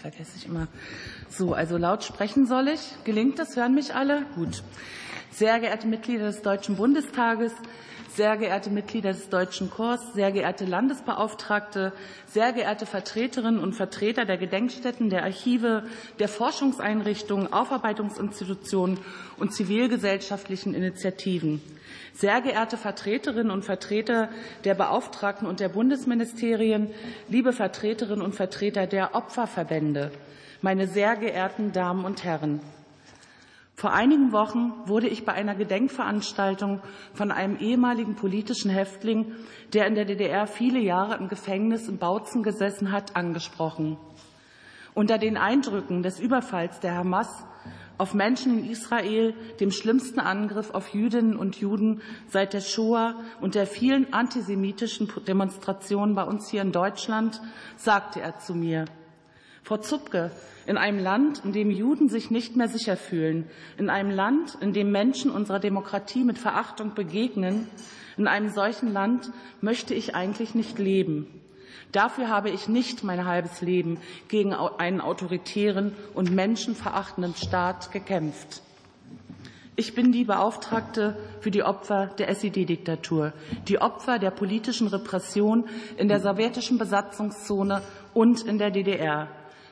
Vergesse ich immer. So, also laut sprechen soll ich. Gelingt das? Hören mich alle? Gut. Sehr geehrte Mitglieder des Deutschen Bundestages, sehr geehrte Mitglieder des Deutschen Chors, sehr geehrte Landesbeauftragte, sehr geehrte Vertreterinnen und Vertreter der Gedenkstätten, der Archive, der Forschungseinrichtungen, Aufarbeitungsinstitutionen und zivilgesellschaftlichen Initiativen. Sehr geehrte Vertreterinnen und Vertreter der Beauftragten und der Bundesministerien, liebe Vertreterinnen und Vertreter der Opferverbände, meine sehr geehrten Damen und Herren! Vor einigen Wochen wurde ich bei einer Gedenkveranstaltung von einem ehemaligen politischen Häftling, der in der DDR viele Jahre im Gefängnis in Bautzen gesessen hat, angesprochen. Unter den Eindrücken des Überfalls der Hamas auf Menschen in Israel, dem schlimmsten Angriff auf Jüdinnen und Juden seit der Shoah und der vielen antisemitischen Demonstrationen bei uns hier in Deutschland, sagte er zu mir, Frau Zupke, in einem Land, in dem Juden sich nicht mehr sicher fühlen, in einem Land, in dem Menschen unserer Demokratie mit Verachtung begegnen, in einem solchen Land möchte ich eigentlich nicht leben. Dafür habe ich nicht mein halbes Leben gegen einen autoritären und menschenverachtenden Staat gekämpft. Ich bin die Beauftragte für die Opfer der SED-Diktatur, die Opfer der politischen Repression in der sowjetischen Besatzungszone und in der DDR,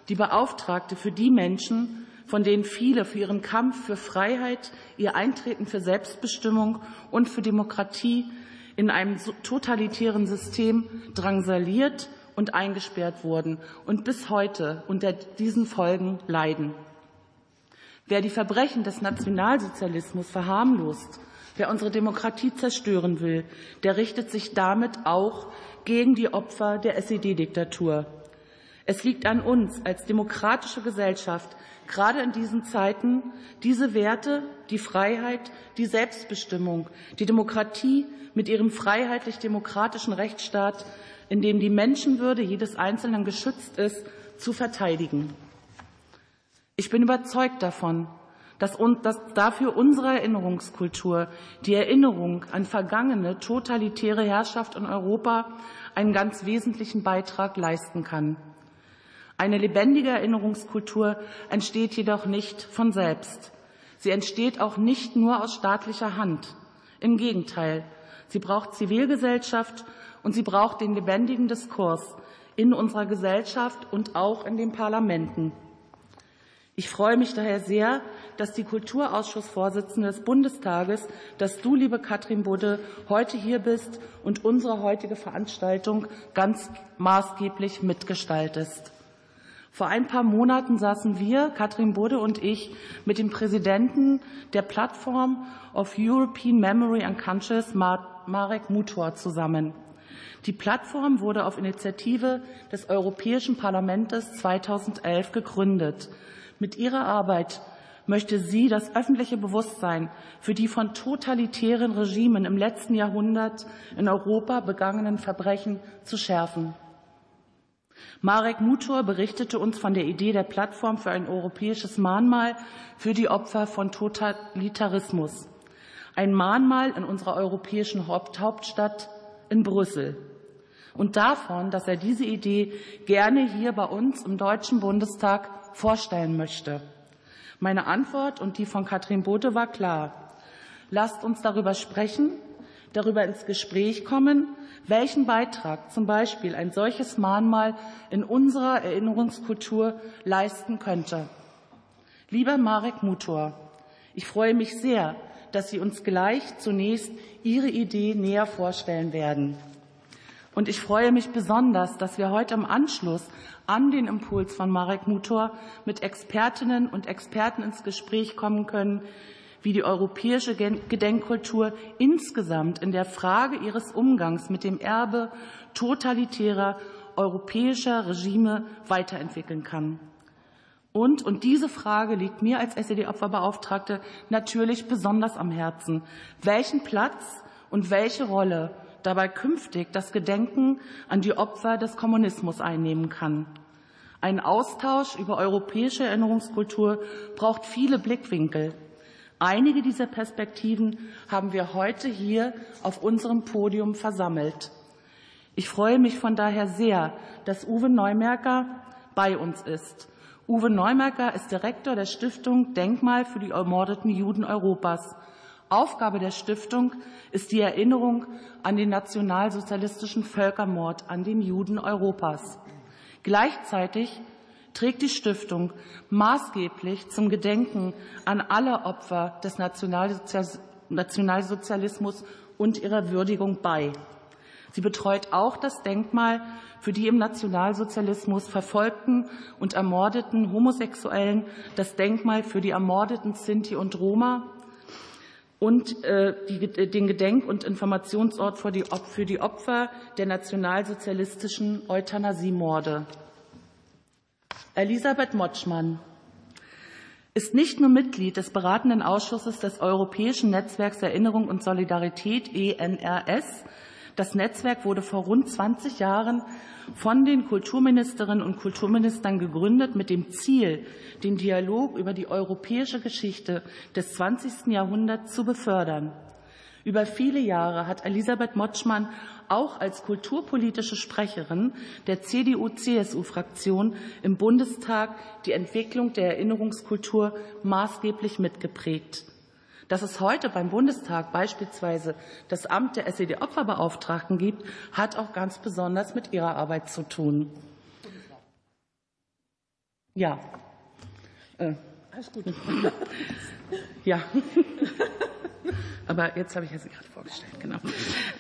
die Beauftragte für die Menschen, von denen viele für ihren Kampf für Freiheit, ihr Eintreten für Selbstbestimmung und für Demokratie in einem totalitären System drangsaliert und eingesperrt wurden und bis heute unter diesen Folgen leiden. Wer die Verbrechen des Nationalsozialismus verharmlost, wer unsere Demokratie zerstören will, der richtet sich damit auch gegen die Opfer der SED-Diktatur. Es liegt an uns als demokratische Gesellschaft, gerade in diesen Zeiten, diese Werte, die Freiheit, die Selbstbestimmung, die Demokratie mit ihrem freiheitlich-demokratischen Rechtsstaat, in dem die Menschenwürde jedes Einzelnen geschützt ist, zu verteidigen. Ich bin überzeugt davon, dass, dass dafür unsere Erinnerungskultur, die Erinnerung an vergangene totalitäre Herrschaft in Europa, einen ganz wesentlichen Beitrag leisten kann. Eine lebendige Erinnerungskultur entsteht jedoch nicht von selbst. Sie entsteht auch nicht nur aus staatlicher Hand. Im Gegenteil, Sie braucht Zivilgesellschaft und sie braucht den lebendigen Diskurs in unserer Gesellschaft und auch in den Parlamenten. Ich freue mich daher sehr, dass die Kulturausschussvorsitzende des Bundestages, dass du, liebe Katrin Budde, heute hier bist und unsere heutige Veranstaltung ganz maßgeblich mitgestaltest. Vor ein paar Monaten saßen wir, Katrin Budde und ich, mit dem Präsidenten der Plattform of European Memory and Conscious, Marek Mutor zusammen. Die Plattform wurde auf Initiative des Europäischen Parlaments 2011 gegründet. Mit ihrer Arbeit möchte sie das öffentliche Bewusstsein für die von totalitären Regimen im letzten Jahrhundert in Europa begangenen Verbrechen zu schärfen. Marek Mutor berichtete uns von der Idee der Plattform für ein europäisches Mahnmal für die Opfer von Totalitarismus ein Mahnmal in unserer europäischen Hauptstadt in Brüssel und davon, dass er diese Idee gerne hier bei uns im Deutschen Bundestag vorstellen möchte. Meine Antwort und die von Katrin Bote war klar. Lasst uns darüber sprechen, darüber ins Gespräch kommen, welchen Beitrag zum Beispiel ein solches Mahnmal in unserer Erinnerungskultur leisten könnte. Lieber Marek Mutor, ich freue mich sehr, dass Sie uns gleich zunächst Ihre Idee näher vorstellen werden. Und ich freue mich besonders, dass wir heute im Anschluss an den Impuls von Marek Mutor mit Expertinnen und Experten ins Gespräch kommen können, wie die europäische Gedenkkultur insgesamt in der Frage ihres Umgangs mit dem Erbe totalitärer europäischer Regime weiterentwickeln kann. Und, und diese Frage liegt mir als SED-Opferbeauftragte natürlich besonders am Herzen, welchen Platz und welche Rolle dabei künftig das Gedenken an die Opfer des Kommunismus einnehmen kann. Ein Austausch über europäische Erinnerungskultur braucht viele Blickwinkel. Einige dieser Perspektiven haben wir heute hier auf unserem Podium versammelt. Ich freue mich von daher sehr, dass Uwe Neumerker bei uns ist Uwe Neumerker ist Direktor der Stiftung Denkmal für die ermordeten Juden Europas. Aufgabe der Stiftung ist die Erinnerung an den nationalsozialistischen Völkermord an den Juden Europas. Gleichzeitig trägt die Stiftung maßgeblich zum Gedenken an alle Opfer des Nationalsozialismus und ihrer Würdigung bei. Sie betreut auch das Denkmal für die im Nationalsozialismus verfolgten und ermordeten Homosexuellen, das Denkmal für die ermordeten Sinti und Roma und äh, den Gedenk- und Informationsort für die Opfer der nationalsozialistischen Euthanasiemorde. Elisabeth Motschmann ist nicht nur Mitglied des beratenden Ausschusses des Europäischen Netzwerks Erinnerung und Solidarität ENRS. Das Netzwerk wurde vor rund 20 Jahren von den Kulturministerinnen und Kulturministern gegründet mit dem Ziel, den Dialog über die europäische Geschichte des 20. Jahrhunderts zu befördern. Über viele Jahre hat Elisabeth Motschmann auch als kulturpolitische Sprecherin der CDU-CSU-Fraktion im Bundestag die Entwicklung der Erinnerungskultur maßgeblich mitgeprägt. Dass es heute beim Bundestag beispielsweise das Amt der SED-Opferbeauftragten gibt, hat auch ganz besonders mit ihrer Arbeit zu tun. Ja. Äh, alles gut. ja. Aber jetzt habe ich ja sie gerade vorgestellt, genau.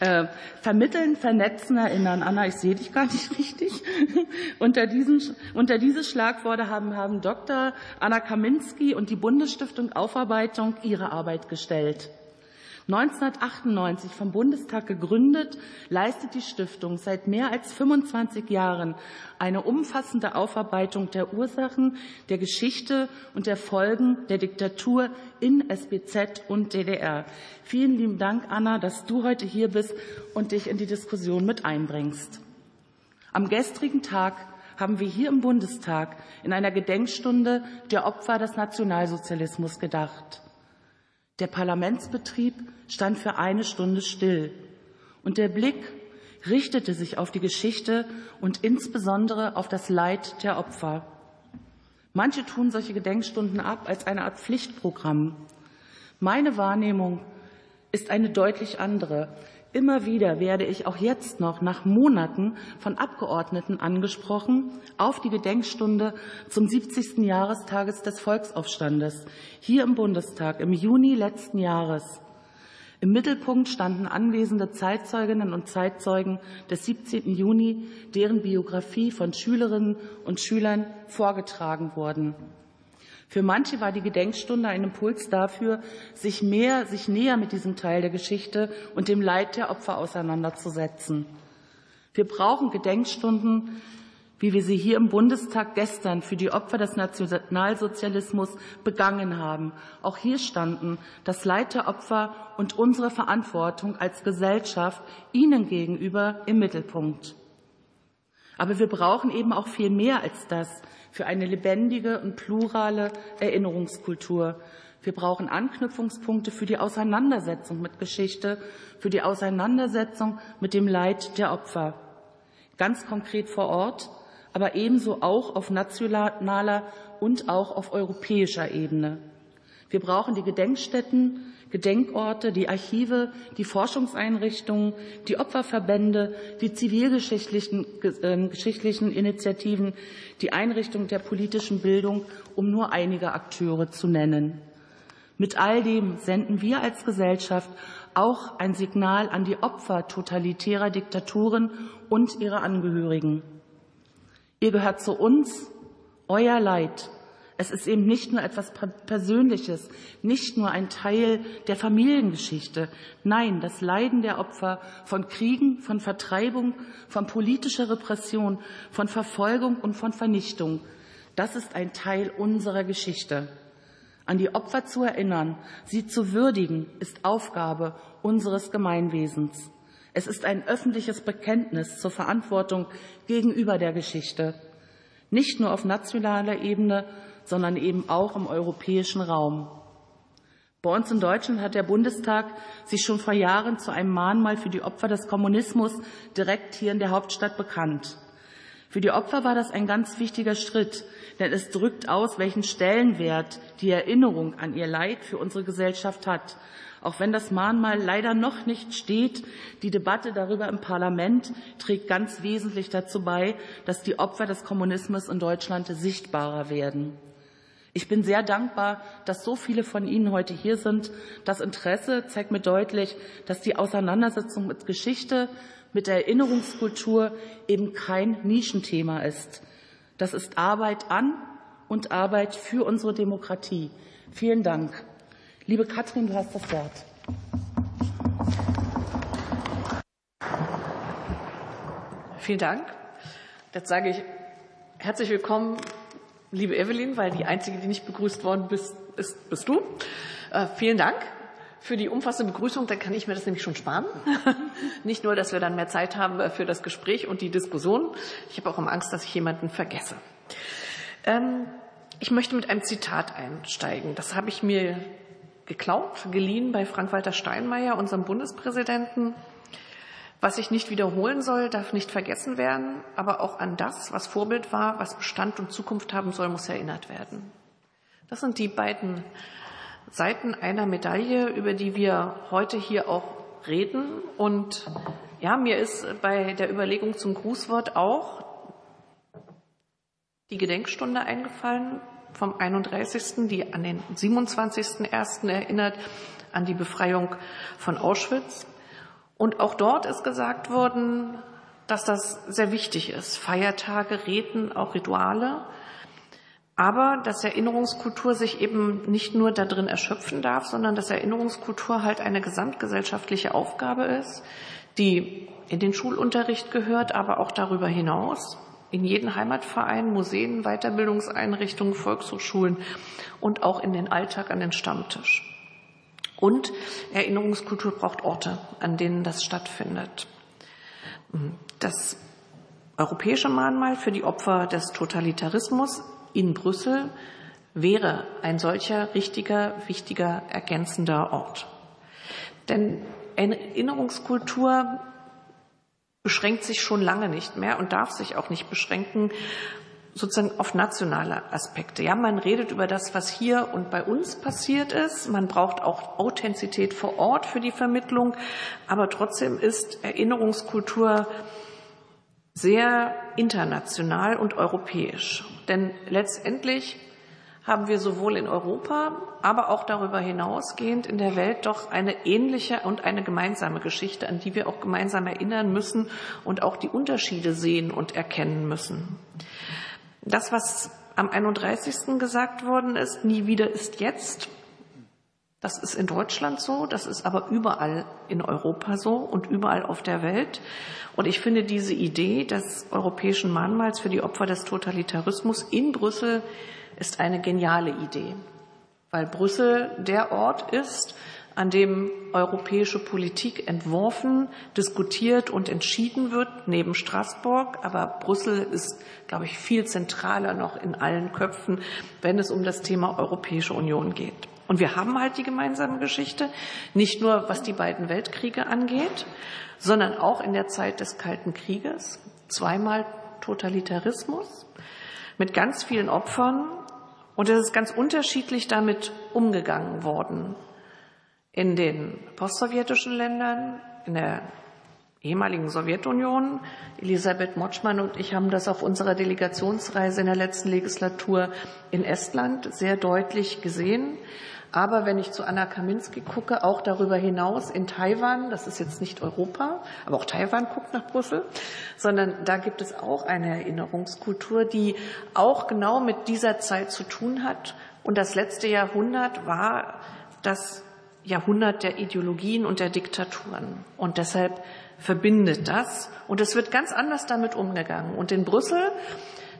Äh, vermitteln, vernetzen, erinnern. Anna, ich sehe dich gar nicht richtig. unter, diesen, unter diese Schlagworte haben, haben Dr. Anna Kaminski und die Bundesstiftung Aufarbeitung ihre Arbeit gestellt. 1998 vom Bundestag gegründet, leistet die Stiftung seit mehr als 25 Jahren eine umfassende Aufarbeitung der Ursachen, der Geschichte und der Folgen der Diktatur in SBZ und DDR. Vielen lieben Dank, Anna, dass du heute hier bist und dich in die Diskussion mit einbringst. Am gestrigen Tag haben wir hier im Bundestag in einer Gedenkstunde der Opfer des Nationalsozialismus gedacht. Der Parlamentsbetrieb stand für eine Stunde still und der Blick richtete sich auf die Geschichte und insbesondere auf das Leid der Opfer. Manche tun solche Gedenkstunden ab als eine Art Pflichtprogramm. Meine Wahrnehmung ist eine deutlich andere. Immer wieder werde ich auch jetzt noch nach Monaten von Abgeordneten angesprochen auf die Gedenkstunde zum 70. Jahrestages des Volksaufstandes hier im Bundestag im Juni letzten Jahres. Im Mittelpunkt standen anwesende Zeitzeuginnen und Zeitzeugen des 17. Juni, deren Biografie von Schülerinnen und Schülern vorgetragen wurden. Für manche war die Gedenkstunde ein Impuls dafür, sich mehr, sich näher mit diesem Teil der Geschichte und dem Leid der Opfer auseinanderzusetzen. Wir brauchen Gedenkstunden, wie wir sie hier im Bundestag gestern für die Opfer des Nationalsozialismus begangen haben. Auch hier standen das Leid der Opfer und unsere Verantwortung als Gesellschaft ihnen gegenüber im Mittelpunkt. Aber wir brauchen eben auch viel mehr als das für eine lebendige und plurale Erinnerungskultur. Wir brauchen Anknüpfungspunkte für die Auseinandersetzung mit Geschichte, für die Auseinandersetzung mit dem Leid der Opfer. Ganz konkret vor Ort, aber ebenso auch auf nationaler und auch auf europäischer Ebene. Wir brauchen die Gedenkstätten, Gedenkorte, die Archive, die Forschungseinrichtungen, die Opferverbände, die zivilgeschichtlichen äh, geschichtlichen Initiativen, die Einrichtung der politischen Bildung, um nur einige Akteure zu nennen. Mit all dem senden wir als Gesellschaft auch ein Signal an die Opfer totalitärer Diktaturen und ihre Angehörigen. Ihr gehört zu uns, euer Leid es ist eben nicht nur etwas Persönliches, nicht nur ein Teil der Familiengeschichte. Nein, das Leiden der Opfer von Kriegen, von Vertreibung, von politischer Repression, von Verfolgung und von Vernichtung, das ist ein Teil unserer Geschichte. An die Opfer zu erinnern, sie zu würdigen, ist Aufgabe unseres Gemeinwesens. Es ist ein öffentliches Bekenntnis zur Verantwortung gegenüber der Geschichte. Nicht nur auf nationaler Ebene, sondern eben auch im europäischen Raum. Bei uns in Deutschland hat der Bundestag sich schon vor Jahren zu einem Mahnmal für die Opfer des Kommunismus direkt hier in der Hauptstadt bekannt. Für die Opfer war das ein ganz wichtiger Schritt, denn es drückt aus, welchen Stellenwert die Erinnerung an ihr Leid für unsere Gesellschaft hat. Auch wenn das Mahnmal leider noch nicht steht, die Debatte darüber im Parlament trägt ganz wesentlich dazu bei, dass die Opfer des Kommunismus in Deutschland sichtbarer werden. Ich bin sehr dankbar, dass so viele von Ihnen heute hier sind. Das Interesse zeigt mir deutlich, dass die Auseinandersetzung mit Geschichte, mit der Erinnerungskultur eben kein Nischenthema ist. Das ist Arbeit an und Arbeit für unsere Demokratie. Vielen Dank. Liebe Katrin, du hast das Wort. Vielen Dank. Jetzt sage ich herzlich willkommen liebe Evelyn, weil die einzige, die nicht begrüßt worden bist, ist, bist du. Äh, vielen Dank für die umfassende Begrüßung. Dann kann ich mir das nämlich schon sparen. nicht nur, dass wir dann mehr Zeit haben äh, für das Gespräch und die Diskussion. Ich habe auch immer Angst, dass ich jemanden vergesse. Ähm, ich möchte mit einem Zitat einsteigen. Das habe ich mir geklaut, geliehen bei Frank-Walter Steinmeier, unserem Bundespräsidenten. Was ich nicht wiederholen soll, darf nicht vergessen werden, aber auch an das, was Vorbild war, was Bestand und Zukunft haben soll, muss erinnert werden. Das sind die beiden Seiten einer Medaille, über die wir heute hier auch reden. Und ja, mir ist bei der Überlegung zum Grußwort auch die Gedenkstunde eingefallen vom 31., die an den 27.01. erinnert, an die Befreiung von Auschwitz. Und auch dort ist gesagt worden, dass das sehr wichtig ist. Feiertage, Reden, auch Rituale. Aber dass Erinnerungskultur sich eben nicht nur darin erschöpfen darf, sondern dass Erinnerungskultur halt eine gesamtgesellschaftliche Aufgabe ist, die in den Schulunterricht gehört, aber auch darüber hinaus in jeden Heimatverein, Museen, Weiterbildungseinrichtungen, Volkshochschulen und auch in den Alltag an den Stammtisch. Und Erinnerungskultur braucht Orte, an denen das stattfindet. Das europäische Mahnmal für die Opfer des Totalitarismus in Brüssel wäre ein solcher richtiger, wichtiger, ergänzender Ort. Denn Erinnerungskultur beschränkt sich schon lange nicht mehr und darf sich auch nicht beschränken sozusagen auf nationale Aspekte. Ja, man redet über das, was hier und bei uns passiert ist. Man braucht auch Authentizität vor Ort für die Vermittlung. Aber trotzdem ist Erinnerungskultur sehr international und europäisch. Denn letztendlich haben wir sowohl in Europa, aber auch darüber hinausgehend in der Welt doch eine ähnliche und eine gemeinsame Geschichte, an die wir auch gemeinsam erinnern müssen und auch die Unterschiede sehen und erkennen müssen. Das, was am 31. gesagt worden ist, nie wieder ist jetzt, das ist in Deutschland so, das ist aber überall in Europa so und überall auf der Welt. Und ich finde diese Idee des europäischen Mahnmals für die Opfer des Totalitarismus in Brüssel ist eine geniale Idee, weil Brüssel der Ort ist, an dem europäische Politik entworfen, diskutiert und entschieden wird, neben Straßburg. Aber Brüssel ist, glaube ich, viel zentraler noch in allen Köpfen, wenn es um das Thema Europäische Union geht. Und wir haben halt die gemeinsame Geschichte, nicht nur was die beiden Weltkriege angeht, sondern auch in der Zeit des Kalten Krieges. Zweimal Totalitarismus mit ganz vielen Opfern. Und es ist ganz unterschiedlich damit umgegangen worden in den postsowjetischen Ländern, in der ehemaligen Sowjetunion. Elisabeth Motschmann und ich haben das auf unserer Delegationsreise in der letzten Legislatur in Estland sehr deutlich gesehen. Aber wenn ich zu Anna Kaminski gucke, auch darüber hinaus in Taiwan, das ist jetzt nicht Europa, aber auch Taiwan guckt nach Brüssel, sondern da gibt es auch eine Erinnerungskultur, die auch genau mit dieser Zeit zu tun hat. Und das letzte Jahrhundert war das Jahrhundert der Ideologien und der Diktaturen. Und deshalb verbindet das. Und es wird ganz anders damit umgegangen. Und in Brüssel,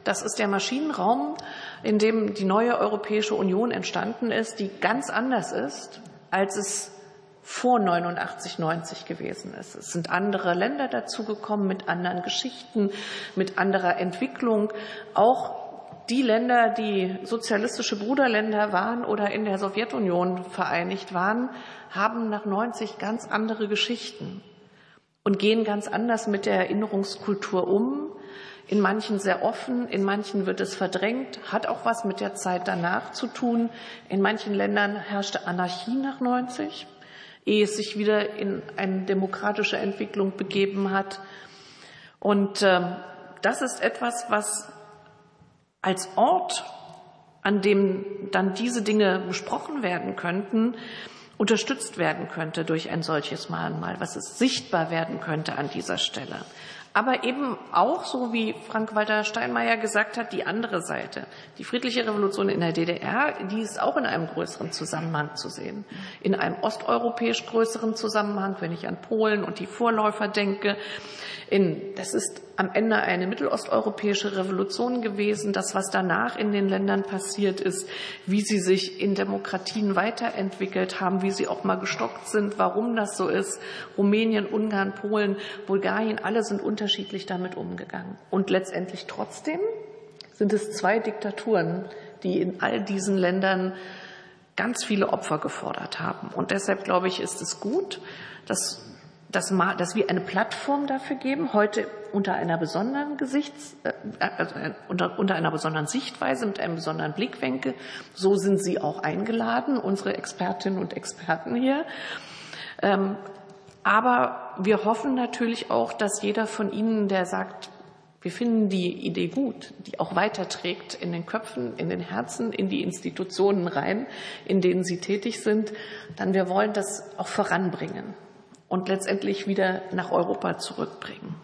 das ist der Maschinenraum, in dem die neue Europäische Union entstanden ist, die ganz anders ist, als es vor 89, 90 gewesen ist. Es sind andere Länder dazugekommen mit anderen Geschichten, mit anderer Entwicklung, auch die Länder, die sozialistische Bruderländer waren oder in der Sowjetunion vereinigt waren, haben nach 90 ganz andere Geschichten und gehen ganz anders mit der Erinnerungskultur um. in manchen sehr offen, in manchen wird es verdrängt, hat auch was mit der Zeit danach zu tun. In manchen Ländern herrschte Anarchie nach 90, ehe es sich wieder in eine demokratische Entwicklung begeben hat. Und äh, das ist etwas, was als Ort, an dem dann diese Dinge besprochen werden könnten, unterstützt werden könnte durch ein solches Mahnmal, was es sichtbar werden könnte an dieser Stelle aber eben auch, so wie Frank-Walter Steinmeier gesagt hat, die andere Seite. Die friedliche Revolution in der DDR, die ist auch in einem größeren Zusammenhang zu sehen. In einem osteuropäisch größeren Zusammenhang, wenn ich an Polen und die Vorläufer denke. In, das ist am Ende eine mittelosteuropäische Revolution gewesen. Das, was danach in den Ländern passiert ist, wie sie sich in Demokratien weiterentwickelt haben, wie sie auch mal gestockt sind, warum das so ist. Rumänien, Ungarn, Polen, Bulgarien, alle sind unterschiedlich damit umgegangen. Und letztendlich trotzdem sind es zwei Diktaturen, die in all diesen Ländern ganz viele Opfer gefordert haben. Und deshalb glaube ich, ist es gut, dass dass, dass wir eine Plattform dafür geben, heute unter einer besonderen Gesichts, äh, also unter, unter einer besonderen Sichtweise, mit einem besonderen Blickwinkel. So sind Sie auch eingeladen, unsere Expertinnen und Experten hier. Ähm, aber wir hoffen natürlich auch, dass jeder von Ihnen, der sagt, wir finden die Idee gut, die auch weiterträgt in den Köpfen, in den Herzen, in die Institutionen rein, in denen Sie tätig sind, dann wir wollen das auch voranbringen und letztendlich wieder nach Europa zurückbringen.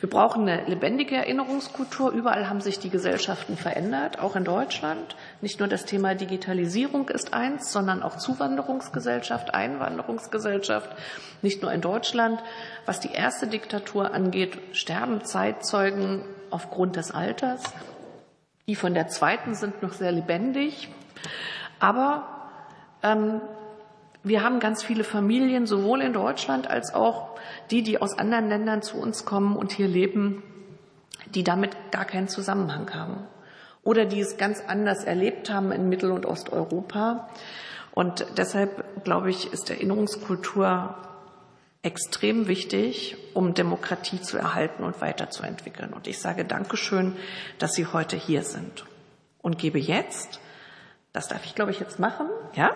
Wir brauchen eine lebendige Erinnerungskultur. Überall haben sich die Gesellschaften verändert, auch in Deutschland. Nicht nur das Thema Digitalisierung ist eins, sondern auch Zuwanderungsgesellschaft, Einwanderungsgesellschaft. Nicht nur in Deutschland. Was die erste Diktatur angeht, sterben Zeitzeugen aufgrund des Alters. Die von der zweiten sind noch sehr lebendig. Aber ähm, wir haben ganz viele Familien, sowohl in Deutschland als auch die, die aus anderen Ländern zu uns kommen und hier leben, die damit gar keinen Zusammenhang haben oder die es ganz anders erlebt haben in Mittel- und Osteuropa. Und deshalb, glaube ich, ist Erinnerungskultur extrem wichtig, um Demokratie zu erhalten und weiterzuentwickeln. Und ich sage Dankeschön, dass Sie heute hier sind und gebe jetzt das darf ich, glaube ich, jetzt machen. Ja?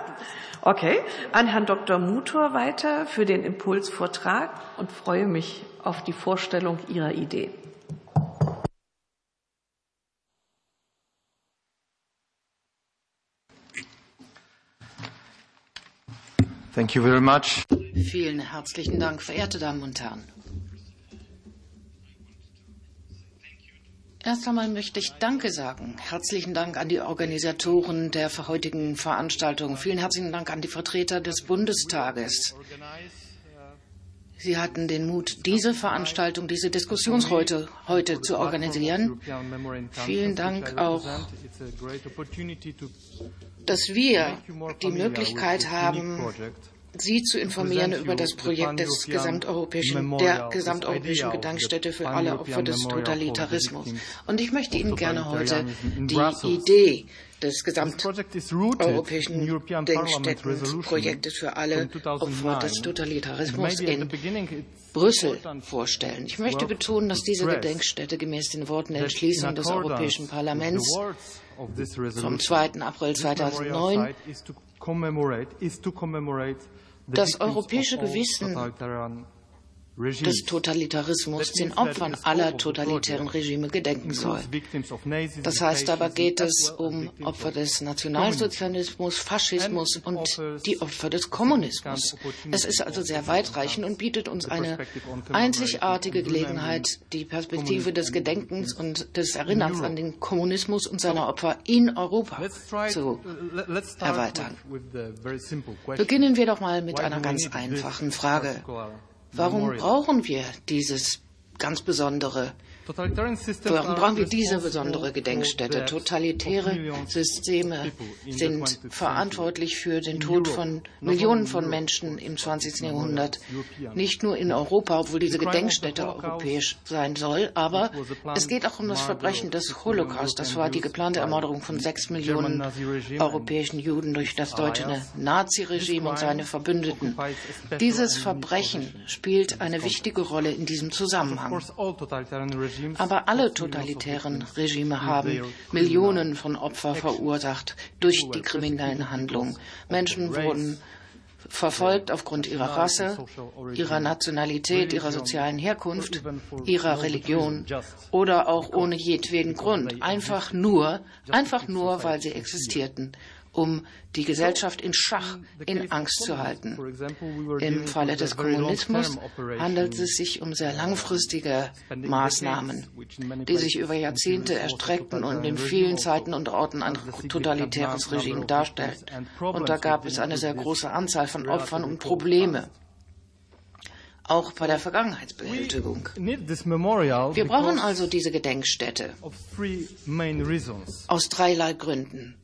Okay. An Herrn Dr. Mutor weiter für den Impulsvortrag und freue mich auf die Vorstellung Ihrer Idee. Thank you very much. Vielen herzlichen Dank, verehrte Damen und Herren. Erst einmal möchte ich Danke sagen. Herzlichen Dank an die Organisatoren der heutigen Veranstaltung. Vielen herzlichen Dank an die Vertreter des Bundestages. Sie hatten den Mut, diese Veranstaltung, diese Diskussion heute, heute zu organisieren. Vielen Dank auch, dass wir die Möglichkeit haben, Sie zu informieren über das Projekt des gesamteuropäischen, der gesamteuropäischen Gedenkstätte für alle Opfer des Totalitarismus. Und ich möchte Ihnen gerne heute die Idee des gesamteuropäischen Gedenkstättenprojektes für alle Opfer des Totalitarismus in Brüssel vorstellen. Ich möchte betonen, dass diese Gedenkstätte gemäß den Worten der Entschließung des Europäischen Parlaments vom 2. April 2009 das europäische Gewissen des Totalitarismus den Opfern aller totalitären Regime gedenken soll. Das heißt aber geht es um Opfer des Nationalsozialismus, Faschismus und die Opfer des Kommunismus. Es ist also sehr weitreichend und bietet uns eine einzigartige Gelegenheit, die Perspektive des Gedenkens und des Erinnerns an den Kommunismus und seine Opfer in Europa zu erweitern. Beginnen wir doch mal mit einer ganz einfachen Frage. Warum brauchen wir dieses ganz besondere brauchen wir diese besondere Gedenkstätte? Totalitäre Systeme sind verantwortlich für den Tod von Millionen von Menschen im 20. Jahrhundert. Nicht nur in Europa, obwohl diese Gedenkstätte europäisch sein soll, aber es geht auch um das Verbrechen des Holocaust. Das war die geplante Ermordung von sechs Millionen europäischen Juden durch das deutsche Naziregime und seine Verbündeten. Dieses Verbrechen spielt eine wichtige Rolle in diesem Zusammenhang. Aber alle totalitären Regime haben Millionen von Opfern verursacht durch die kriminellen Handlungen. Menschen wurden verfolgt aufgrund ihrer Rasse, ihrer Nationalität, ihrer sozialen Herkunft, ihrer Religion oder auch ohne jedweden Grund, einfach nur, einfach nur, weil sie existierten um die Gesellschaft in Schach, in Angst zu halten. Im Falle des Kommunismus handelt es sich um sehr langfristige Maßnahmen, die sich über Jahrzehnte erstreckten und in vielen Zeiten und Orten ein totalitäres Regime darstellten. Und da gab es eine sehr große Anzahl von Opfern und Probleme auch bei der Vergangenheitsbewältigung. Wir brauchen also diese Gedenkstätte aus dreierlei Gründen.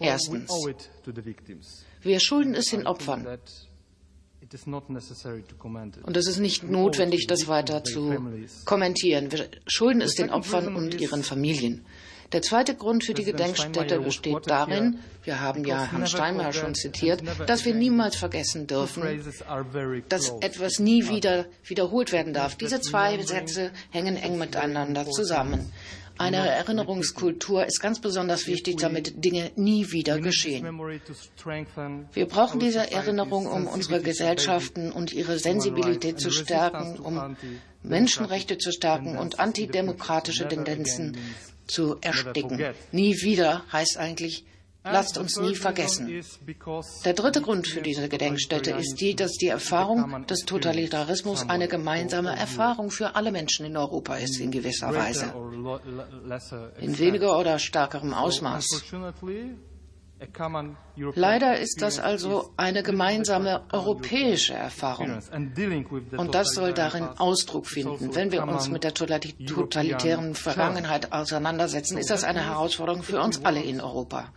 Erstens, wir schulden es den Opfern. Und es ist nicht notwendig, das weiter zu kommentieren. Wir schulden es den Opfern und ihren Familien. Der zweite Grund für die Gedenkstätte besteht darin, wir haben ja Herrn Steinmeier schon zitiert, dass wir niemals vergessen dürfen, dass etwas nie wieder wiederholt werden darf. Diese zwei Sätze hängen eng miteinander zusammen. Eine Erinnerungskultur ist ganz besonders wichtig, damit Dinge nie wieder geschehen. Wir brauchen diese Erinnerung, um unsere Gesellschaften und ihre Sensibilität zu stärken, um Menschenrechte zu stärken und antidemokratische Tendenzen zu ersticken. Nie wieder heißt eigentlich Lasst uns nie vergessen. Der dritte Grund für diese Gedenkstätte ist die, dass die Erfahrung des Totalitarismus eine gemeinsame Erfahrung für alle Menschen in Europa ist, in gewisser Weise. In weniger oder stärkerem Ausmaß. Leider ist das also eine gemeinsame europäische Erfahrung. Und das soll darin Ausdruck finden. Wenn wir uns mit der totalitären Vergangenheit auseinandersetzen, ist das eine Herausforderung für uns alle in Europa.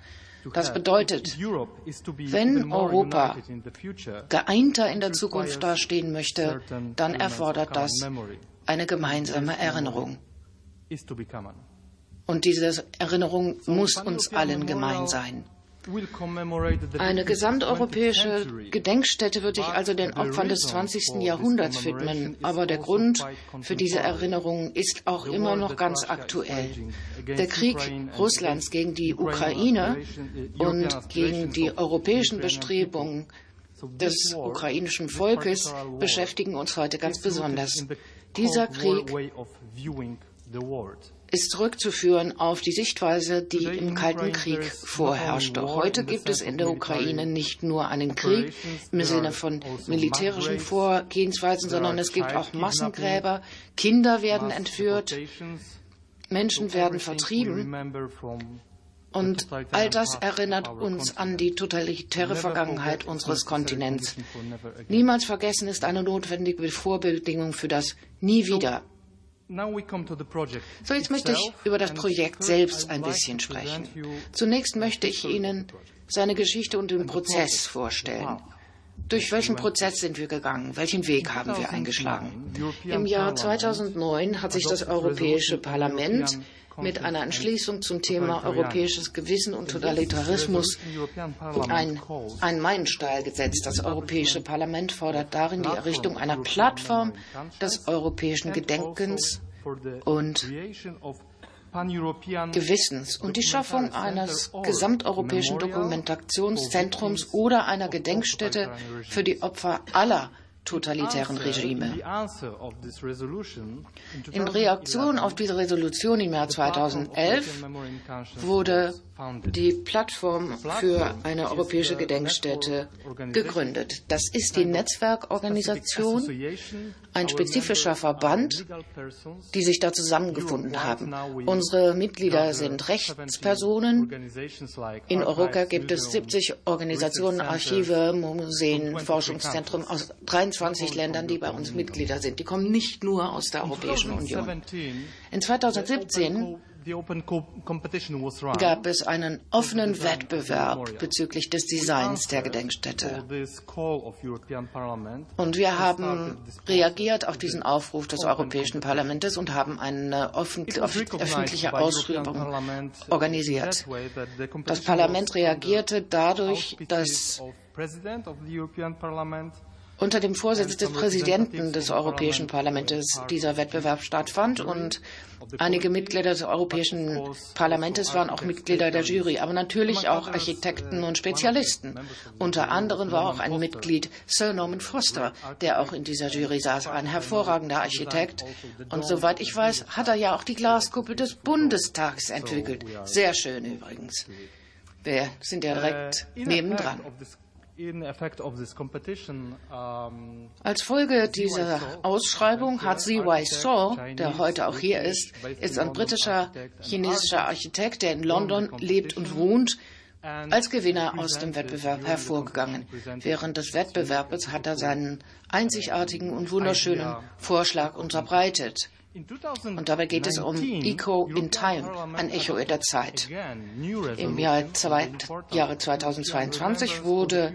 Das bedeutet, wenn Europa geeinter in der Zukunft dastehen möchte, dann erfordert das eine gemeinsame Erinnerung. Und diese Erinnerung muss uns allen gemein sein. Eine gesamteuropäische Gedenkstätte wird sich also den Opfern des 20. Jahrhunderts widmen, aber der Grund für diese Erinnerung ist auch immer noch ganz aktuell. Der Krieg Russlands gegen die Ukraine und gegen die europäischen Bestrebungen des ukrainischen Volkes beschäftigen uns heute ganz besonders. Dieser Krieg ist zurückzuführen auf die Sichtweise, die im Kalten Krieg vorherrschte. Heute gibt es in der Ukraine nicht nur einen Krieg im Sinne von militärischen Vorgehensweisen, sondern es gibt auch Massengräber, Kinder werden entführt, Menschen werden vertrieben. Und all das erinnert uns an die totalitäre Vergangenheit unseres Kontinents. Niemals vergessen ist eine notwendige Vorbedingung für das Nie wieder. So, jetzt möchte ich über das Projekt selbst ein bisschen sprechen. Zunächst möchte ich Ihnen seine Geschichte und den Prozess vorstellen. Durch welchen Prozess sind wir gegangen? Welchen Weg haben wir eingeschlagen? Im Jahr 2009 hat sich das Europäische Parlament mit einer Entschließung zum Thema europäisches Gewissen und Totalitarismus ein, ein Meilenstein gesetzt. Das Europäische Parlament fordert darin die Errichtung einer Plattform des europäischen Gedenkens und Gewissens und die Schaffung eines gesamteuropäischen Dokumentationszentrums oder einer Gedenkstätte für die Opfer aller totalitären Regime. In Reaktion auf diese Resolution im Jahr 2011 wurde die Plattform für eine europäische Gedenkstätte gegründet. Das ist die Netzwerkorganisation, ein spezifischer Verband, die sich da zusammengefunden haben. Unsere Mitglieder sind Rechtspersonen. In Europa gibt es 70 Organisationen, Archive, Museen, Forschungszentren aus 23 Ländern, die bei uns Mitglieder sind. Die kommen nicht nur aus der Europäischen Union. In 2017 gab es einen offenen Wettbewerb bezüglich des Designs der Gedenkstätte. Und wir haben reagiert auf diesen Aufruf des Europäischen Parlaments und haben eine öffentliche Ausschreibung organisiert. Das Parlament reagierte dadurch, dass unter dem Vorsitz des Präsidenten des Europäischen Parlaments dieser Wettbewerb stattfand und einige Mitglieder des Europäischen Parlaments waren auch Mitglieder der Jury, aber natürlich auch Architekten und Spezialisten. Unter anderem war auch ein Mitglied Sir Norman Foster, der auch in dieser Jury saß, ein hervorragender Architekt. Und soweit ich weiß, hat er ja auch die Glaskuppel des Bundestags entwickelt. Sehr schön übrigens. Wir sind ja direkt nebendran. Als Folge dieser Ausschreibung hat Z.Y. Saw, der heute auch hier ist, ist ein britischer chinesischer Architekt, der in London lebt und wohnt, als Gewinner aus dem Wettbewerb hervorgegangen. Während des Wettbewerbs hat er seinen einzigartigen und wunderschönen Vorschlag unterbreitet. Und dabei geht es um Eco in Time, ein Echo in der Zeit. Im Jahr, zwei, Jahre 2022 wurde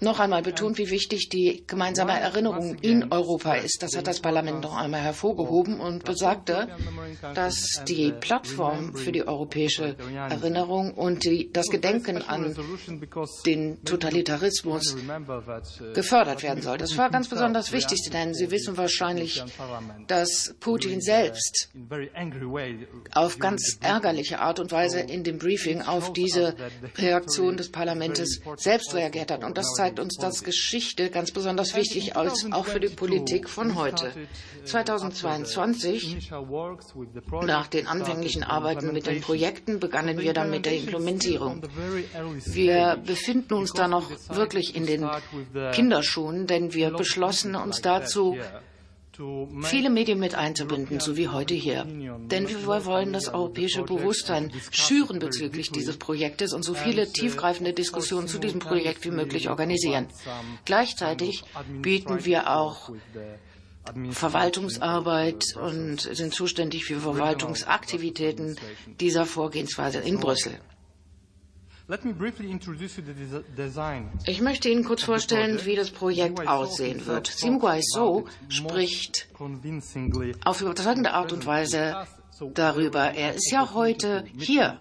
noch einmal betont, wie wichtig die gemeinsame Erinnerung in Europa ist. Das hat das Parlament noch einmal hervorgehoben und besagte, dass die Plattform für die europäische Erinnerung und die, das Gedenken an den Totalitarismus gefördert werden soll. Das war ganz besonders wichtig, denn Sie wissen wahrscheinlich, dass Putin selbst auf ganz ärgerliche Art und Weise in dem Briefing auf diese Reaktion des Parlaments selbst reagiert hat. Und das zeigt, zeigt uns, dass Geschichte ganz besonders wichtig ist, auch für die Politik von heute. 2022, nach den anfänglichen Arbeiten mit den Projekten, begannen wir dann mit der Implementierung. Wir befinden uns da noch wirklich in den Kinderschuhen, denn wir beschlossen uns dazu, viele Medien mit einzubinden, so wie heute hier. Denn wir wollen das europäische Bewusstsein schüren bezüglich dieses Projektes und so viele tiefgreifende Diskussionen zu diesem Projekt wie möglich organisieren. Gleichzeitig bieten wir auch Verwaltungsarbeit und sind zuständig für Verwaltungsaktivitäten dieser Vorgehensweise in Brüssel. Ich möchte Ihnen kurz vorstellen, wie das Projekt aussehen wird. Simguai So spricht auf überzeugende Art und Weise darüber. Er ist ja heute hier.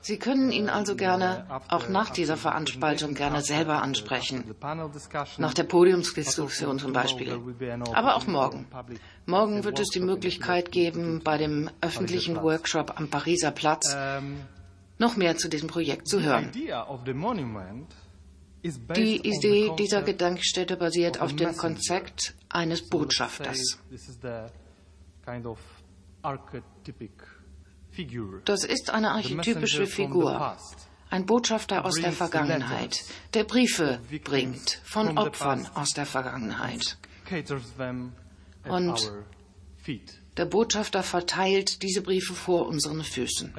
Sie können ihn also gerne auch nach dieser Veranstaltung gerne selber ansprechen. Nach der Podiumsdiskussion zum Beispiel. Aber auch morgen. Morgen wird es die Möglichkeit geben, bei dem öffentlichen Workshop am Pariser Platz noch mehr zu diesem Projekt zu hören. Die Idee dieser Gedenkstätte basiert auf dem Konzept eines Botschafters. Das ist eine archetypische Figur, ein Botschafter aus der Vergangenheit, der Briefe bringt von Opfern aus der Vergangenheit. Und der Botschafter verteilt diese Briefe vor unseren Füßen.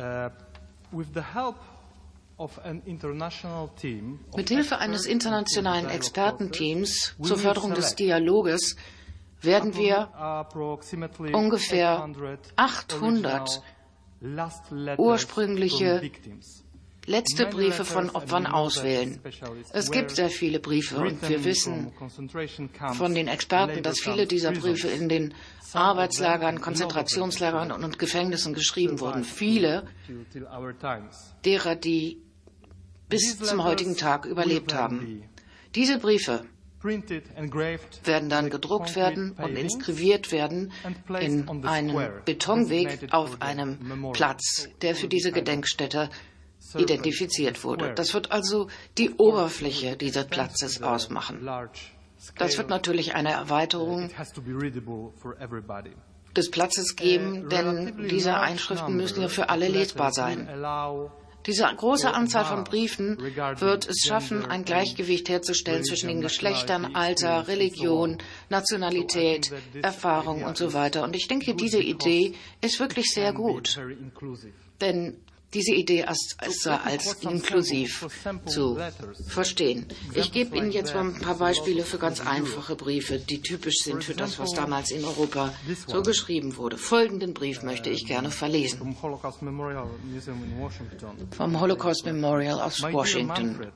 Mit Hilfe eines internationalen Expertenteams zur Förderung des Dialoges werden wir ungefähr 800 ursprüngliche letzte Briefe von Opfern auswählen. Es gibt sehr viele Briefe und wir wissen von den Experten, dass viele dieser Briefe in den Arbeitslagern, Konzentrationslagern und Gefängnissen geschrieben wurden. Viele derer, die bis zum heutigen Tag überlebt haben. Diese Briefe werden dann gedruckt werden und inskriviert werden in einen Betonweg auf einem Platz, der für diese Gedenkstätte identifiziert wurde. Das wird also die Oberfläche dieses Platzes ausmachen. Das wird natürlich eine Erweiterung des Platzes geben, denn diese Einschriften müssen ja für alle lesbar sein. Diese große Anzahl von Briefen wird es schaffen, ein Gleichgewicht herzustellen zwischen den Geschlechtern, Alter, Religion, Nationalität, Erfahrung und so weiter. Und ich denke, diese Idee ist wirklich sehr gut. Denn diese Idee ist als inklusiv zu verstehen. Ich gebe Ihnen jetzt mal ein paar Beispiele für ganz einfache Briefe, die typisch sind für das, was damals in Europa so geschrieben wurde. Folgenden Brief möchte ich gerne verlesen. Vom Holocaust Memorial aus Washington.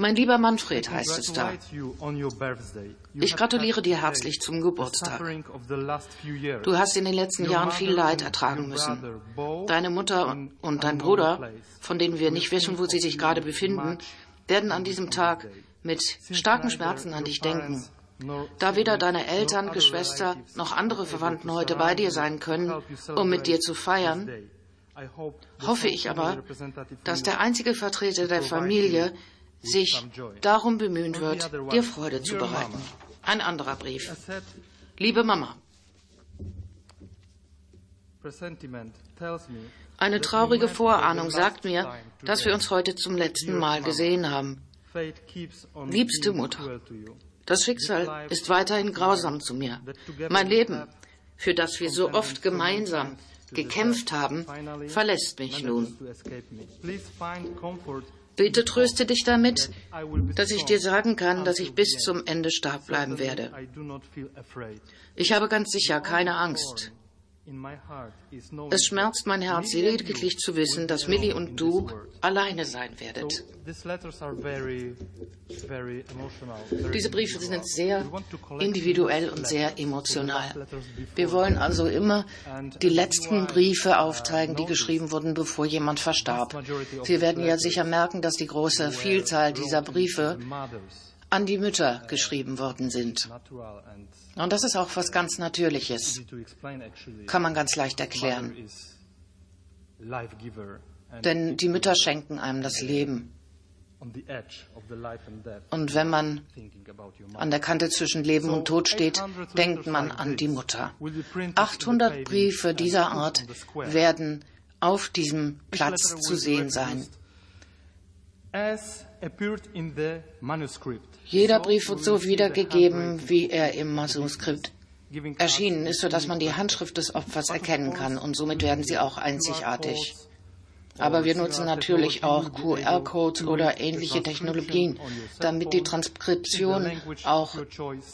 Mein lieber Manfred heißt es da. Ich gratuliere dir herzlich zum Geburtstag. Du hast in den letzten Jahren viel Leid ertragen müssen. Deine Mutter und dein Bruder, von denen wir nicht wissen, wo sie sich gerade befinden, werden an diesem Tag mit starken Schmerzen an dich denken. Da weder deine Eltern, Geschwister noch andere Verwandten heute bei dir sein können, um mit dir zu feiern, hoffe ich aber, dass der einzige Vertreter der Familie sich darum bemühen wird, dir Freude zu bereiten. Ein anderer Brief. Liebe Mama, eine traurige Vorahnung sagt mir, dass wir uns heute zum letzten Mal gesehen haben. Liebste Mutter, das Schicksal ist weiterhin grausam zu mir. Mein Leben, für das wir so oft gemeinsam gekämpft haben, verlässt mich nun. Bitte tröste dich damit, dass ich dir sagen kann, dass ich bis zum Ende stark bleiben werde. Ich habe ganz sicher keine Angst. Es schmerzt mein Herz lediglich zu wissen, dass Millie und du alleine sein werdet. Diese Briefe sind sehr individuell und sehr emotional. Wir wollen also immer die letzten Briefe aufzeigen, die geschrieben wurden, bevor jemand verstarb. Sie werden ja sicher merken, dass die große Vielzahl dieser Briefe an die Mütter geschrieben worden sind. Und das ist auch was ganz Natürliches. Kann man ganz leicht erklären. Denn die Mütter schenken einem das Leben. Und wenn man an der Kante zwischen Leben und Tod steht, denkt man an die Mutter. 800 Briefe dieser Art werden auf diesem Platz zu sehen sein. Jeder Brief wird so wiedergegeben, wie er im Manuskript erschienen ist, sodass man die Handschrift des Opfers erkennen kann und somit werden sie auch einzigartig. Aber wir nutzen natürlich auch QR-Codes oder ähnliche Technologien, damit die Transkriptionen auch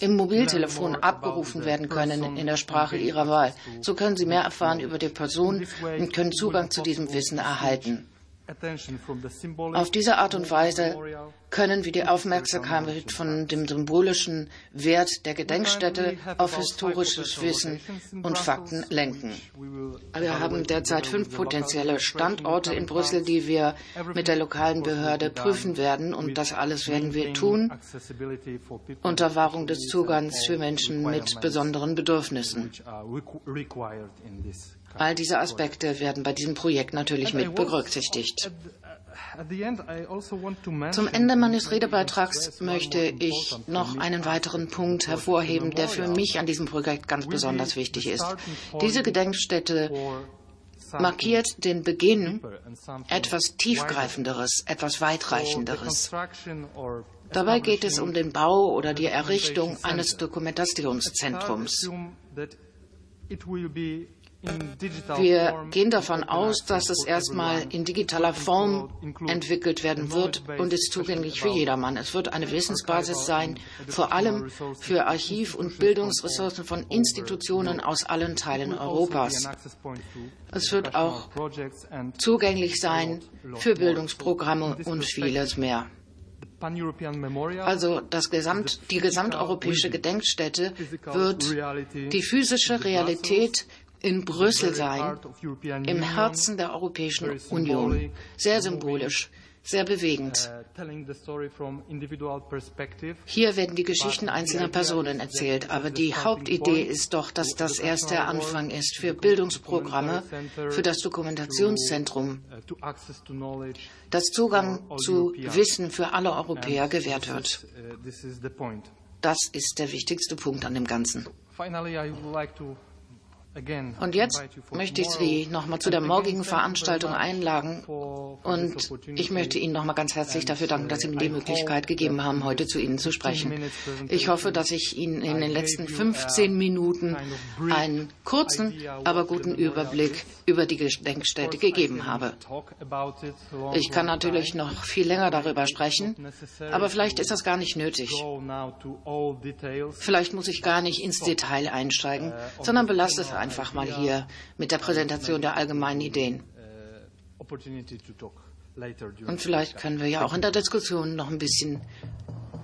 im Mobiltelefon abgerufen werden können in der Sprache Ihrer Wahl. So können Sie mehr erfahren über die Person und können Zugang zu diesem Wissen erhalten. Auf diese Art und Weise können wir die Aufmerksamkeit von dem symbolischen Wert der Gedenkstätte auf historisches Wissen und Fakten lenken. Wir haben derzeit fünf potenzielle Standorte in Brüssel, die wir mit der lokalen Behörde prüfen werden. Und das alles werden wir tun unter Wahrung des Zugangs für Menschen mit besonderen Bedürfnissen. All diese Aspekte werden bei diesem Projekt natürlich mit berücksichtigt. Also Zum Ende meines Redebeitrags möchte ich noch einen weiteren Punkt hervorheben, der für mich an diesem Projekt ganz besonders wichtig ist. Diese Gedenkstätte markiert den Beginn etwas Tiefgreifenderes, etwas Weitreichenderes. Dabei geht es um den Bau oder die Errichtung eines Dokumentationszentrums. Wir gehen davon aus, dass es erstmal in digitaler Form entwickelt werden wird und ist zugänglich für jedermann. Es wird eine Wissensbasis sein, vor allem für Archiv- und Bildungsressourcen von Institutionen aus allen Teilen Europas. Es wird auch zugänglich sein für Bildungsprogramme und vieles mehr. Also Gesamt, die gesamteuropäische Gedenkstätte wird die physische Realität in Brüssel sein, im Herzen der Europäischen Union. Sehr symbolisch, sehr bewegend. Hier werden die Geschichten einzelner Personen erzählt, aber die Hauptidee ist doch, dass das erst der Anfang ist für Bildungsprogramme, für das Dokumentationszentrum, dass Zugang zu Wissen für alle Europäer gewährt wird. Das ist der wichtigste Punkt an dem Ganzen. Und jetzt möchte ich Sie nochmal zu der morgigen Veranstaltung einladen und ich möchte Ihnen nochmal ganz herzlich dafür danken, dass Sie mir die Möglichkeit gegeben haben, heute zu Ihnen zu sprechen. Ich hoffe, dass ich Ihnen in den letzten 15 Minuten einen kurzen, aber guten Überblick über die Gedenkstätte gegeben habe. Ich kann natürlich noch viel länger darüber sprechen, aber vielleicht ist das gar nicht nötig. Vielleicht muss ich gar nicht ins Detail einsteigen, sondern belasse es einfach mal hier mit der Präsentation der allgemeinen Ideen. Und vielleicht können wir ja auch in der Diskussion noch ein bisschen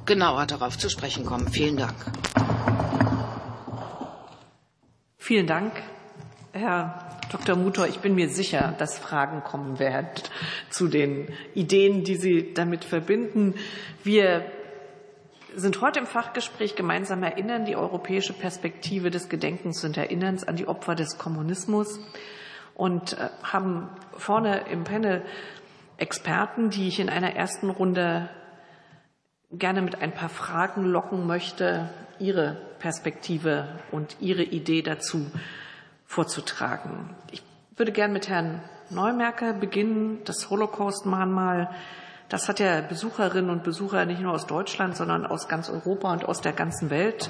genauer darauf zu sprechen kommen. Vielen Dank. Vielen Dank, Herr Dr. Mutor. Ich bin mir sicher, dass Fragen kommen werden zu den Ideen, die Sie damit verbinden. Wir sind heute im Fachgespräch gemeinsam erinnern, die europäische Perspektive des Gedenkens und Erinnerns an die Opfer des Kommunismus und äh, haben vorne im Panel Experten, die ich in einer ersten Runde gerne mit ein paar Fragen locken möchte, ihre Perspektive und ihre Idee dazu vorzutragen. Ich würde gerne mit Herrn Neumerker beginnen. Das Holocaust-Mahnmal das hat ja Besucherinnen und Besucher nicht nur aus Deutschland, sondern aus ganz Europa und aus der ganzen Welt.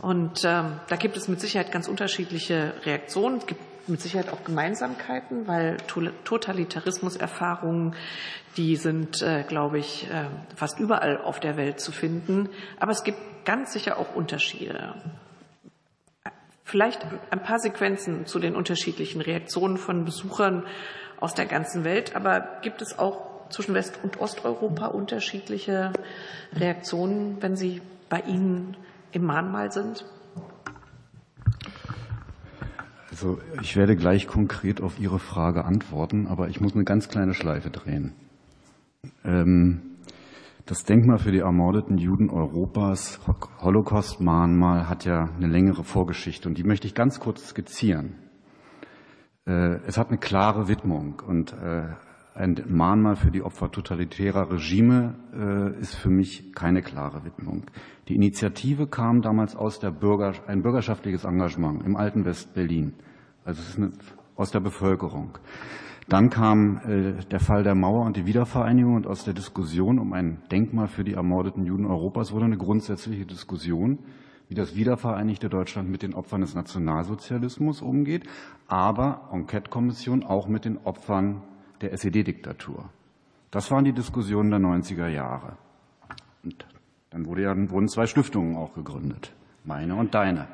Und ähm, da gibt es mit Sicherheit ganz unterschiedliche Reaktionen. Es gibt mit Sicherheit auch Gemeinsamkeiten, weil Totalitarismuserfahrungen, die sind, äh, glaube ich, äh, fast überall auf der Welt zu finden. Aber es gibt ganz sicher auch Unterschiede. Vielleicht ein paar Sequenzen zu den unterschiedlichen Reaktionen von Besuchern aus der ganzen Welt. Aber gibt es auch zwischen West- und Osteuropa unterschiedliche Reaktionen, wenn sie bei Ihnen im Mahnmal sind? Also ich werde gleich konkret auf Ihre Frage antworten, aber ich muss eine ganz kleine Schleife drehen. Ähm, das Denkmal für die ermordeten Juden Europas, Holocaust-Mahnmal, hat ja eine längere Vorgeschichte und die möchte ich ganz kurz skizzieren. Äh, es hat eine klare Widmung und äh, ein Mahnmal für die Opfer totalitärer Regime äh, ist für mich keine klare Widmung. Die Initiative kam damals aus der Bürger, ein bürgerschaftliches Engagement im alten West-Berlin. Also es ist eine, aus der Bevölkerung. Dann kam äh, der Fall der Mauer und die Wiedervereinigung und aus der Diskussion um ein Denkmal für die ermordeten Juden Europas wurde eine grundsätzliche Diskussion, wie das wiedervereinigte Deutschland mit den Opfern des Nationalsozialismus umgeht, aber Enquete-Kommission auch mit den Opfern der SED-Diktatur. Das waren die Diskussionen der 90er Jahre. Und dann wurde ja, wurden zwei Stiftungen auch gegründet, meine und deine.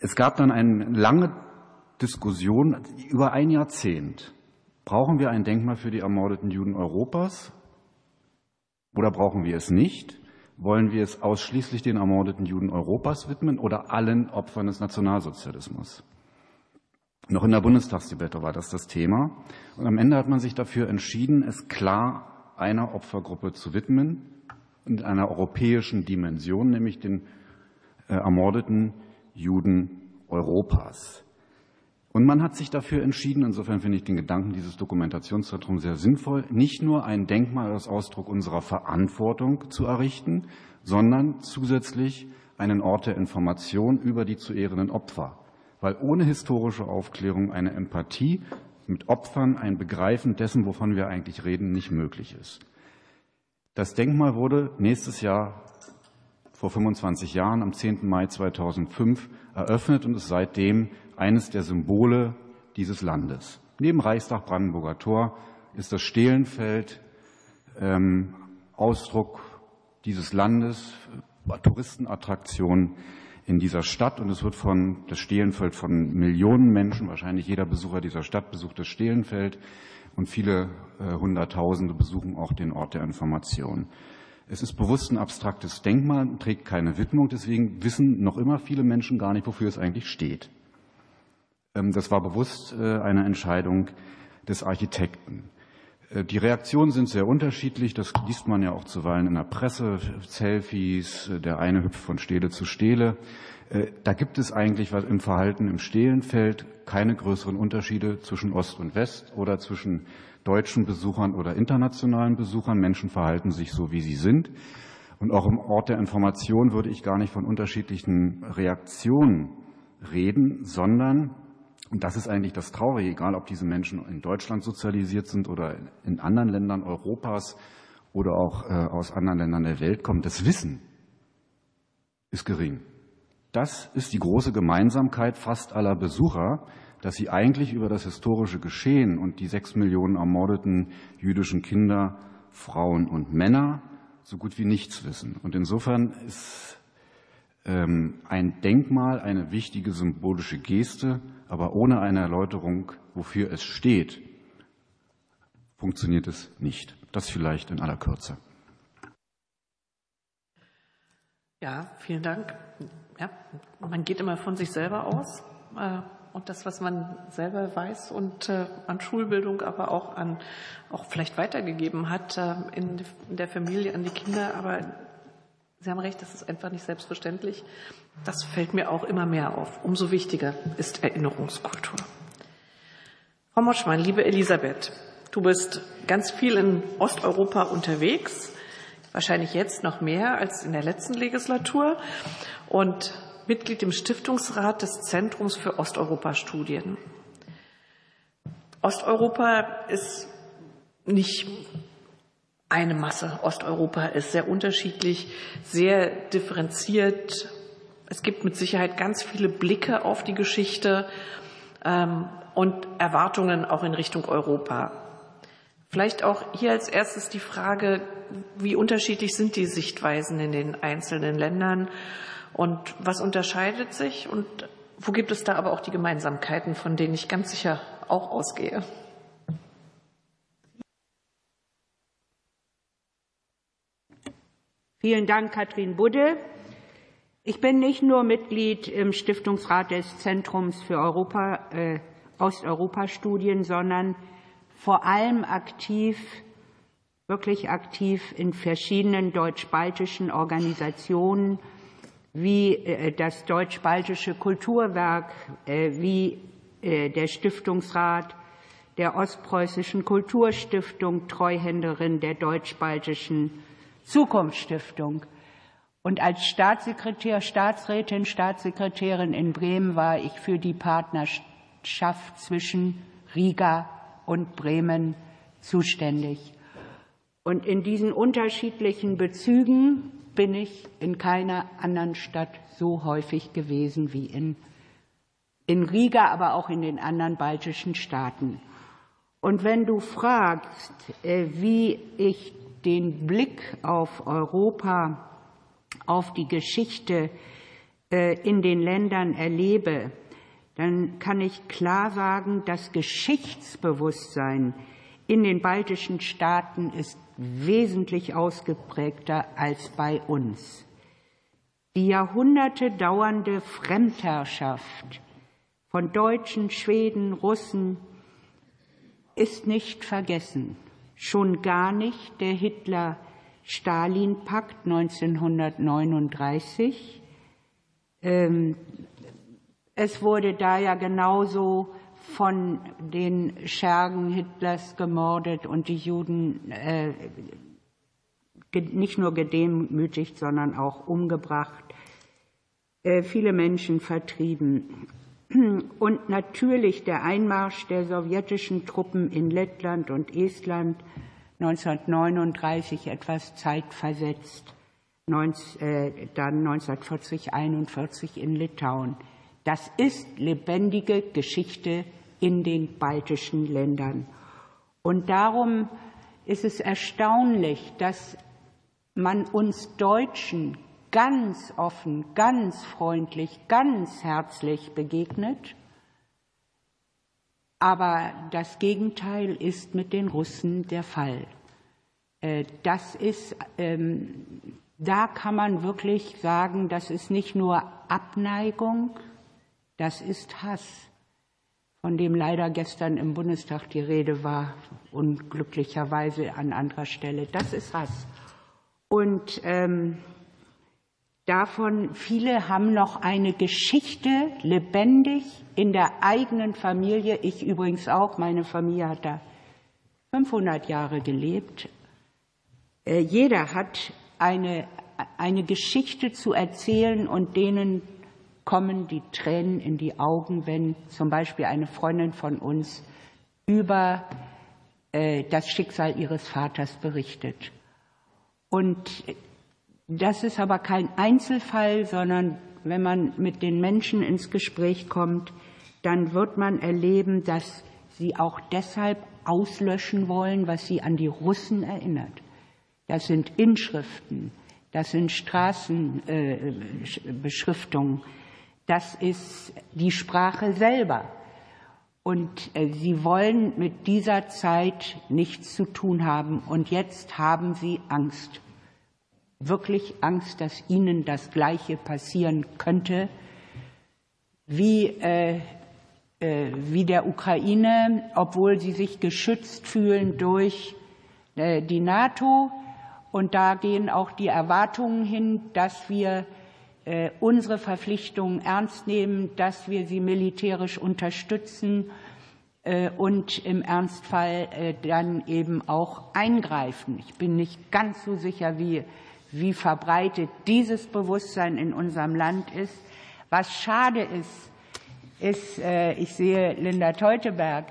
Es gab dann eine lange Diskussion über ein Jahrzehnt. Brauchen wir ein Denkmal für die ermordeten Juden Europas oder brauchen wir es nicht? Wollen wir es ausschließlich den ermordeten Juden Europas widmen oder allen Opfern des Nationalsozialismus? Noch in der Bundestagsdebatte war das das Thema. Und am Ende hat man sich dafür entschieden, es klar einer Opfergruppe zu widmen, in einer europäischen Dimension, nämlich den äh, ermordeten Juden Europas. Und man hat sich dafür entschieden, insofern finde ich den Gedanken dieses Dokumentationszentrums sehr sinnvoll, nicht nur ein Denkmal als Ausdruck unserer Verantwortung zu errichten, sondern zusätzlich einen Ort der Information über die zu ehrenden Opfer weil ohne historische Aufklärung eine Empathie mit Opfern, ein Begreifen dessen, wovon wir eigentlich reden, nicht möglich ist. Das Denkmal wurde nächstes Jahr vor 25 Jahren am 10. Mai 2005 eröffnet und ist seitdem eines der Symbole dieses Landes. Neben Reichstag Brandenburger Tor ist das Stehlenfeld ähm, Ausdruck dieses Landes, Touristenattraktion in dieser Stadt und es wird von das Stehlenfeld von Millionen Menschen, wahrscheinlich jeder Besucher dieser Stadt besucht das Stehlenfeld und viele äh, Hunderttausende besuchen auch den Ort der Information. Es ist bewusst ein abstraktes Denkmal, trägt keine Widmung, deswegen wissen noch immer viele Menschen gar nicht, wofür es eigentlich steht. Ähm, das war bewusst äh, eine Entscheidung des Architekten. Äh, die Reaktionen sind sehr unterschiedlich. Das liest man ja auch zuweilen in der Presse. Selfies, äh, der eine hüpft von Stele zu Stele. Äh, da gibt es eigentlich was im Verhalten im Stehlenfeld keine größeren Unterschiede zwischen Ost und West oder zwischen deutschen Besuchern oder internationalen Besuchern. Menschen verhalten sich so, wie sie sind. Und auch im Ort der Information würde ich gar nicht von unterschiedlichen Reaktionen reden, sondern und das ist eigentlich das Traurige, egal ob diese Menschen in Deutschland sozialisiert sind oder in anderen Ländern Europas oder auch äh, aus anderen Ländern der Welt kommen. Das Wissen ist gering. Das ist die große Gemeinsamkeit fast aller Besucher, dass sie eigentlich über das historische Geschehen und die sechs Millionen ermordeten jüdischen Kinder, Frauen und Männer so gut wie nichts wissen. Und insofern ist ein Denkmal eine wichtige symbolische Geste, aber ohne eine Erläuterung, wofür es steht, funktioniert es nicht. Das vielleicht in aller Kürze. Ja, vielen Dank. Ja, man geht immer von sich selber aus. Äh, und das, was man selber weiß und äh, an Schulbildung, aber auch an auch vielleicht weitergegeben hat äh, in, in der Familie an die Kinder. Aber Sie haben recht, das ist einfach nicht selbstverständlich. Das fällt mir auch immer mehr auf. Umso wichtiger ist Erinnerungskultur. Frau Moschmann, liebe Elisabeth, du bist ganz viel in Osteuropa unterwegs, wahrscheinlich jetzt noch mehr als in der letzten Legislatur und Mitglied im Stiftungsrat des Zentrums für Osteuropa-Studien. Osteuropa ist nicht eine Masse. Osteuropa ist sehr unterschiedlich, sehr differenziert. Es gibt mit Sicherheit ganz viele Blicke auf die Geschichte ähm, und Erwartungen auch in Richtung Europa. Vielleicht auch hier als erstes die Frage, wie unterschiedlich sind die Sichtweisen in den einzelnen Ländern und was unterscheidet sich und wo gibt es da aber auch die Gemeinsamkeiten, von denen ich ganz sicher auch ausgehe? Vielen Dank, Katrin Budde. Ich bin nicht nur Mitglied im Stiftungsrat des Zentrums für Europa, äh, Osteuropa-Studien, sondern vor allem aktiv, wirklich aktiv in verschiedenen deutsch-baltischen Organisationen wie äh, das deutsch-baltische Kulturwerk, äh, wie äh, der Stiftungsrat der Ostpreußischen Kulturstiftung, Treuhänderin der deutsch-baltischen Zukunftsstiftung. Und als Staatssekretär, Staatsrätin, Staatssekretärin in Bremen war ich für die Partnerschaft zwischen Riga und Bremen zuständig. Und in diesen unterschiedlichen Bezügen bin ich in keiner anderen Stadt so häufig gewesen wie in, in Riga, aber auch in den anderen baltischen Staaten. Und wenn du fragst, äh, wie ich den Blick auf Europa, auf die Geschichte äh, in den Ländern erlebe, dann kann ich klar sagen, das Geschichtsbewusstsein in den baltischen Staaten ist wesentlich ausgeprägter als bei uns. Die Jahrhunderte dauernde Fremdherrschaft von Deutschen, Schweden, Russen ist nicht vergessen schon gar nicht der Hitler-Stalin-Pakt 1939. Ähm, es wurde da ja genauso von den Schergen Hitlers gemordet und die Juden äh, nicht nur gedemütigt, sondern auch umgebracht, äh, viele Menschen vertrieben. Und natürlich der Einmarsch der sowjetischen Truppen in Lettland und Estland 1939 etwas zeitversetzt, äh, dann 1940, 41 in Litauen. Das ist lebendige Geschichte in den baltischen Ländern. Und darum ist es erstaunlich, dass man uns Deutschen ganz offen, ganz freundlich, ganz herzlich begegnet. Aber das Gegenteil ist mit den Russen der Fall. Äh, das ist, ähm, da kann man wirklich sagen, das ist nicht nur Abneigung, das ist Hass, von dem leider gestern im Bundestag die Rede war, unglücklicherweise an anderer Stelle. Das ist Hass. Und ähm, davon, viele haben noch eine Geschichte lebendig in der eigenen Familie. Ich übrigens auch. Meine Familie hat da 500 Jahre gelebt. Äh, jeder hat eine, eine Geschichte zu erzählen und denen kommen die Tränen in die Augen, wenn zum Beispiel eine Freundin von uns über äh, das Schicksal ihres Vaters berichtet. Und das ist aber kein Einzelfall, sondern wenn man mit den Menschen ins Gespräch kommt, dann wird man erleben, dass sie auch deshalb auslöschen wollen, was sie an die Russen erinnert. Das sind Inschriften, das sind Straßenbeschriftungen, das ist die Sprache selber. Und äh, sie wollen mit dieser Zeit nichts zu tun haben. Und jetzt haben sie Angst wirklich Angst, dass ihnen das Gleiche passieren könnte, wie äh, äh, wie der Ukraine, obwohl sie sich geschützt fühlen durch äh, die NATO. Und da gehen auch die Erwartungen hin, dass wir äh, unsere Verpflichtungen ernst nehmen, dass wir sie militärisch unterstützen und im Ernstfall dann eben auch eingreifen. Ich bin nicht ganz so sicher, wie, wie verbreitet dieses Bewusstsein in unserem Land ist. Was schade ist, ist, ich sehe Linda Teuteberg,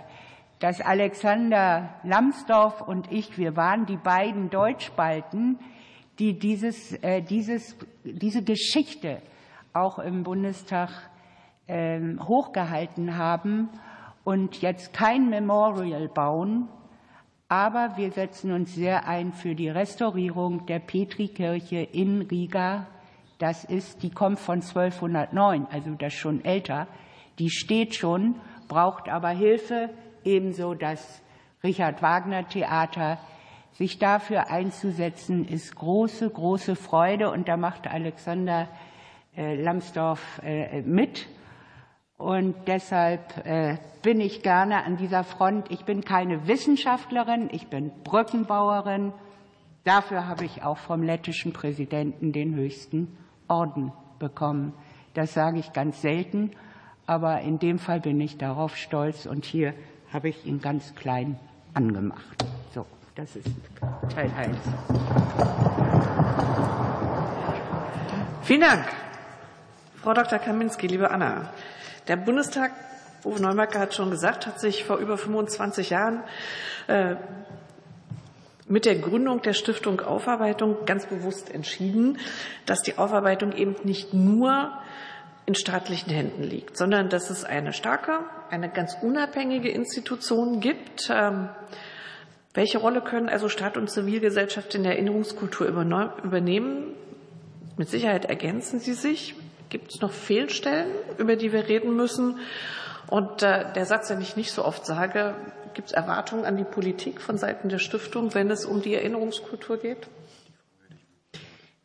dass Alexander Lambsdorff und ich, wir waren die beiden Deutschspalten, die dieses, äh, dieses, diese Geschichte auch im Bundestag äh, hochgehalten haben und jetzt kein Memorial bauen, aber wir setzen uns sehr ein für die Restaurierung der Petrikirche in Riga. Das ist, die kommt von 1209, also das schon älter. Die steht schon, braucht aber Hilfe ebenso das Richard Wagner Theater. Sich dafür einzusetzen, ist große, große Freude. Und da macht Alexander äh, Lambsdorff äh, mit. Und deshalb äh, bin ich gerne an dieser Front. Ich bin keine Wissenschaftlerin, ich bin Brückenbauerin. Dafür habe ich auch vom lettischen Präsidenten den höchsten Orden bekommen. Das sage ich ganz selten, aber in dem Fall bin ich darauf stolz. Und hier habe ich ihn ganz klein angemacht. So, das ist Teil 1. Vielen Dank, Frau Dr. Kaminski, liebe Anna. Der Bundestag, Uwe Neumacker hat schon gesagt, hat sich vor über 25 Jahren äh, mit der Gründung der Stiftung Aufarbeitung ganz bewusst entschieden, dass die Aufarbeitung eben nicht nur in staatlichen Händen liegt, sondern dass es eine starke, eine ganz unabhängige Institution gibt. Ähm, welche Rolle können also Staat und Zivilgesellschaft in der Erinnerungskultur übernehmen? Mit Sicherheit ergänzen sie sich. Gibt es noch Fehlstellen, über die wir reden müssen? Und äh, der Satz, den ich nicht so oft sage, gibt es Erwartungen an die Politik von Seiten der Stiftung, wenn es um die Erinnerungskultur geht?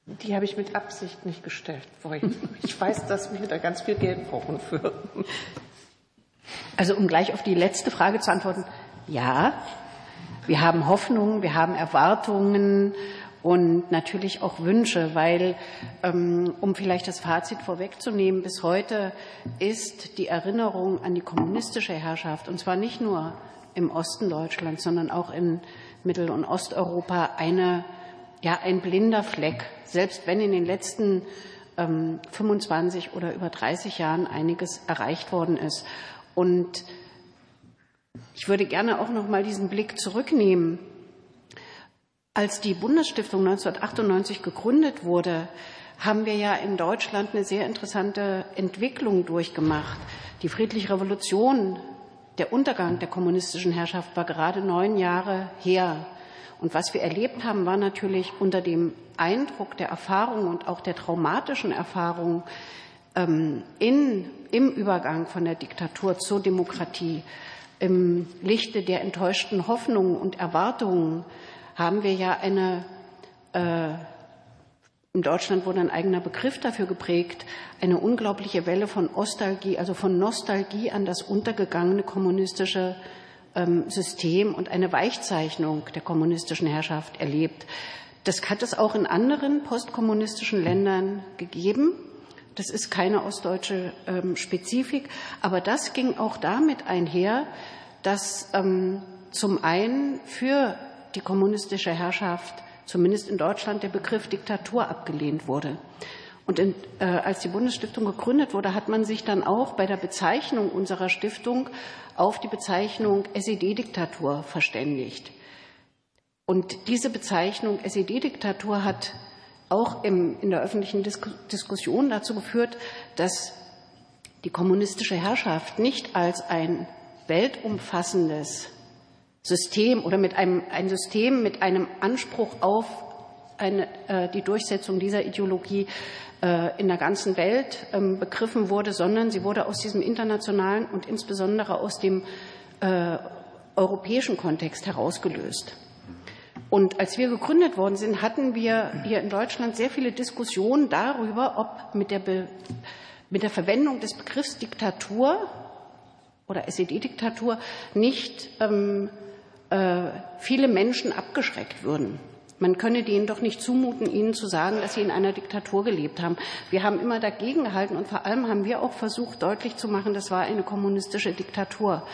Die habe ich mit Absicht nicht gestellt. Ich weiß, dass wir da ganz viel Geld brauchen für. Also um gleich auf die letzte Frage zu antworten, ja, wir haben Hoffnungen, wir haben Erwartungen und natürlich auch Wünsche, weil, ähm, um vielleicht das Fazit vorwegzunehmen, bis heute ist die Erinnerung an die kommunistische Herrschaft, und zwar nicht nur im Osten Deutschlands, sondern auch in Mittel- und Osteuropa, eine, ja, ein blinder Fleck selbst wenn in den letzten 25 ähm, oder über 30 Jahren einiges erreicht worden ist. Und ich würde gerne auch noch mal diesen Blick zurücknehmen. Als die Bundesstiftung 1998 gegründet wurde, haben wir ja in Deutschland eine sehr interessante Entwicklung durchgemacht. Die friedliche Revolution, der Untergang der kommunistischen Herrschaft war gerade neun Jahre her. Und was wir erlebt haben, war natürlich unter dem Eindruck der Erfahrung und auch der traumatischen Erfahrung ähm, in, im Übergang von der Diktatur zur Demokratie, im Lichte der enttäuschten Hoffnungen und Erwartungen haben wir ja eine, äh, in Deutschland wurde ein eigener Begriff dafür geprägt, eine unglaubliche Welle von Nostalgie, also von Nostalgie an das untergegangene kommunistische ähm, System und eine Weichzeichnung der kommunistischen Herrschaft erlebt. Das hat es auch in anderen postkommunistischen Ländern gegeben. Das ist keine ostdeutsche ähm, Spezifik, aber das ging auch damit einher, dass ähm, zum einen für die kommunistische Herrschaft, zumindest in Deutschland, der Begriff Diktatur abgelehnt wurde. Und in, äh, als die Bundesstiftung gegründet wurde, hat man sich dann auch bei der Bezeichnung unserer Stiftung auf die Bezeichnung SED-Diktatur verständigt. Und diese Bezeichnung SED-Diktatur hat auch im, in der öffentlichen Diskussion dazu geführt, dass die kommunistische Herrschaft nicht als ein weltumfassendes System oder mit einem ein System mit einem Anspruch auf eine, äh, die Durchsetzung dieser Ideologie äh, in der ganzen Welt ähm, begriffen wurde, sondern sie wurde aus diesem internationalen und insbesondere aus dem äh, europäischen Kontext herausgelöst. Und als wir gegründet worden sind, hatten wir hier in Deutschland sehr viele Diskussionen darüber, ob mit der, Be mit der Verwendung des Begriffs Diktatur oder SED-Diktatur nicht ähm, äh, viele Menschen abgeschreckt würden. Man könne denen doch nicht zumuten, ihnen zu sagen, dass sie in einer Diktatur gelebt haben. Wir haben immer dagegen gehalten und vor allem haben wir auch versucht, deutlich zu machen, das war eine kommunistische Diktatur.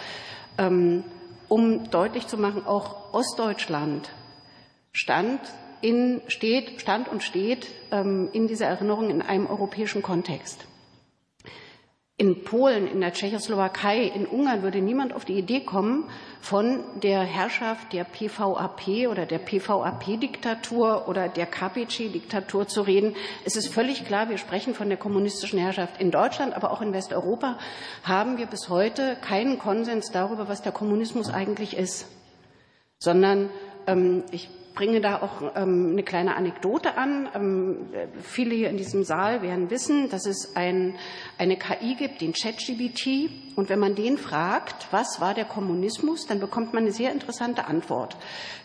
Ähm, um deutlich zu machen, auch Ostdeutschland stand, in, steht, stand und steht ähm, in dieser Erinnerung in einem europäischen Kontext. In Polen, in der Tschechoslowakei, in Ungarn würde niemand auf die Idee kommen, von der Herrschaft der PVAP oder der PVAP-Diktatur oder der KPC-Diktatur zu reden. Es ist völlig klar, wir sprechen von der kommunistischen Herrschaft. In Deutschland, aber auch in Westeuropa haben wir bis heute keinen Konsens darüber, was der Kommunismus eigentlich ist, sondern ähm, ich bringe da auch ähm, eine kleine Anekdote an. Ähm, viele hier in diesem Saal werden wissen, dass es ein, eine KI gibt, den ChatGBT. Und wenn man den fragt, was war der Kommunismus, dann bekommt man eine sehr interessante Antwort.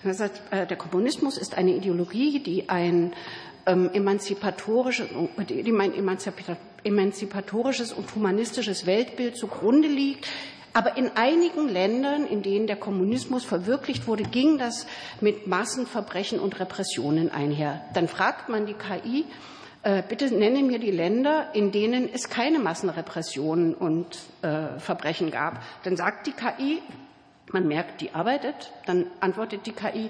Er sagt, äh, der Kommunismus ist eine Ideologie, die ein ähm, emanzipatorisches, die ein emanzipatorisches und humanistisches Weltbild zugrunde liegt, aber in einigen Ländern, in denen der Kommunismus verwirklicht wurde, ging das mit Massenverbrechen und Repressionen einher. Dann fragt man die KI, äh, bitte nenne mir die Länder, in denen es keine Massenrepressionen und äh, Verbrechen gab. Dann sagt die KI, man merkt, die arbeitet, dann antwortet die KI,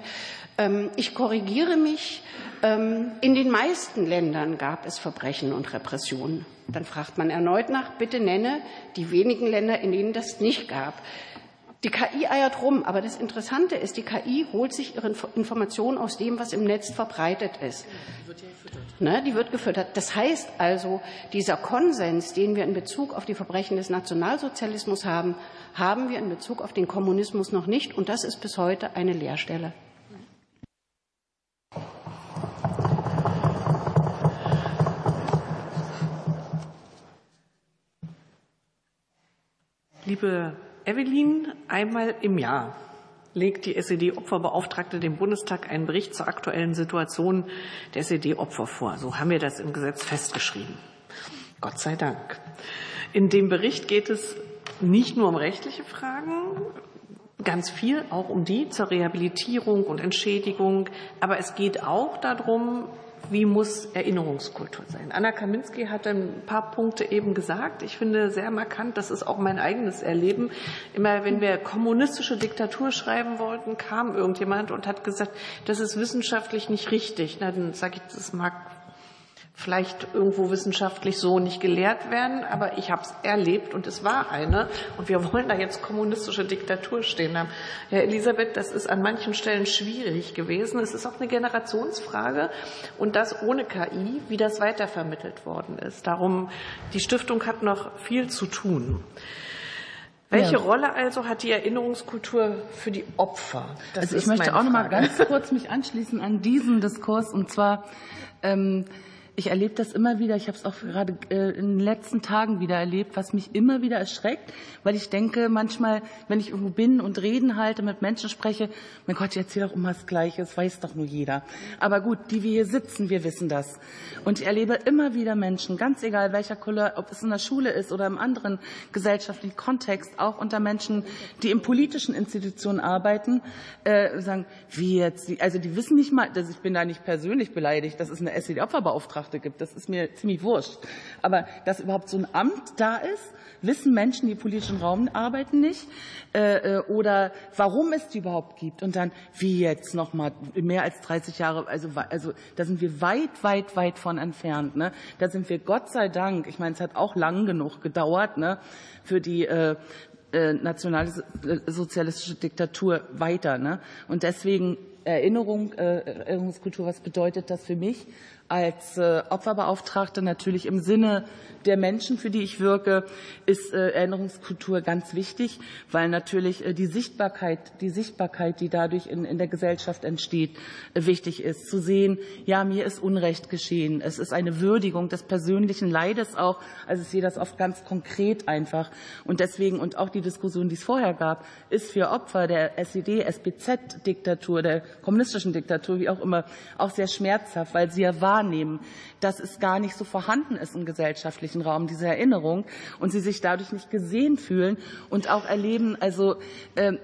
ähm, ich korrigiere mich, ähm, in den meisten Ländern gab es Verbrechen und Repressionen. Dann fragt man erneut nach, bitte nenne die wenigen Länder, in denen das nicht gab. Die KI eiert rum, aber das Interessante ist, die KI holt sich ihre Informationen aus dem, was im Netz verbreitet ist. Ne, die wird gefüttert. Das heißt also, dieser Konsens, den wir in Bezug auf die Verbrechen des Nationalsozialismus haben, haben wir in Bezug auf den Kommunismus noch nicht. Und das ist bis heute eine Leerstelle. Liebe Evelyn, einmal im Jahr legt die SED-Opferbeauftragte dem Bundestag einen Bericht zur aktuellen Situation der SED-Opfer vor. So haben wir das im Gesetz festgeschrieben. Gott sei Dank. In dem Bericht geht es nicht nur um rechtliche Fragen, ganz viel auch um die zur Rehabilitierung und Entschädigung, aber es geht auch darum, wie muss Erinnerungskultur sein? Anna Kaminski hat ein paar Punkte eben gesagt. Ich finde sehr markant, das ist auch mein eigenes Erleben. Immer wenn wir kommunistische Diktatur schreiben wollten, kam irgendjemand und hat gesagt, das ist wissenschaftlich nicht richtig. Na, dann sage ich, das mag vielleicht irgendwo wissenschaftlich so nicht gelehrt werden, aber ich habe es erlebt und es war eine. Und wir wollen da jetzt kommunistische Diktatur stehen haben. Ja, Elisabeth, das ist an manchen Stellen schwierig gewesen. Es ist auch eine Generationsfrage und das ohne KI, wie das weitervermittelt worden ist. Darum, die Stiftung hat noch viel zu tun. Welche ja. Rolle also hat die Erinnerungskultur für die Opfer? Das also ich möchte auch noch mal ganz kurz mich anschließen an diesen Diskurs und zwar ähm, ich erlebe das immer wieder. Ich habe es auch gerade äh, in den letzten Tagen wieder erlebt, was mich immer wieder erschreckt, weil ich denke manchmal, wenn ich irgendwo bin und Reden halte, mit Menschen spreche, mein Gott, ich erzähle doch immer das Gleiche, das weiß doch nur jeder. Aber gut, die wir hier sitzen, wir wissen das. Und ich erlebe immer wieder Menschen, ganz egal welcher Couleur, ob es in der Schule ist oder im anderen gesellschaftlichen Kontext, auch unter Menschen, die in politischen Institutionen arbeiten, äh, sagen, wie jetzt, also die wissen nicht mal, dass ich bin da nicht persönlich beleidigt, das ist eine SED-Opferbeauftragte Beauftragte gibt. Das ist mir ziemlich wurscht. Aber dass überhaupt so ein Amt da ist, wissen Menschen, die im politischen Raum arbeiten, nicht. Äh, äh, oder warum es die überhaupt gibt. Und dann, wie jetzt noch mal mehr als 30 Jahre, also, also da sind wir weit, weit, weit von entfernt. Ne? Da sind wir Gott sei Dank, ich meine, es hat auch lang genug gedauert, ne, für die äh, nationalsozialistische Diktatur weiter. Ne? Und deswegen Erinnerung, Erinnerungskultur, was bedeutet das für mich? Als äh, Opferbeauftragte natürlich im Sinne der Menschen, für die ich wirke, ist äh, Erinnerungskultur ganz wichtig, weil natürlich äh, die Sichtbarkeit, die Sichtbarkeit, die dadurch in, in der Gesellschaft entsteht, wichtig ist. Zu sehen, ja, mir ist Unrecht geschehen. Es ist eine Würdigung des persönlichen Leides auch. Also ich sehe das oft ganz konkret einfach. Und deswegen, und auch die Diskussion, die es vorher gab, ist für Opfer der SED, SBZ-Diktatur, der kommunistischen Diktatur, wie auch immer, auch sehr schmerzhaft, weil sie ja wahrnehmen, wahrnehmen, dass es gar nicht so vorhanden ist im gesellschaftlichen Raum, diese Erinnerung, und sie sich dadurch nicht gesehen fühlen und auch erleben, also äh,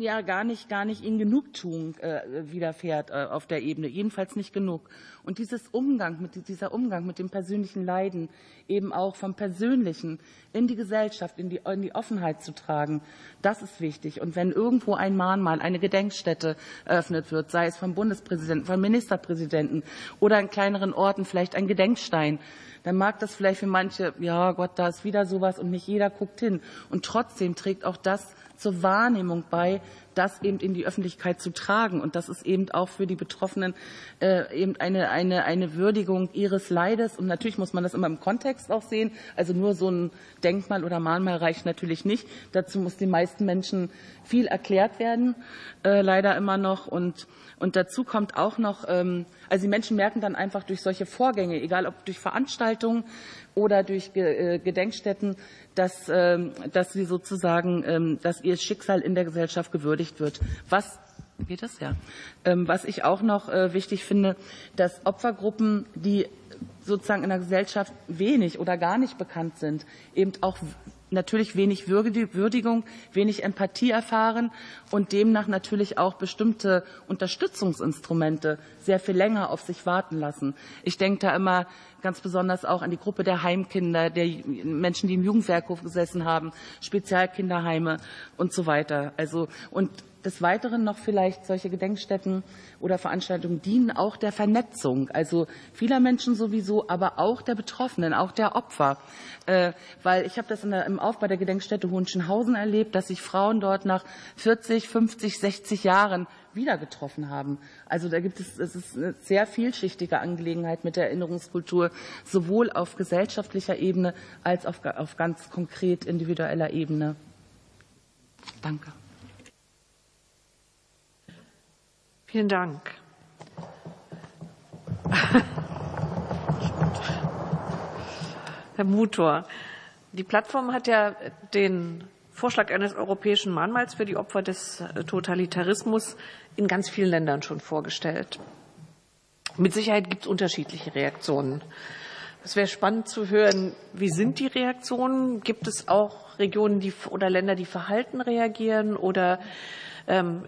ja gar nicht, gar nicht ihnen Genugtuung äh, widerfährt äh, auf der Ebene, jedenfalls nicht genug. Und dieses Umgang mit, dieser Umgang mit dem persönlichen Leiden, eben auch vom Persönlichen in die Gesellschaft, in die, in die Offenheit zu tragen, das ist wichtig. Und wenn irgendwo ein Mahnmal, eine Gedenkstätte eröffnet wird, sei es vom Bundespräsidenten, vom Ministerpräsidenten oder in kleineren Orten vielleicht ein Gedenkstein, dann mag das vielleicht für manche, ja Gott, da ist wieder sowas und nicht jeder guckt hin. Und trotzdem trägt auch das zur Wahrnehmung bei, das eben in die Öffentlichkeit zu tragen. Und das ist eben auch für die Betroffenen äh, eben eine, eine, eine Würdigung ihres Leides. Und natürlich muss man das immer im Kontext auch sehen. Also nur so ein Denkmal oder Mahnmal reicht natürlich nicht. Dazu muss den meisten Menschen viel erklärt werden, äh, leider immer noch. Und, und dazu kommt auch noch, ähm, also die Menschen merken dann einfach durch solche Vorgänge, egal ob durch Veranstaltungen oder durch äh, Gedenkstätten, dass, ähm, dass sie sozusagen, ähm, dass ihr Schicksal in der Gesellschaft gewürdigt wird. Was geht das ja? Ähm, was ich auch noch äh, wichtig finde, dass Opfergruppen, die sozusagen in der Gesellschaft wenig oder gar nicht bekannt sind, eben auch natürlich wenig Würdigung, wenig Empathie erfahren und demnach natürlich auch bestimmte Unterstützungsinstrumente sehr viel länger auf sich warten lassen. Ich denke da immer ganz besonders auch an die Gruppe der Heimkinder, der Menschen, die im Jugendwerkhof gesessen haben, Spezialkinderheime und so weiter. Also, und des Weiteren noch vielleicht solche Gedenkstätten oder Veranstaltungen dienen auch der Vernetzung, also vieler Menschen sowieso, aber auch der Betroffenen, auch der Opfer. Äh, weil ich habe das der, im Aufbau der Gedenkstätte Hohenschenhausen erlebt, dass sich Frauen dort nach 40, 50, 60 Jahren wieder getroffen haben. Also da gibt es, es ist eine sehr vielschichtige Angelegenheit mit der Erinnerungskultur, sowohl auf gesellschaftlicher Ebene als auch auf ganz konkret individueller Ebene. Danke. Vielen Dank. Herr Mutor, die Plattform hat ja den Vorschlag eines europäischen Mahnmals für die Opfer des Totalitarismus in ganz vielen Ländern schon vorgestellt. Mit Sicherheit gibt es unterschiedliche Reaktionen. Es wäre spannend zu hören, wie sind die Reaktionen? Gibt es auch Regionen die, oder Länder, die verhalten reagieren oder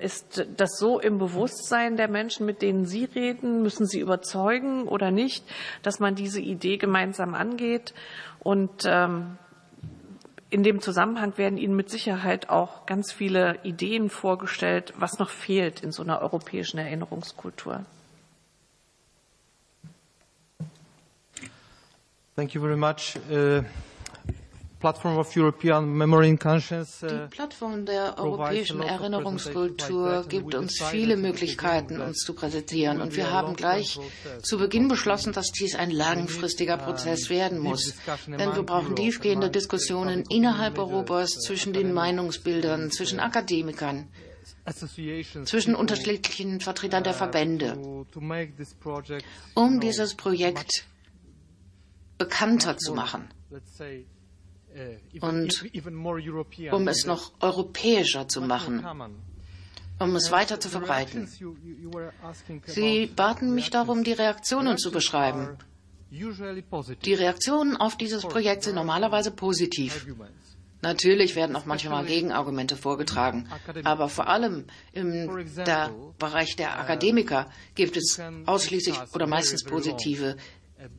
ist das so im Bewusstsein der Menschen, mit denen Sie reden? Müssen Sie überzeugen oder nicht, dass man diese Idee gemeinsam angeht? Und ähm, in dem Zusammenhang werden Ihnen mit Sicherheit auch ganz viele Ideen vorgestellt, was noch fehlt in so einer europäischen Erinnerungskultur. Thank you very much. Uh Platform of European Memory and Conscience. Die uh, Plattform der europäischen Erinnerungskultur gibt uns viele Möglichkeiten, uns zu präsentieren. Und wir haben gleich zu Beginn beschlossen, dass dies ein langfristiger Prozess werden muss. Denn wir brauchen tiefgehende Diskussionen innerhalb Europas zwischen den Meinungsbildern, zwischen Akademikern, zwischen unterschiedlichen Vertretern der Verbände, um dieses Projekt bekannter zu machen und um es noch europäischer zu machen, um es weiter zu verbreiten. Sie baten mich darum, die Reaktionen zu beschreiben. Die Reaktionen auf dieses Projekt sind normalerweise positiv. Natürlich werden auch manchmal Gegenargumente vorgetragen, aber vor allem im Bereich der Akademiker gibt es ausschließlich oder meistens positive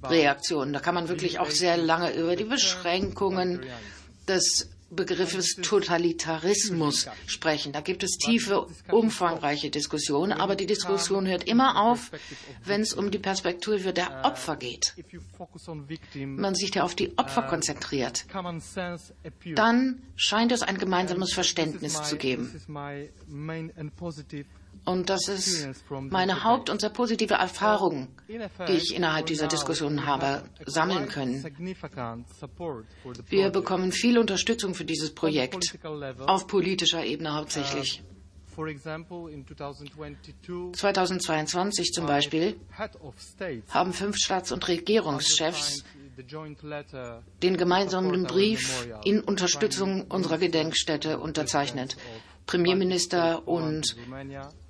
Reaktionen. Da kann man wirklich auch sehr lange über die Beschränkungen des Begriffes Totalitarismus sprechen. Da gibt es tiefe, umfangreiche Diskussionen, aber die Diskussion hört immer auf, wenn es um die Perspektive der Opfer geht. Man sich ja auf die Opfer konzentriert. Dann scheint es ein gemeinsames Verständnis zu geben. Und das ist meine Haupt- und sehr positive Erfahrung, die ich innerhalb dieser Diskussion habe sammeln können. Wir bekommen viel Unterstützung für dieses Projekt, auf politischer Ebene hauptsächlich. 2022 zum Beispiel haben fünf Staats- und Regierungschefs den gemeinsamen Brief in Unterstützung unserer Gedenkstätte unterzeichnet. Premierminister und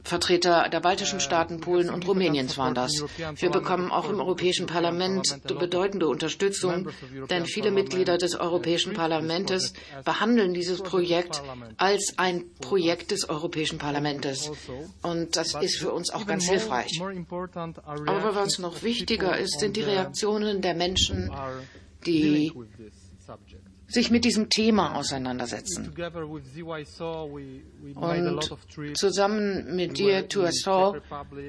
Vertreter der baltischen Staaten, Polen und Rumäniens waren das. Wir bekommen auch im Europäischen Parlament bedeutende Unterstützung, denn viele Mitglieder des Europäischen Parlaments behandeln dieses Projekt als ein Projekt des Europäischen Parlaments. Und das ist für uns auch ganz hilfreich. Aber was noch wichtiger ist, sind die Reaktionen der Menschen, die sich mit diesem Thema auseinandersetzen. Und zusammen mit dir, TUSO,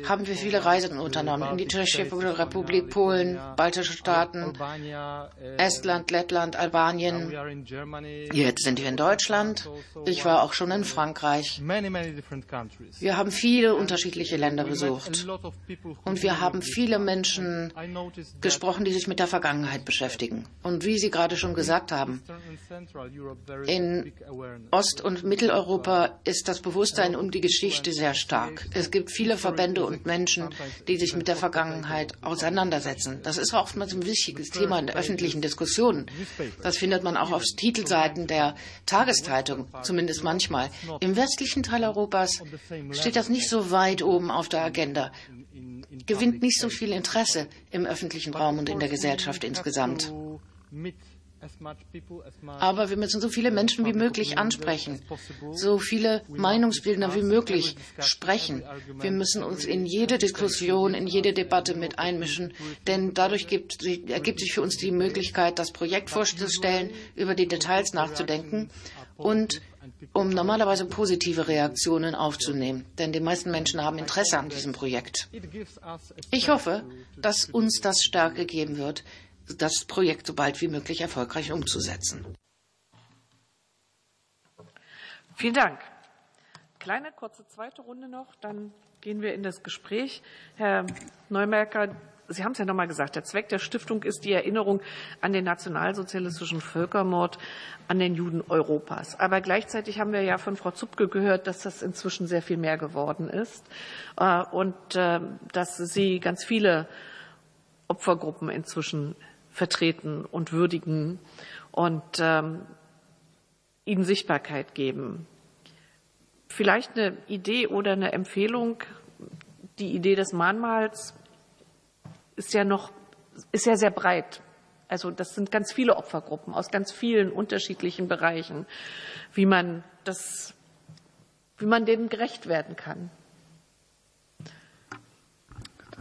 haben wir viele Reisen unternommen in die Tschechische Republik, Polen, baltische Staaten, Estland, Lettland, Albanien. Jetzt sind wir in Deutschland. Ich war auch schon in Frankreich. Wir haben viele unterschiedliche Länder besucht. Und wir haben viele Menschen gesprochen, die sich mit der Vergangenheit beschäftigen. Und wie Sie gerade schon gesagt haben, in Ost- und Mitteleuropa ist das Bewusstsein um die Geschichte sehr stark. Es gibt viele Verbände und Menschen, die sich mit der Vergangenheit auseinandersetzen. Das ist oftmals ein wichtiges Thema in der öffentlichen Diskussion. Das findet man auch auf Titelseiten der Tageszeitung, zumindest manchmal. Im westlichen Teil Europas steht das nicht so weit oben auf der Agenda gewinnt nicht so viel Interesse im öffentlichen Raum und in der Gesellschaft insgesamt. Aber wir müssen so viele Menschen wie möglich ansprechen, so viele Meinungsbildner wie möglich sprechen. Wir müssen uns in jede Diskussion, in jede Debatte mit einmischen, denn dadurch gibt, ergibt sich für uns die Möglichkeit, das Projekt vorzustellen, über die Details nachzudenken und um normalerweise positive Reaktionen aufzunehmen. Denn die meisten Menschen haben Interesse an diesem Projekt. Ich hoffe, dass uns das Stärke geben wird, das Projekt so bald wie möglich erfolgreich umzusetzen. Vielen Dank. Kleine kurze zweite Runde noch, dann gehen wir in das Gespräch. Herr Neumerker, Sie haben es ja nochmal gesagt, der Zweck der Stiftung ist die Erinnerung an den nationalsozialistischen Völkermord an den Juden Europas. Aber gleichzeitig haben wir ja von Frau Zupke gehört, dass das inzwischen sehr viel mehr geworden ist äh, und äh, dass Sie ganz viele Opfergruppen inzwischen vertreten und würdigen und ähm, ihnen Sichtbarkeit geben. Vielleicht eine Idee oder eine Empfehlung. Die Idee des Mahnmals ist ja noch, ist ja sehr breit. Also das sind ganz viele Opfergruppen aus ganz vielen unterschiedlichen Bereichen, wie man das, wie man denen gerecht werden kann.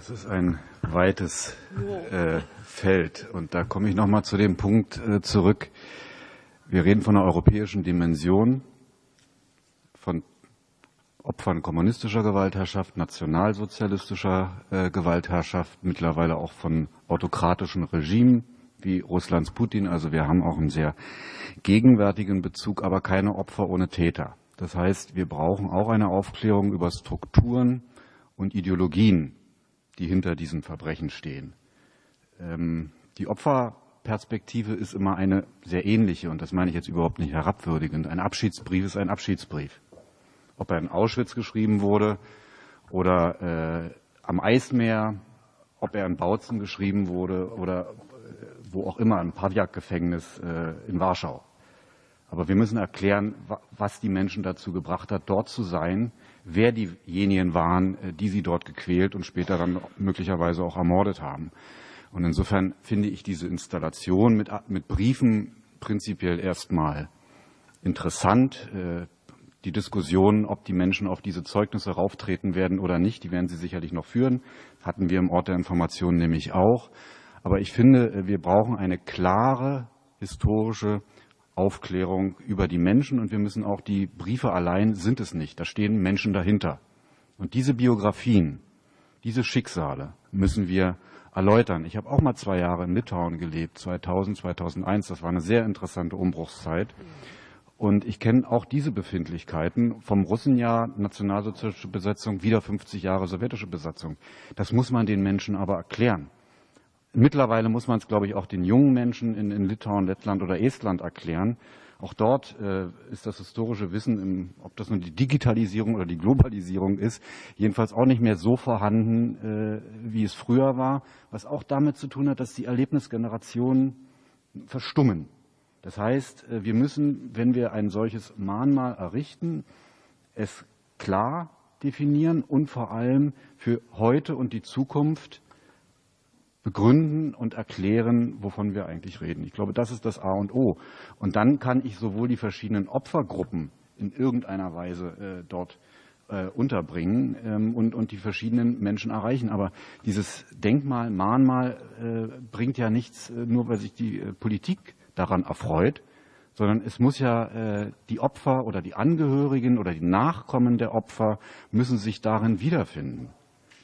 Das ist ein weites äh, Feld. Und da komme ich nochmal zu dem Punkt äh, zurück. Wir reden von einer europäischen Dimension, von Opfern kommunistischer Gewaltherrschaft, nationalsozialistischer äh, Gewaltherrschaft, mittlerweile auch von autokratischen Regimen wie Russlands Putin. Also wir haben auch einen sehr gegenwärtigen Bezug, aber keine Opfer ohne Täter. Das heißt, wir brauchen auch eine Aufklärung über Strukturen und Ideologien, die hinter diesen Verbrechen stehen. Ähm, die Opferperspektive ist immer eine sehr ähnliche und das meine ich jetzt überhaupt nicht herabwürdigend. Ein Abschiedsbrief ist ein Abschiedsbrief. Ob er in Auschwitz geschrieben wurde oder äh, am Eismeer, ob er in Bautzen geschrieben wurde oder äh, wo auch immer, im Pawjak-Gefängnis äh, in Warschau. Aber wir müssen erklären, was die Menschen dazu gebracht hat, dort zu sein, wer diejenigen waren, äh, die sie dort gequält und später dann möglicherweise auch ermordet haben. Und insofern finde ich diese Installation mit, mit Briefen prinzipiell erstmal interessant. Äh, die Diskussion, ob die Menschen auf diese Zeugnisse rauftreten werden oder nicht, die werden sie sicherlich noch führen. Hatten wir im Ort der Information nämlich auch. Aber ich finde, äh, wir brauchen eine klare historische Aufklärung über die Menschen und wir müssen auch die Briefe allein sind es nicht. Da stehen Menschen dahinter. Und diese Biografien, diese Schicksale müssen wir erläutern. Ich habe auch mal zwei Jahre in Litauen gelebt, 2000, 2001. Das war eine sehr interessante Umbruchszeit. Und ich kenne auch diese Befindlichkeiten vom Russenjahr nationalsozialistische Besetzung, wieder 50 Jahre sowjetische Besatzung. Das muss man den Menschen aber erklären. Mittlerweile muss man es, glaube ich, auch den jungen Menschen in, in Litauen, Lettland oder Estland erklären. Auch dort äh, ist das historische Wissen, im, ob das nun die Digitalisierung oder die Globalisierung ist, jedenfalls auch nicht mehr so vorhanden, äh, wie es früher war, was auch damit zu tun hat, dass die Erlebnisgenerationen verstummen. Das heißt, äh, wir müssen, wenn wir ein solches Mahnmal errichten, es klar definieren und vor allem für heute und die Zukunft begründen und erklären, wovon wir eigentlich reden. Ich glaube, das ist das A und O. Und dann kann ich sowohl die verschiedenen Opfergruppen in irgendeiner Weise äh, dort äh, unterbringen ähm, und, und die verschiedenen Menschen erreichen. Aber dieses Denkmal, Mahnmal äh, bringt ja nichts, äh, nur weil sich die äh, Politik daran erfreut, sondern es muss ja äh, die Opfer oder die Angehörigen oder die Nachkommen der Opfer müssen sich darin wiederfinden.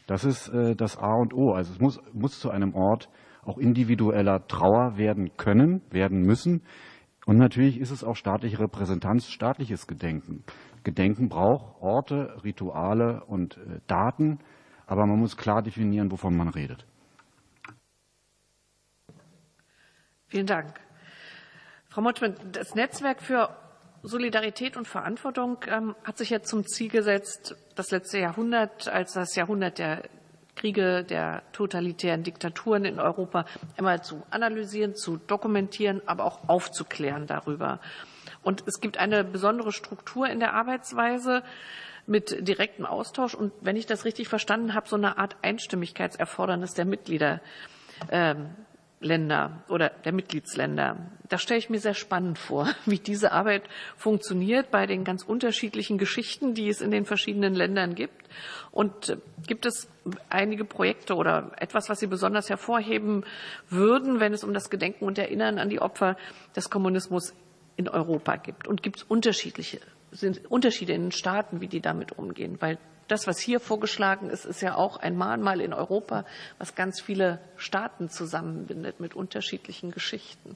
Das ist äh, das A und O. Also es muss, muss zu einem Ort auch individueller Trauer werden können, werden müssen. Und natürlich ist es auch staatliche Repräsentanz, staatliches Gedenken. Gedenken braucht Orte, Rituale und äh, Daten, aber man muss klar definieren, wovon man redet. Vielen Dank. Frau Motschmann, das Netzwerk für Solidarität und Verantwortung ähm, hat sich jetzt zum Ziel gesetzt, das letzte Jahrhundert als das Jahrhundert der Kriege, der totalitären Diktaturen in Europa einmal zu analysieren, zu dokumentieren, aber auch aufzuklären darüber. Und es gibt eine besondere Struktur in der Arbeitsweise mit direktem Austausch und, wenn ich das richtig verstanden habe, so eine Art Einstimmigkeitserfordernis der Mitglieder. Ähm, Länder oder der Mitgliedsländer. Das stelle ich mir sehr spannend vor, wie diese Arbeit funktioniert bei den ganz unterschiedlichen Geschichten, die es in den verschiedenen Ländern gibt. Und äh, gibt es einige Projekte oder etwas, was Sie besonders hervorheben würden, wenn es um das Gedenken und Erinnern an die Opfer des Kommunismus in Europa gibt? Und gibt es unterschiedliche sind Unterschiede in den Staaten, wie die damit umgehen? Weil das, was hier vorgeschlagen ist, ist ja auch ein Mahnmal in Europa, was ganz viele Staaten zusammenbindet mit unterschiedlichen Geschichten.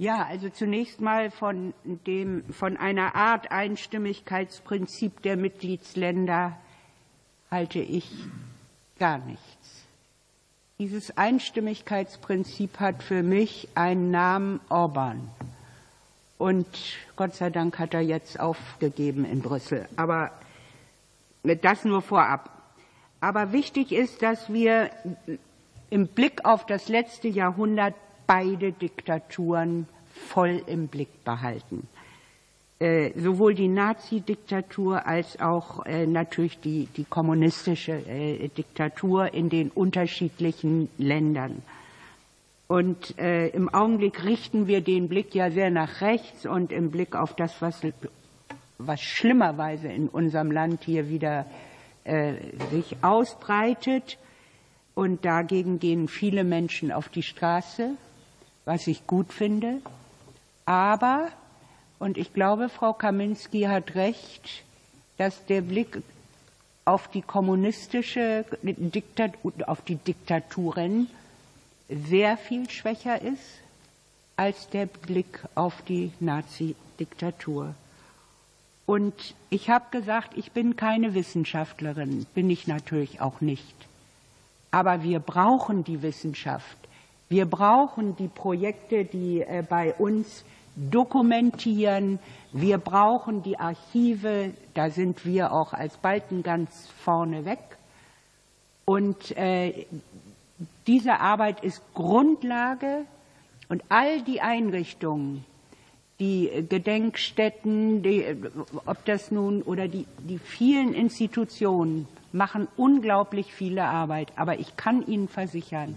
Ja, also zunächst mal von, dem, von einer Art Einstimmigkeitsprinzip der Mitgliedsländer halte ich gar nichts. Dieses Einstimmigkeitsprinzip hat für mich einen Namen Orban. Und Gott sei Dank hat er jetzt aufgegeben in Brüssel. Aber das nur vorab. Aber wichtig ist, dass wir im Blick auf das letzte Jahrhundert beide Diktaturen voll im Blick behalten. Äh, sowohl die Nazi-Diktatur als auch äh, natürlich die, die kommunistische äh, Diktatur in den unterschiedlichen Ländern. Und äh, im Augenblick richten wir den Blick ja sehr nach rechts und im Blick auf das, was, was schlimmerweise in unserem Land hier wieder äh, sich ausbreitet. Und dagegen gehen viele Menschen auf die Straße, was ich gut finde. Aber, und ich glaube, Frau Kaminski hat recht, dass der Blick auf die kommunistische Diktatur, auf die Diktaturen sehr viel schwächer ist als der Blick auf die Nazi-Diktatur. Und ich habe gesagt, ich bin keine Wissenschaftlerin, bin ich natürlich auch nicht. Aber wir brauchen die Wissenschaft. Wir brauchen die Projekte, die äh, bei uns dokumentieren. Wir brauchen die Archive. Da sind wir auch als Balken ganz vorne weg. Und äh, diese Arbeit ist Grundlage und all die Einrichtungen, die Gedenkstätten, die, ob das nun oder die, die vielen Institutionen machen unglaublich viele Arbeit. Aber ich kann Ihnen versichern,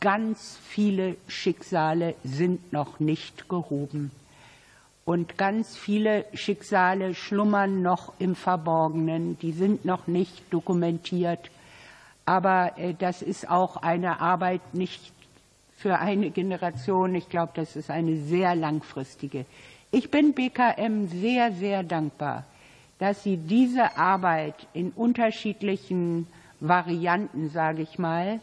ganz viele Schicksale sind noch nicht gehoben. Und ganz viele Schicksale schlummern noch im Verborgenen, die sind noch nicht dokumentiert. Aber äh, das ist auch eine Arbeit nicht für eine Generation. Ich glaube, das ist eine sehr langfristige. Ich bin BKM sehr, sehr dankbar, dass Sie diese Arbeit in unterschiedlichen Varianten, sage ich mal,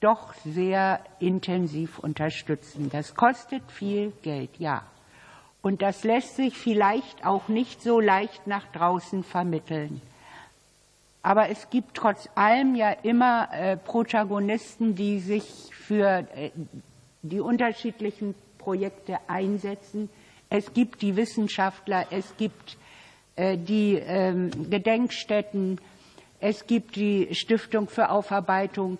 doch sehr intensiv unterstützen. Das kostet viel Geld, ja. Und das lässt sich vielleicht auch nicht so leicht nach draußen vermitteln. Aber es gibt trotz allem ja immer äh, Protagonisten, die sich für äh, die unterschiedlichen Projekte einsetzen. Es gibt die Wissenschaftler, es gibt äh, die ähm, Gedenkstätten, es gibt die Stiftung für Aufarbeitung.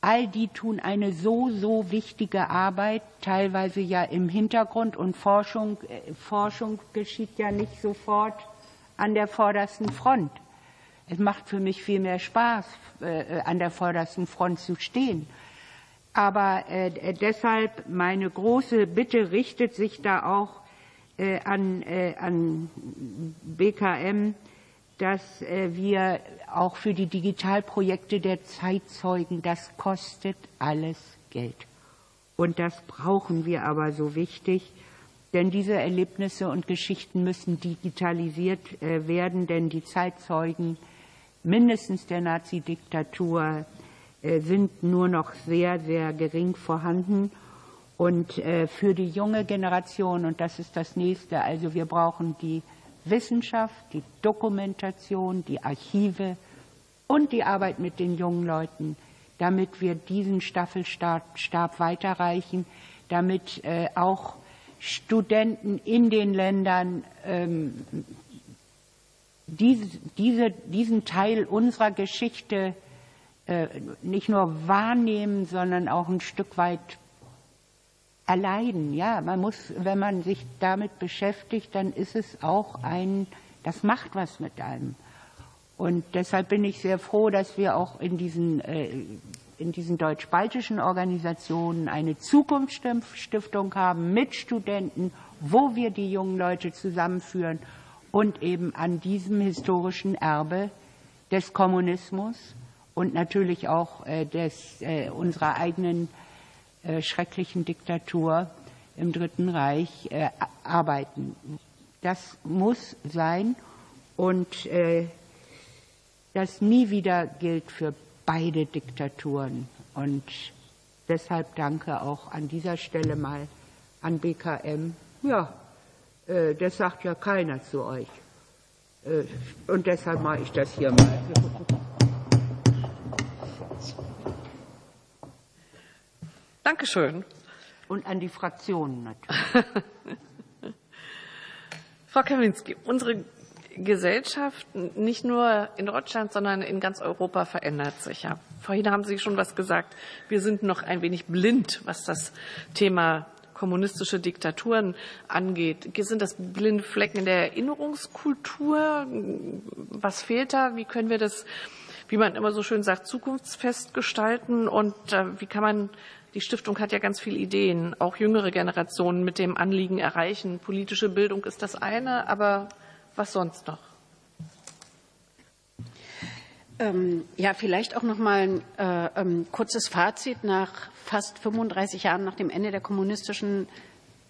All die tun eine so, so wichtige Arbeit, teilweise ja im Hintergrund und Forschung, Forschung geschieht ja nicht sofort an der vordersten Front. Es macht für mich viel mehr Spaß, äh, an der vordersten Front zu stehen. Aber äh, deshalb meine große Bitte richtet sich da auch äh, an, äh, an BKM, dass äh, wir auch für die Digitalprojekte der Zeitzeugen, das kostet alles Geld. Und das brauchen wir aber so wichtig, denn diese Erlebnisse und Geschichten müssen digitalisiert äh, werden, denn die Zeitzeugen mindestens der Nazi-Diktatur äh, sind nur noch sehr, sehr gering vorhanden. Und äh, für die junge Generation, und das ist das nächste, also wir brauchen die Wissenschaft, die Dokumentation, die Archive und die Arbeit mit den jungen Leuten, damit wir diesen Staffelstab weiterreichen, damit äh, auch Studenten in den Ländern ähm, diese, diese, diesen Teil unserer Geschichte äh, nicht nur wahrnehmen, sondern auch ein Stück weit erleiden. Ja, man muss, wenn man sich damit beschäftigt, dann ist es auch ein, das macht was mit einem. Und deshalb bin ich sehr froh, dass wir auch in diesen, äh, in diesen deutsch-baltischen Organisationen eine Zukunftsstiftung haben mit Studenten, wo wir die jungen Leute zusammenführen und eben an diesem historischen Erbe des Kommunismus und natürlich auch äh, des, äh, unserer eigenen äh, schrecklichen Diktatur im Dritten Reich arbeiten. Das muss sein und das nie wieder gilt für beide Diktaturen. Und deshalb danke auch an dieser Stelle mal an BKM. Ja, äh, das sagt ja keiner zu euch. Äh, und deshalb mache ich das hier mal. Dankeschön. Und an die Fraktionen natürlich. Frau Kaminski, unsere Gesellschaft nicht nur in Deutschland, sondern in ganz Europa verändert sich ja. Vorhin haben Sie schon was gesagt. Wir sind noch ein wenig blind, was das Thema kommunistische Diktaturen angeht. Sind das blinde Flecken in der Erinnerungskultur? Was fehlt da? Wie können wir das, wie man immer so schön sagt, zukunftsfest gestalten? Und äh, wie kann man die Stiftung hat ja ganz viele Ideen, auch jüngere Generationen mit dem Anliegen erreichen. Politische Bildung ist das eine, aber was sonst noch? Ähm, ja, vielleicht auch noch mal ein äh, ähm, kurzes Fazit nach fast 35 Jahren nach dem Ende der kommunistischen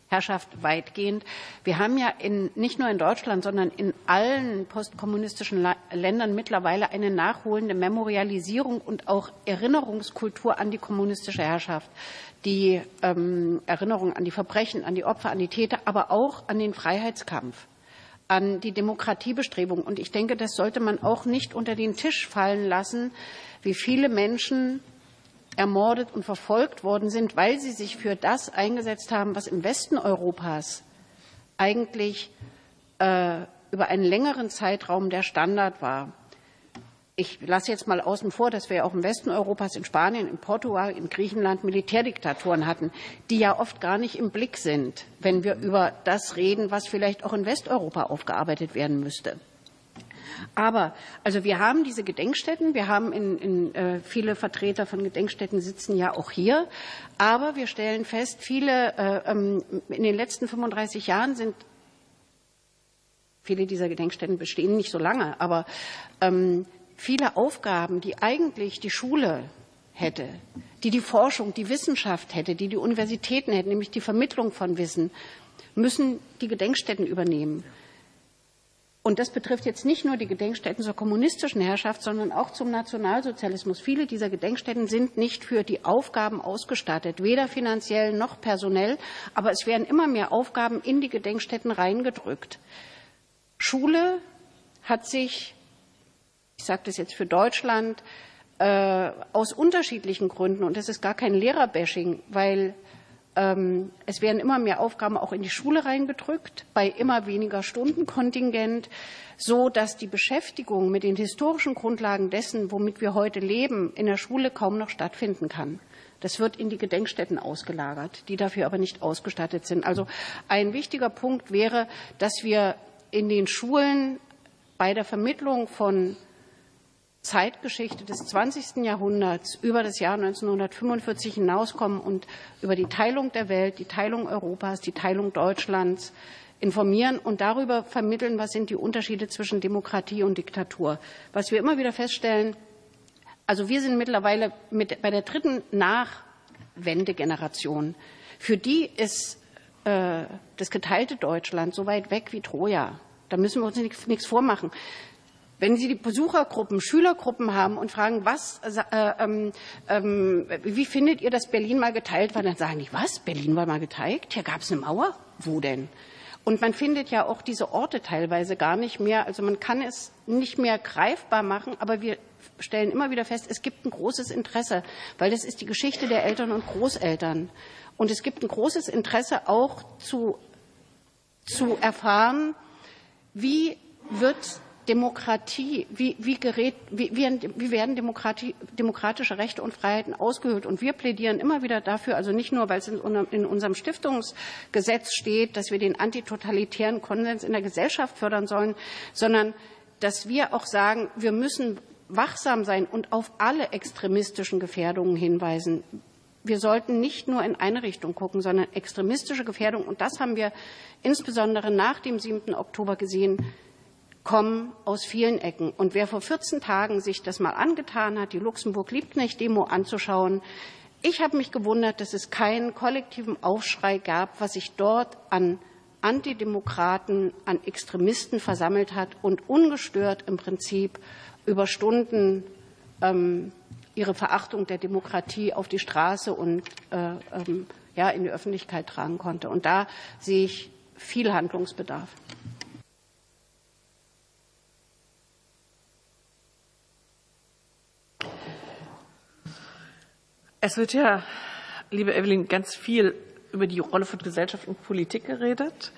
Herrschaft weitgehend. Wir haben ja in, nicht nur in Deutschland, sondern in allen postkommunistischen Ländern mittlerweile eine nachholende Memorialisierung und auch Erinnerungskultur an die kommunistische Herrschaft. Die ähm, Erinnerung an die Verbrechen, an die Opfer, an die Täter, aber auch an den Freiheitskampf an die Demokratiebestrebung. Und ich denke, das sollte man auch nicht unter den Tisch fallen lassen, wie viele Menschen ermordet und verfolgt worden sind, weil sie sich für das eingesetzt haben, was im Westen Europas eigentlich äh, über einen längeren Zeitraum der Standard war. Ich lasse jetzt mal außen vor, dass wir auch im Westen Europas, in Spanien, in Portugal, in Griechenland Militärdiktaturen hatten, die ja oft gar nicht im Blick sind, wenn wir über das reden, was vielleicht auch in Westeuropa aufgearbeitet werden müsste. Aber also wir haben diese Gedenkstätten, wir haben in, in äh, viele Vertreter von Gedenkstätten sitzen ja auch hier, aber wir stellen fest, viele äh, ähm, in den letzten 35 Jahren sind viele dieser Gedenkstätten bestehen nicht so lange, aber ähm, viele Aufgaben, die eigentlich die Schule hätte, die die Forschung, die Wissenschaft hätte, die die Universitäten hätten, nämlich die Vermittlung von Wissen, müssen die Gedenkstätten übernehmen. Und das betrifft jetzt nicht nur die Gedenkstätten zur kommunistischen Herrschaft, sondern auch zum Nationalsozialismus. Viele dieser Gedenkstätten sind nicht für die Aufgaben ausgestattet, weder finanziell noch personell, aber es werden immer mehr Aufgaben in die Gedenkstätten reingedrückt. Schule hat sich, ich sage das jetzt für Deutschland, äh, aus unterschiedlichen Gründen, und das ist gar kein Lehrerbashing, weil Ähm, es werden immer mehr Aufgaben auch in die Schule reingedrückt, bei immer weniger Stundenkontingent, so dass die Beschäftigung mit den historischen Grundlagen dessen, womit wir heute leben, in der Schule kaum noch stattfinden kann. Das wird in die Gedenkstätten ausgelagert, die dafür aber nicht ausgestattet sind. Also ein wichtiger Punkt wäre, dass wir in den Schulen bei der Vermittlung von Zeitgeschichte des 20. Jahrhunderts über das Jahr 1945 hinauskommen und über die Teilung der Welt, die Teilung Europas, die Teilung Deutschlands informieren und darüber vermitteln, was sind die Unterschiede zwischen Demokratie und Diktatur. Was wir immer wieder feststellen, also wir sind mittlerweile mit, bei der dritten Nachwendegeneration. Für die ist äh, das geteilte Deutschland so weit weg wie Troja. Da müssen wir uns nichts, nichts vormachen. Wenn Sie die Besuchergruppen, Schülergruppen haben und fragen, was, äh, ähm, ähm, wie findet ihr, dass Berlin mal geteilt war, dann sagen die, was, Berlin war mal geteilt? Hier gab es eine Mauer? Wo denn? Und man findet ja auch diese Orte teilweise gar nicht mehr. Also man kann es nicht mehr greifbar machen, aber wir stellen immer wieder fest, es gibt ein großes Interesse, weil das ist die Geschichte der Eltern und Großeltern. Und es gibt ein großes Interesse auch zu, zu erfahren, wie wird Demokratie, wie, wie, gerät, wie, wie werden demokratische Rechte und Freiheiten ausgehöhlt? Und wir plädieren immer wieder dafür, also nicht nur, weil es in, in unserem Stiftungsgesetz steht, dass wir den antitotalitären Konsens in der Gesellschaft fördern sollen, sondern dass wir auch sagen, wir müssen wachsam sein und auf alle extremistischen Gefährdungen hinweisen. Wir sollten nicht nur in eine Richtung gucken, sondern extremistische Gefährdungen, und das haben wir insbesondere nach dem 7. Oktober gesehen, kommen aus vielen Ecken. Und wer vor 14 Tagen sich das mal angetan hat, die Luxemburg-Liebknecht-Demo anzuschauen, ich habe mich gewundert, dass es keinen kollektiven Aufschrei gab, was sich dort an Antidemokraten, an Extremisten versammelt hat und ungestört im Prinzip über Stunden ähm, ihre Verachtung der Demokratie auf die Straße und äh, ähm, ja, in die Öffentlichkeit tragen konnte. Und da sehe ich viel Handlungsbedarf. Es wird ja, liebe Evelyn, ganz viel über die Rolle von Gesellschaft und Politik geredet,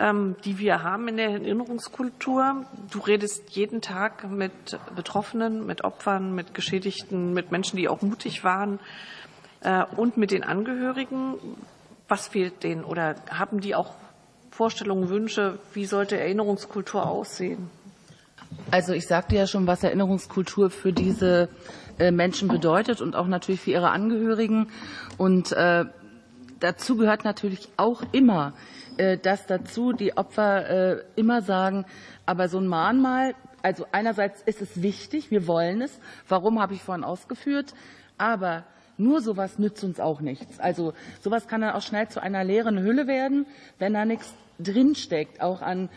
ähm, die wir haben in der Erinnerungskultur. Du redest jeden Tag mit Betroffenen, mit Opfern, mit Geschädigten, mit Menschen, die auch mutig waren äh, und mit den Angehörigen. Was fehlt denen oder haben die auch Vorstellungen, Wünsche? Wie sollte Erinnerungskultur aussehen? Also ich sagte ja schon, was Erinnerungskultur für diese Menschen bedeutet und auch natürlich für ihre Angehörigen. Und äh, dazu gehört natürlich auch immer, äh, dass dazu die Opfer äh, immer sagen, aber so ein Mahnmal, also einerseits ist es wichtig, wir wollen es, warum habe ich vorhin ausgeführt, aber nur sowas nützt uns auch nichts. Also sowas kann dann auch schnell zu einer leeren Hülle werden, wenn da nichts drinsteckt, auch an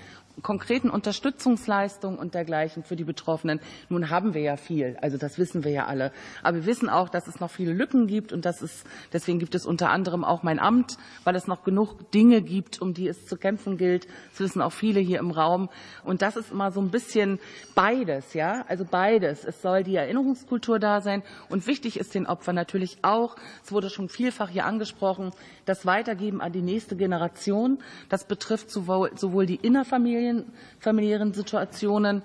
konkreten Unterstützungsleistungen und dergleichen für die Betroffenen. Nun haben wir ja viel, also das wissen wir ja alle. Aber wir wissen auch, dass es noch viele Lücken gibt und das ist, deswegen gibt es unter anderem auch mein Amt, weil es noch genug Dinge gibt, um die es zu kämpfen gilt. Das wissen auch viele hier im Raum. Und das ist immer so ein bisschen beides, ja, also beides. Es soll die Erinnerungskultur da sein und wichtig ist den Opfern natürlich auch, es wurde schon vielfach hier angesprochen, das Weitergeben an die nächste Generation. Das betrifft sowohl, die Innerfamilien familien, familiären Situationen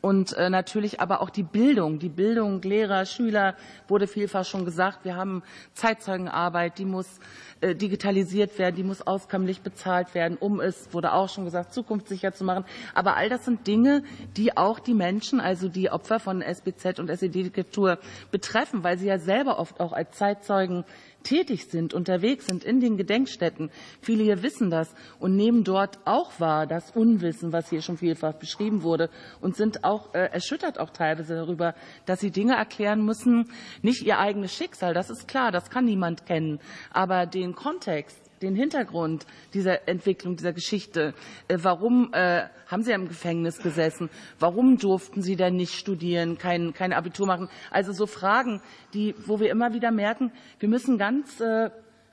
und äh, natürlich aber auch die Bildung. Die Bildung Lehrer, Schüler wurde vielfach schon gesagt. Wir haben Zeitzeugenarbeit, die muss äh, digitalisiert werden, die muss auskömmlich bezahlt werden, um es, wurde auch schon gesagt, zukunftssicher zu machen. Aber all das sind Dinge, die auch die Menschen, also die Opfer von SBZ und SED-Diktatur betreffen, weil sie ja selber oft auch als Zeitzeugen tätig sind, unterwegs sind in den Gedenkstätten. Viele hier wissen das und nehmen dort auch wahr, das Unwissen, was hier schon vielfach beschrieben wurde und sind auch äh, erschüttert auch teilweise darüber, dass sie Dinge erklären müssen, nicht ihr eigenes Schicksal, das ist klar, das kann niemand kennen, aber den Kontext, den Hintergrund dieser Entwicklung, dieser Geschichte. Äh, warum äh, haben Sie im Gefängnis gesessen? Warum durften Sie denn nicht studieren, kein, kein Abitur machen? Also so Fragen, die, wo wir immer wieder merken, wir müssen ganz äh,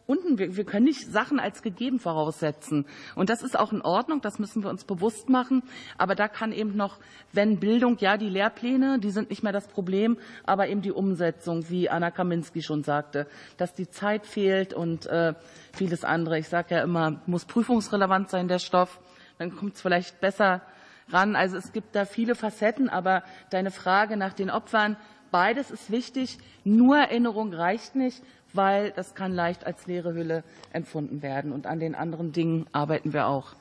unten, wir, wir können nicht Sachen als gegeben voraussetzen. Und das ist auch in Ordnung, das müssen wir uns bewusst machen. Aber da kann eben noch, wenn Bildung, ja, die Lehrpläne, die sind nicht mehr das Problem, aber eben die Umsetzung, wie Anna Kaminski schon sagte, dass die Zeit fehlt und äh, vieles andere. Ich sage ja immer, muss prüfungsrelevant sein, der Stoff. Dann kommt es vielleicht besser ran. Also es gibt da viele Facetten, aber deine Frage nach den Opfern, beides ist wichtig. Nur Erinnerung reicht nicht weil das kann leicht als leere Hülle empfunden werden. Und an den anderen Dingen arbeiten wir auch.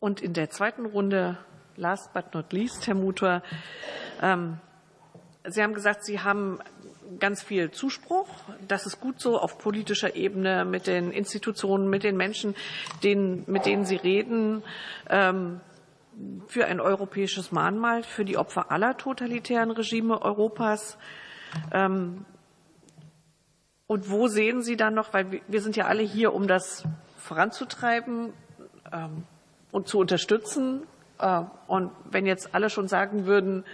Und in der zweiten Runde, last but not least, Herr Mutter, ähm, Sie haben gesagt, Sie haben ganz viel Zuspruch. Das ist gut so auf politischer Ebene mit den Institutionen, mit den Menschen, denen, mit denen Sie reden. Ähm, für ein europäisches Mahnmal für die Opfer aller totalitären Regime Europas. Ähm, und wo sehen Sie dann noch, weil wir sind ja alle hier, um das voranzutreiben ähm, und zu unterstützen. Äh, und wenn jetzt alle schon sagen würden,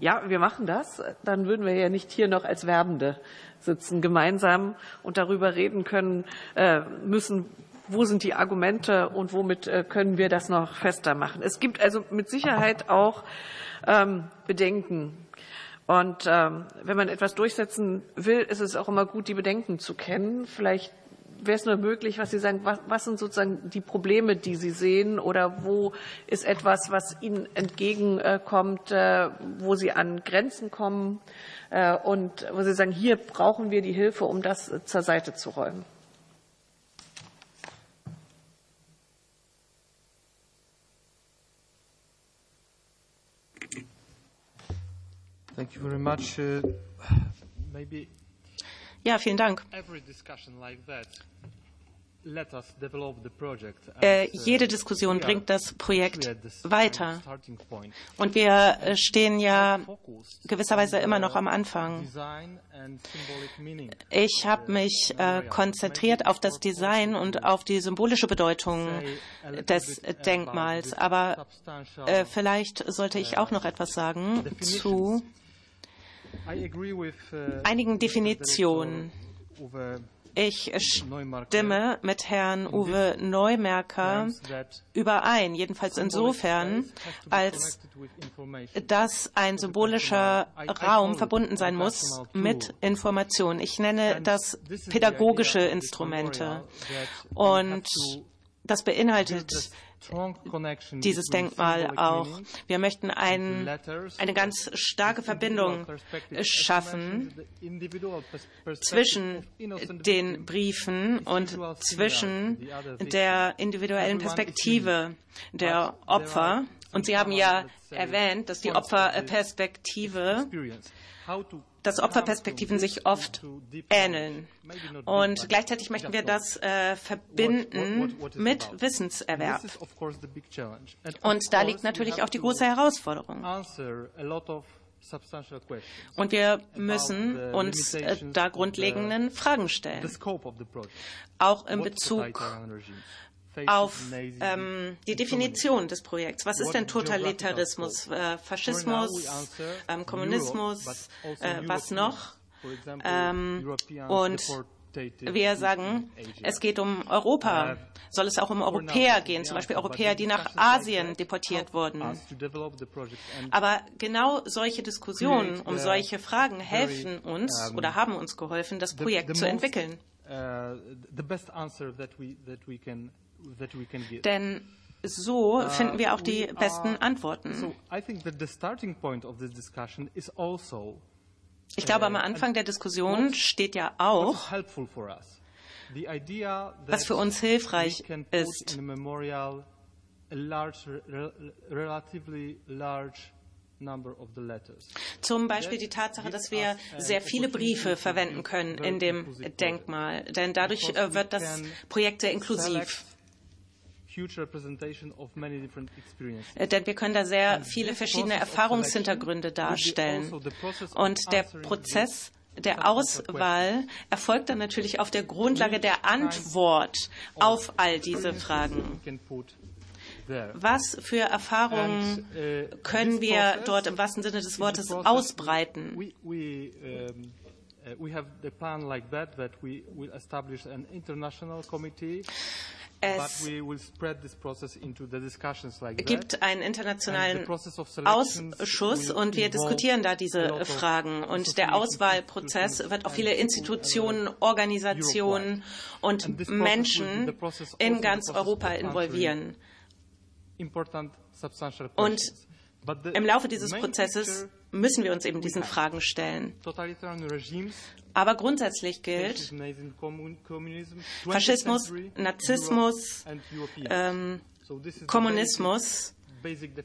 ja, wir machen das, dann würden wir ja nicht hier noch als Werbende sitzen, gemeinsam und darüber reden können äh, müssen, wo sind die Argumente und womit äh, können wir das noch fester machen. Es gibt also mit Sicherheit auch ähm, Bedenken. Und ähm, wenn man etwas durchsetzen will, ist es auch immer gut, die Bedenken zu kennen. Vielleicht wäre es nur möglich, was Sie sagen, was, was, sind sozusagen die Probleme, die Sie sehen oder wo ist etwas, was Ihnen entgegenkommt, äh, wo Sie an Grenzen kommen äh, und wo Sie sagen, hier brauchen wir die Hilfe, um das zur Seite zu räumen. Thank you very much. Uh, maybe ja, vielen Dank. Äh, jede Diskussion bringt das Projekt weiter. Und wir äh, stehen ja gewisserweise immer noch am Anfang. Ich habe mich äh, konzentriert auf das Design und auf die symbolische Bedeutung des Denkmals. Aber äh, vielleicht sollte ich auch noch etwas sagen zu Uh, einigen Definitionen. Ich stimme mit Herrn Uwe Neumerker überein, jedenfalls insofern, als dass ein symbolischer Raum verbunden sein muss mit Information. Ich nenne das pädagogische Instrumente. Und das beinhaltet dieses Denkmal auch. Wir möchten ein, eine ganz starke Verbindung schaffen zwischen den Briefen und zwischen der individuellen Perspektive der Opfer. Und Sie haben ja erwähnt, dass die Opferperspektive dass Opferperspektiven sich oft ähneln. Und gleichzeitig möchten wir das äh, verbinden mit Wissenserwerb. Und da liegt natürlich auch die große Herausforderung. Und wir müssen uns äh, da grundlegenden Fragen stellen, auch in Bezug auf ähm, die Definition des Projekts. Was ist denn Totalitarismus? Äh, Faschismus, ähm, Kommunismus, also äh, was noch? Ähm, und wir sagen, es geht um Europa. Uh, Soll es auch um Europäer gehen, zum Beispiel Europäer, die nach Asien deportiert wurden? Aber genau solche Diskussionen um solche Fragen helfen uns oder haben uns geholfen, das Projekt zu entwickeln. Uh, denn so uh, finden wir auch die besten Antworten. Also, ich glaube, am uh, Anfang der Diskussion steht ja auch, was für uns hilfreich ist. Zum Beispiel die Tatsache, dass wir sehr viele Briefe verwenden können in dem Denkmal, denn dadurch äh, wird das Projekt sehr inklusiv. Äh, denn wir können da sehr viele verschiedene Erfahrungshintergründe darstellen. Also Und der Prozess der Auswahl erfolgt dann natürlich auf der Grundlage der Antwort auf all diese Fragen. Was für Erfahrungen uh, können wir dort im wahrsten Sinne des Wortes ausbreiten? We have the plan like that, that we will establish an international committee es gibt einen internationalen Ausschuss und wir diskutieren da diese Fragen. Und der Auswahlprozess wird auch viele Institutionen, Organisationen und Menschen in ganz Europa involvieren. Und im Laufe dieses Prozesses müssen wir uns eben diesen Fragen stellen. Aber grundsätzlich gilt, Faschismus, Narzissmus, ähm, Kommunismus,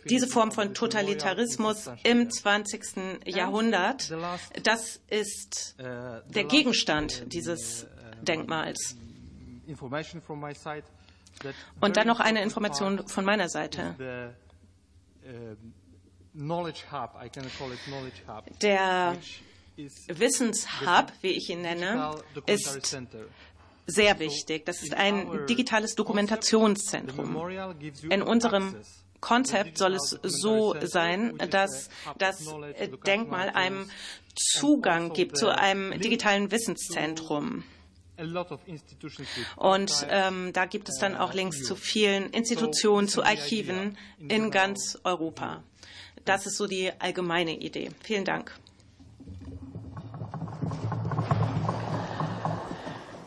diese Form von Totalitarismus im 20. Jahrhundert, das ist der Gegenstand dieses Denkmals. Und dann noch eine Information von meiner Seite. Der Wissenshub, wie ich ihn nenne, ist sehr wichtig. Das ist ein digitales Dokumentationszentrum. In unserem Konzept soll es so sein, dass das Denkmal einem Zugang gibt zu einem digitalen Wissenszentrum. Und ähm, da gibt es dann auch Links zu vielen Institutionen, zu Archiven in ganz Europa. Das ist so die allgemeine Idee. Vielen Dank.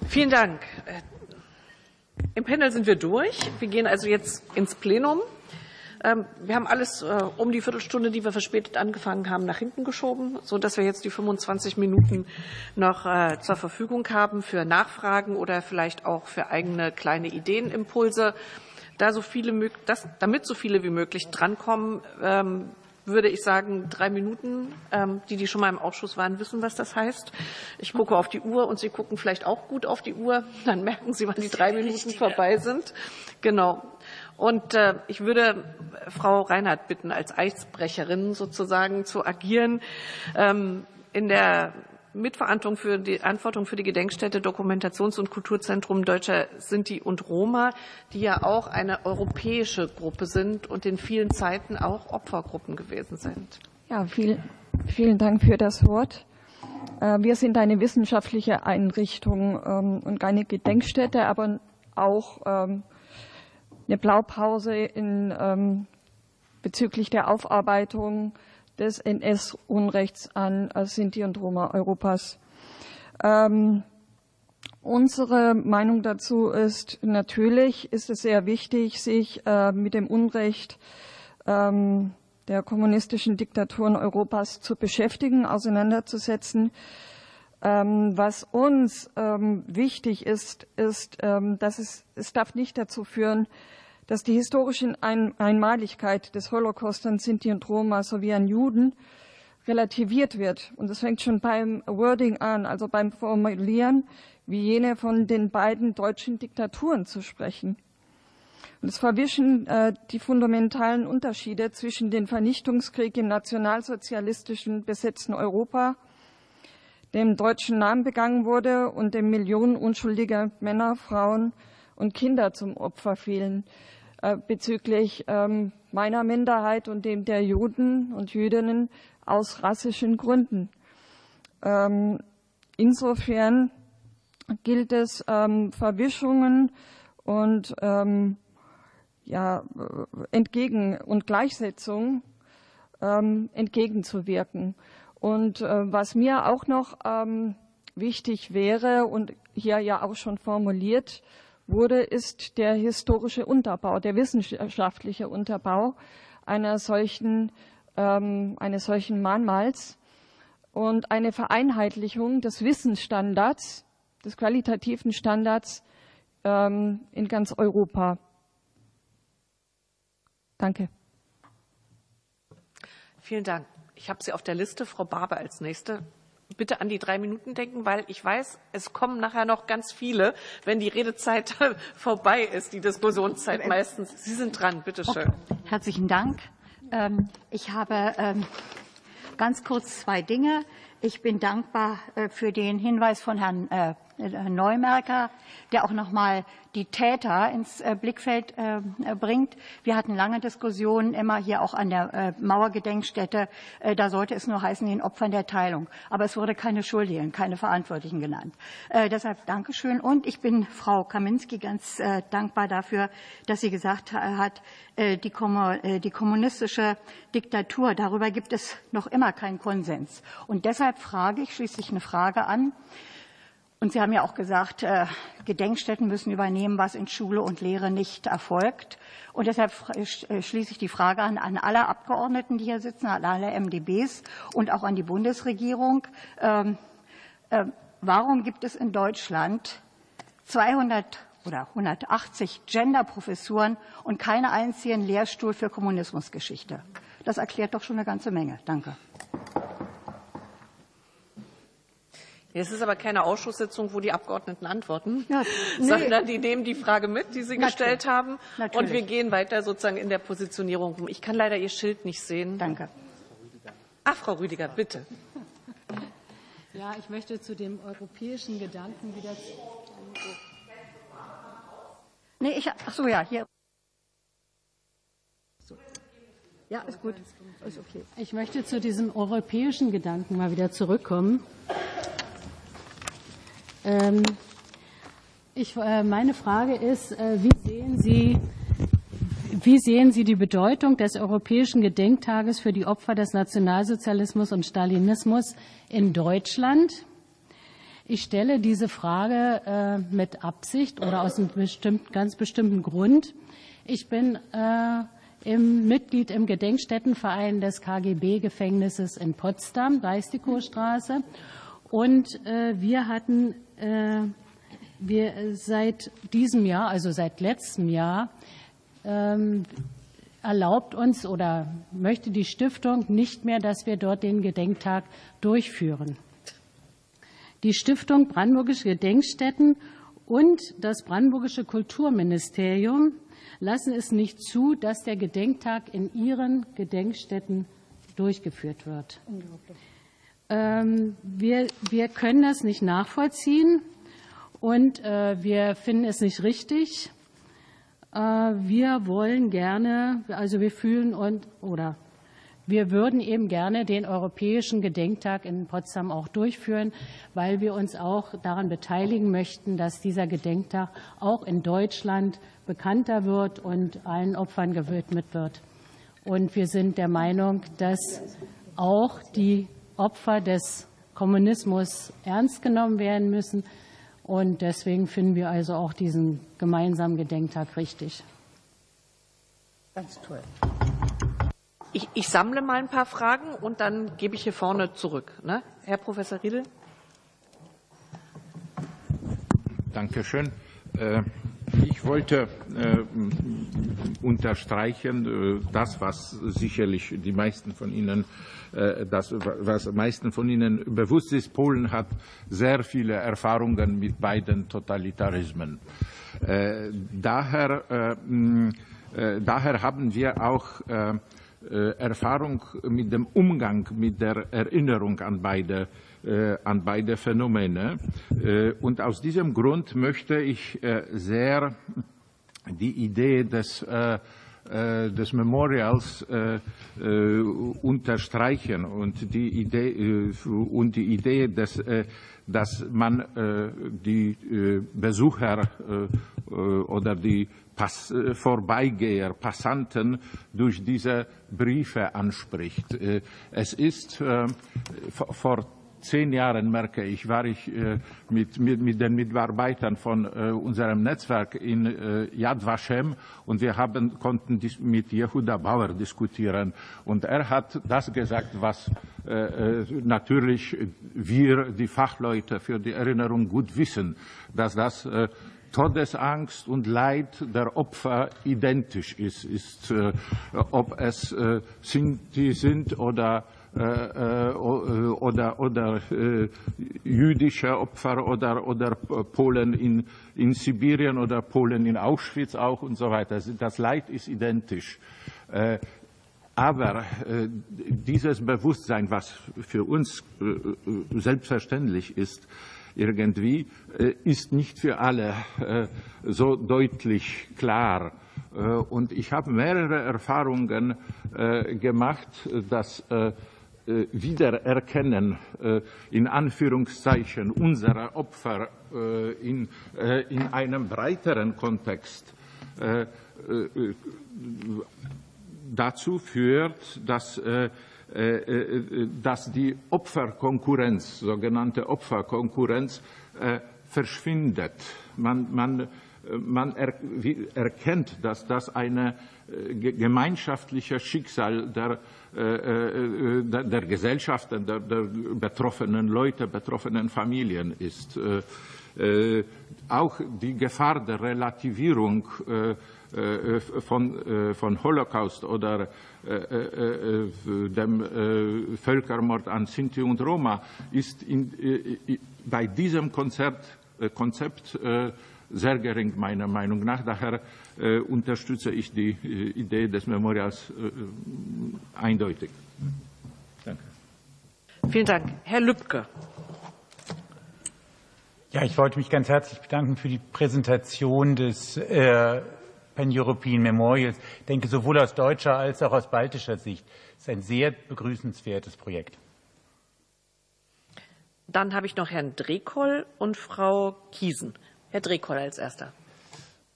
Vielen Dank. Äh, Im Panel sind wir durch. Wir gehen also jetzt ins Plenum. Ähm, wir haben alles äh, um die Viertelstunde, die wir verspätet angefangen haben, nach hinten geschoben, so dass wir jetzt die 25 Minuten noch äh, zur Verfügung haben für Nachfragen oder vielleicht auch für eigene kleine Ideenimpulse. Da so viele, damit so viele wie möglich drankommen, ähm, würde ich sagen, drei Minuten. Ähm, die, die schon mal im Ausschuss waren, wissen, was das heißt. Ich gucke auf die Uhr und Sie gucken vielleicht auch gut auf die Uhr. Dann merken Sie, wann die drei Minuten vorbei sind. Genau. Und äh, ich würde Frau Reinhardt bitten, als Eisbrecherin sozusagen zu agieren. Ähm, in der Mitverantwortung für die Verantwortung für die Gedenkstätte Dokumentations- und Kulturzentrum Deutscher Sinti und Roma, die ja auch eine europäische Gruppe sind und in vielen Zeiten auch Opfergruppen gewesen sind. Ja, viel, vielen Dank für das Wort. Äh, wir sind eine wissenschaftliche Einrichtung ähm, und keine Gedenkstätte, aber auch ähm, eine Blaupause in, ähm, bezüglich der Aufarbeitung des NS-Unrechts an Sinti und Roma Europas. Ähm, unsere Meinung dazu ist, natürlich ist es sehr wichtig, sich äh, mit dem Unrecht ähm, der kommunistischen Diktaturen Europas zu beschäftigen, auseinanderzusetzen. Ähm, was uns ähm, wichtig ist, ist, ähm, dass es, es darf nicht dazu führen, dass die historische Einmaligkeit des Holocaust an Sinti und Roma sowie an Juden relativiert wird. Und das fängt schon beim Wording an, also beim Formulieren, wie jene von den beiden deutschen Diktaturen zu sprechen. Und es verwischen äh, die fundamentalen Unterschiede zwischen dem Vernichtungskrieg im nationalsozialistischen besetzten Europa, dem deutschen Namen begangen wurde und dem Millionen unschuldiger Männer, Frauen und Kinder zum Opfer fielen. Äh, bezüglich ähm, meiner Minderheit und dem der Juden und Jüdinnen aus rassischen Gründen. Ähm, insofern gilt es, ähm, Verwischungen und ja, entgegen und Gleichsetzung entgegenzuwirken. Und äh, was mir auch noch wichtig wäre und hier ja auch schon formuliert wurde, ist der historische Unterbau, der wissenschaftliche Unterbau einer solchen, ähm, eines solchen Mahnmals und eine Vereinheitlichung des Wissensstandards, des qualitativen Standards ähm, in ganz Europa. Danke. Vielen Dank. Ich habe Sie auf der Liste, Frau Barber als Nächste bitte an die drei Minuten denken, weil ich weiß, es kommen nachher noch ganz viele, wenn die Redezeit vorbei ist, die Diskussionszeit meistens. Sie sind dran, bitte schön. Okay. Herzlichen Dank. Ähm, ich habe ähm, ganz kurz zwei Dinge. Ich bin dankbar äh, für den Hinweis von Herrn äh, Neumerker, der auch noch mal die Täter ins äh, Blickfeld äh, bringt. Wir hatten lange Diskussionen immer hier auch an der äh, Mauergedenkstätte. Da sollte es nur heißen, den Opfern der Teilung. Aber es wurde keine Schuldigen, keine Verantwortlichen genannt. Deshalb Dankeschön. Und ich bin Frau Kaminski ganz dankbar dafür, dass sie gesagt hat, die kommunistische Diktatur, darüber gibt es noch immer keinen Konsens. Und deshalb frage ich schließlich eine Frage an. Und Sie haben ja auch gesagt, äh, Gedenkstätten müssen übernehmen, was in Schule und Lehre nicht erfolgt. Und deshalb äh, schließe ich die Frage an, an alle Abgeordneten, die hier sitzen, an alle MdBs und auch an die Bundesregierung. Ähm, äh, warum gibt es in Deutschland 200 oder 180 Genderprofessuren und keinen einzigen Lehrstuhl für Kommunismusgeschichte? Das erklärt doch schon eine ganze Menge. Danke. Es ist aber keine Ausschusssitzung, wo die Abgeordneten antworten, ja, nee. sondern die nehmen die Frage mit, die Sie Natürlich. gestellt haben. Natürlich. Und wir gehen weiter sozusagen in der Positionierung. Ich kann leider Ihr Schild nicht sehen. Danke. Ach, Frau Rüdiger, bitte. Ja, ich möchte zu dem europäischen Gedanken wieder. Nee, ich, ach so, ja, hier. Ja, ist gut. Ist okay. Ich möchte zu diesem europäischen Gedanken mal wieder zurückkommen. Ähm, ich, äh, meine Frage ist, äh, wie sehen Sie wie sehen Sie die Bedeutung des Europäischen Gedenktages für die Opfer des Nationalsozialismus und Stalinismus in Deutschland? Ich stelle diese Frage äh, mit Absicht oder aus einem bestimmten, ganz bestimmten Grund. Ich bin äh, im Mitglied im Gedenkstättenverein des KGB-Gefängnisses in Potsdam, Weißdikostraße. Und äh, wir hatten äh, wir seit diesem Jahr, also seit letztem Jahr, ähm, erlaubt uns oder möchte die Stiftung nicht mehr, dass wir dort den Gedenktag durchführen. Die Stiftung Brandenburgische Gedenkstätten und das Brandenburgische Kulturministerium lassen es nicht zu, dass der Gedenktag in ihren Gedenkstätten durchgeführt wird. Ähm, wir, wir können das nicht nachvollziehen und äh, wir finden es nicht richtig. Äh, wir wollen gerne, also wir fühlen und oder wir würden eben gerne den Europäischen Gedenktag in Potsdam auch durchführen, weil wir uns auch daran beteiligen möchten, dass dieser Gedenktag auch in Deutschland bekannter wird und allen Opfern gewidmet wird. Und wir sind der Meinung, dass auch die Opfer des Kommunismus ernst genommen werden müssen. Und deswegen finden wir also auch diesen gemeinsamen Gedenktag richtig. Ganz toll. Ich, ich sammle mal ein paar Fragen und dann gebe ich hier vorne zurück. Ne? Herr Professor Riedel. Danke schön. Äh, ich wollte äh, unterstreichen, äh, das, was sicherlich die meisten von Ihnen, äh, das, was meisten von Ihnen bewusst ist. Polen hat sehr viele Erfahrungen mit beiden Totalitarismen. Äh, daher, äh, daher haben wir auch Erfahrung mit dem Umgang mit der Erinnerung an beide äh, an beide Phänomene. Äh, und aus diesem Grund möchte ich äh, sehr die Idee des des Memorials äh, äh, unterstreichen und die Idee äh, und die Idee, dass, dass man die Besucher oder die Pass Vorbeigeher, Passanten durch diese Briefe anspricht. Es ist vor zehn Jahren, merke ich, war ich äh, mit, mit, mit den Mitarbeitern von äh, unserem Netzwerk in äh, Yad Vashem und wir haben, konnten mit Jehuda Bauer diskutieren. Und er hat das gesagt, was natürlich wir, die Fachleute für die Erinnerung, gut wissen, dass das Todesangst und Leid der Opfer identisch ist, ist äh, ob es äh, sind oder äh, äh, oder, oder äh, jüdische Opfer oder, oder Polen in, in Sibirien oder Polen in Auschwitz auch und so weiter. Das Leid ist identisch. Aber dieses Bewusstsein, was für uns selbstverständlich ist, irgendwie ist nicht für alle so deutlich klar. Und ich habe mehrere Erfahrungen gemacht, dass Wiedererkennen in Anführungszeichen unserer Opfer in, in einem breiteren Kontext dazu führt, dass dass die Opferkonkurrenz, sogenannte Opferkonkurrenz, verschwindet. Man, man, man erkennt, dass das ein gemeinschaftliches Schicksal der, der, der Gesellschaften, der, der, betroffenen Leute, betroffenen Familien ist. Auch die Gefahr der Relativierung von, von Holocaust oder dem Völkermord an Sinti und Roma ist in, bei diesem Konzert, Konzept sehr gering, meiner Meinung nach. Daher unterstütze ich die Idee des Memorials eindeutig. Danke. Vielen Dank. Herr Lübcke. Ja, ich wollte mich ganz herzlich bedanken für die Präsentation des äh, Pan-European Memorials. Ich denke, sowohl aus deutscher als auch aus baltischer Sicht ist ein sehr begrüßenswertes Projekt. Dann habe ich noch Herrn Drekoll und Frau Kiesen. Herr Drekoll als erster.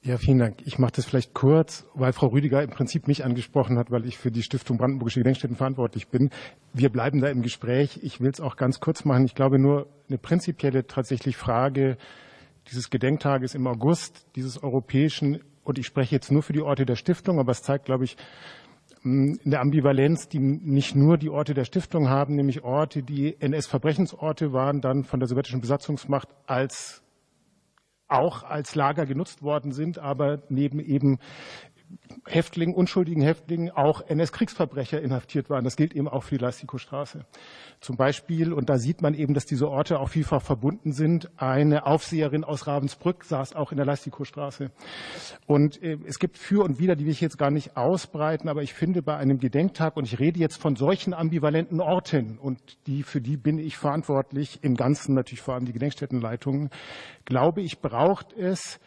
Ja, vielen Dank. Ich mache das vielleicht kurz, weil Frau Rüdiger im Prinzip mich angesprochen hat, weil ich für die Stiftung Brandenburgische Gedenkstätten verantwortlich bin. Wir bleiben da im Gespräch. Ich will es auch ganz kurz machen. Ich glaube nur eine prinzipielle tatsächlich Frage dieses Gedenktages im August, dieses europäischen und ich spreche jetzt nur für die Orte der Stiftung, aber es zeigt, glaube ich, mm, in der Ambivalenz, die nicht nur die Orte der Stiftung haben, nämlich Orte, die NS-Verbrechensorte waren, dann von der sowjetischen Besatzungsmacht als auch als Lager genutzt worden sind, aber neben eben Häftlingen, unschuldigen Häftlingen auch NS-Kriegsverbrecher inhaftiert waren. Das gilt eben auch für die Leistikostraße. Zum Beispiel, und da sieht man eben, dass diese Orte auch vielfach verbunden sind, eine Aufseherin aus Ravensbrück saß auch in der Leistikostraße. Und äh, es gibt für und wider, die will ich jetzt gar nicht ausbreiten, aber ich finde bei einem Gedenktag, und ich rede jetzt von solchen ambivalenten Orten, und die, für die bin ich verantwortlich, im Ganzen natürlich vor allem die Gedenkstättenleitungen, glaube ich, braucht es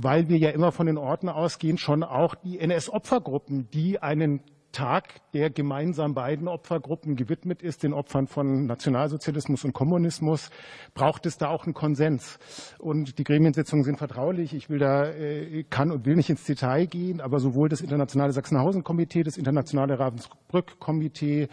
weil wir ja immer von den Orten ausgehen, schon auch die NS-Opfergruppen, die einen Tag, der gemeinsam beiden Opfergruppen gewidmet ist, den Opfern von Nationalsozialismus und Kommunismus, braucht es da auch einen Konsens. Und die Gremiensitzungen sind vertraulich. Ich will da, äh, kann und will nicht ins Detail gehen, aber sowohl das Internationale Sachsenhausen-Komitee, das Internationale Ravensbrück-Komitee,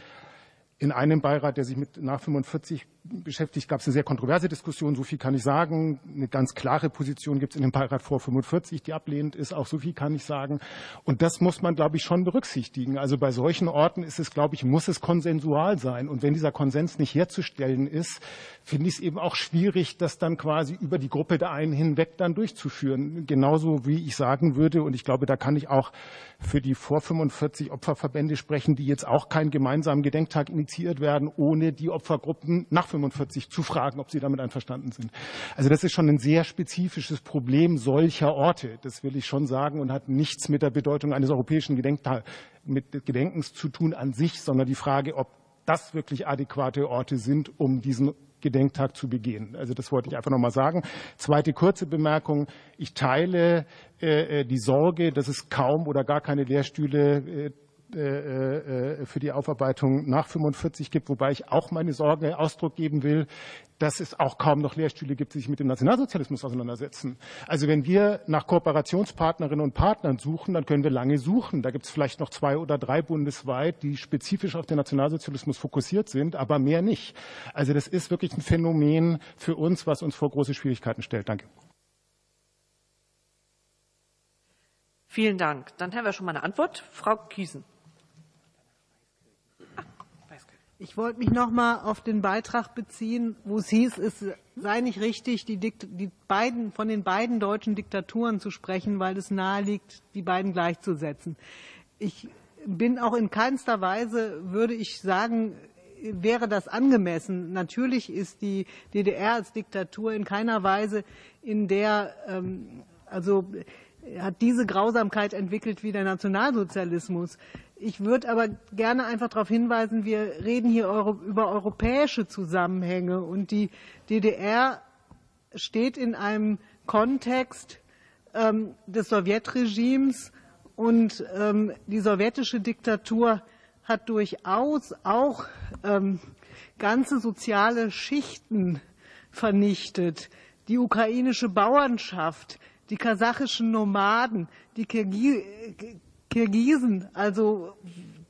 in einem Beirat, der sich mit nach 45 beschäftigt, gab es eine sehr kontroverse Diskussion. So viel kann ich sagen. Eine ganz klare Position gibt es in dem Beirat vor 45, die ablehnend ist. Auch so viel kann ich sagen. Und das muss man, glaube ich, schon berücksichtigen. Also bei solchen Orten ist es, glaube ich, muss es konsensual sein. Und wenn dieser Konsens nicht herzustellen ist, finde ich es eben auch schwierig, das dann quasi über die Gruppe der einen hinweg dann durchzuführen. Genauso wie ich sagen würde, und ich glaube, da kann ich auch für die vor 45 Opferverbände sprechen, die jetzt auch keinen gemeinsamen Gedenktag initiiert werden, ohne die Opfergruppen nach 45 zu fragen, ob sie damit einverstanden sind. Also das ist schon ein sehr spezifisches Problem solcher Orte. Das will ich schon sagen und hat nichts mit der Bedeutung eines europäischen Gedenkens zu tun an sich, sondern die Frage, ob das wirklich adäquate Orte sind, um diesen Gedenktag zu begehen. Also das wollte ich einfach noch mal sagen. Zweite kurze Bemerkung. Ich teile äh, äh die Sorge, dass es kaum oder gar keine Lehrstühle äh, äh, äh, für die Aufarbeitung nach 45 gibt, wobei ich auch meine Sorge Ausdruck geben will, dass es auch kaum noch Lehrstühle gibt, die sich mit dem Nationalsozialismus auseinandersetzen. Also wenn wir nach Kooperationspartnerinnen und Partnern suchen, dann können wir lange suchen. Da gibt es vielleicht noch zwei oder drei bundesweit, die spezifisch auf den Nationalsozialismus fokussiert sind, aber mehr nicht. Also das ist wirklich ein Phänomen für uns, was uns vor große Schwierigkeiten stellt. Danke. Vielen Dank. Dann haben wir schon mal eine Antwort. Frau Kiesen. Ich wollte mich noch mal auf den Beitrag beziehen, wo es hieß, es sei nicht richtig, die, die beiden, von den beiden deutschen Diktaturen zu sprechen, weil es naheliegt, die beiden gleichzusetzen. Ich bin auch in keinster Weise, würde ich sagen, wäre das angemessen. Natürlich ist die DDR als Diktatur in keiner Weise in der, ähm, also hat diese Grausamkeit entwickelt wie der Nationalsozialismus. Ich würde aber gerne einfach darauf hinweisen, wir reden hier über europäische Zusammenhänge und die DDR steht in einem Kontext ähm, des Sowjetregimes und ähm, die sowjetische Diktatur hat durchaus auch ähm, ganze soziale Schichten vernichtet. Die ukrainische Bauernschaft, die kasachischen Nomaden, die Kirgisen, also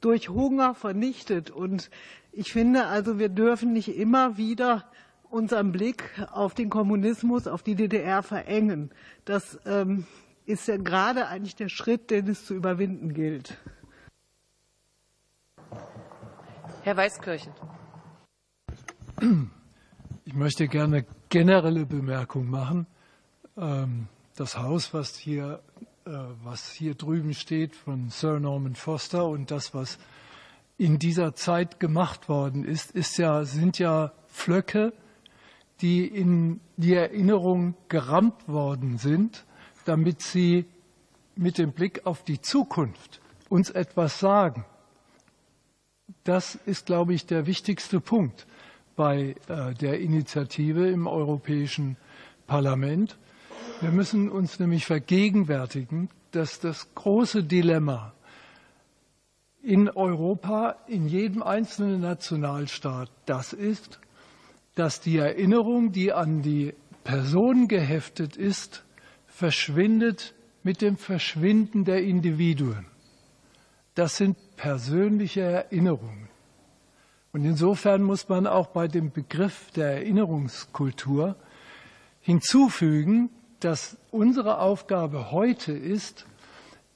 durch Hunger vernichtet. Und ich finde also, wir dürfen nicht immer wieder unseren Blick auf den Kommunismus, auf die DDR verengen. Das ähm, ist ja gerade eigentlich der Schritt, den es zu überwinden gilt. Herr Weißkirchen. Ich möchte gerne generelle Bemerkung machen. Ähm, das Haus, was hier, äh, was hier drüben steht von Sir Norman Foster und das, was in dieser Zeit gemacht worden ist, ist ja, sind ja Flöcke, die in die Erinnerung gerammt worden sind, damit sie mit dem Blick auf die Zukunft uns etwas sagen. Das ist, glaube ich, der wichtigste Punkt bei äh, der Initiative im Europäischen Parlament. Wir müssen uns nämlich vergegenwärtigen, dass das große Dilemma in Europa, in jedem einzelnen Nationalstaat das ist, dass die Erinnerung, die an die Person geheftet ist, verschwindet mit dem Verschwinden der Individuen. Das sind persönliche Erinnerungen. Und insofern muss man auch bei dem Begriff der Erinnerungskultur hinzufügen, dass unsere Aufgabe heute ist,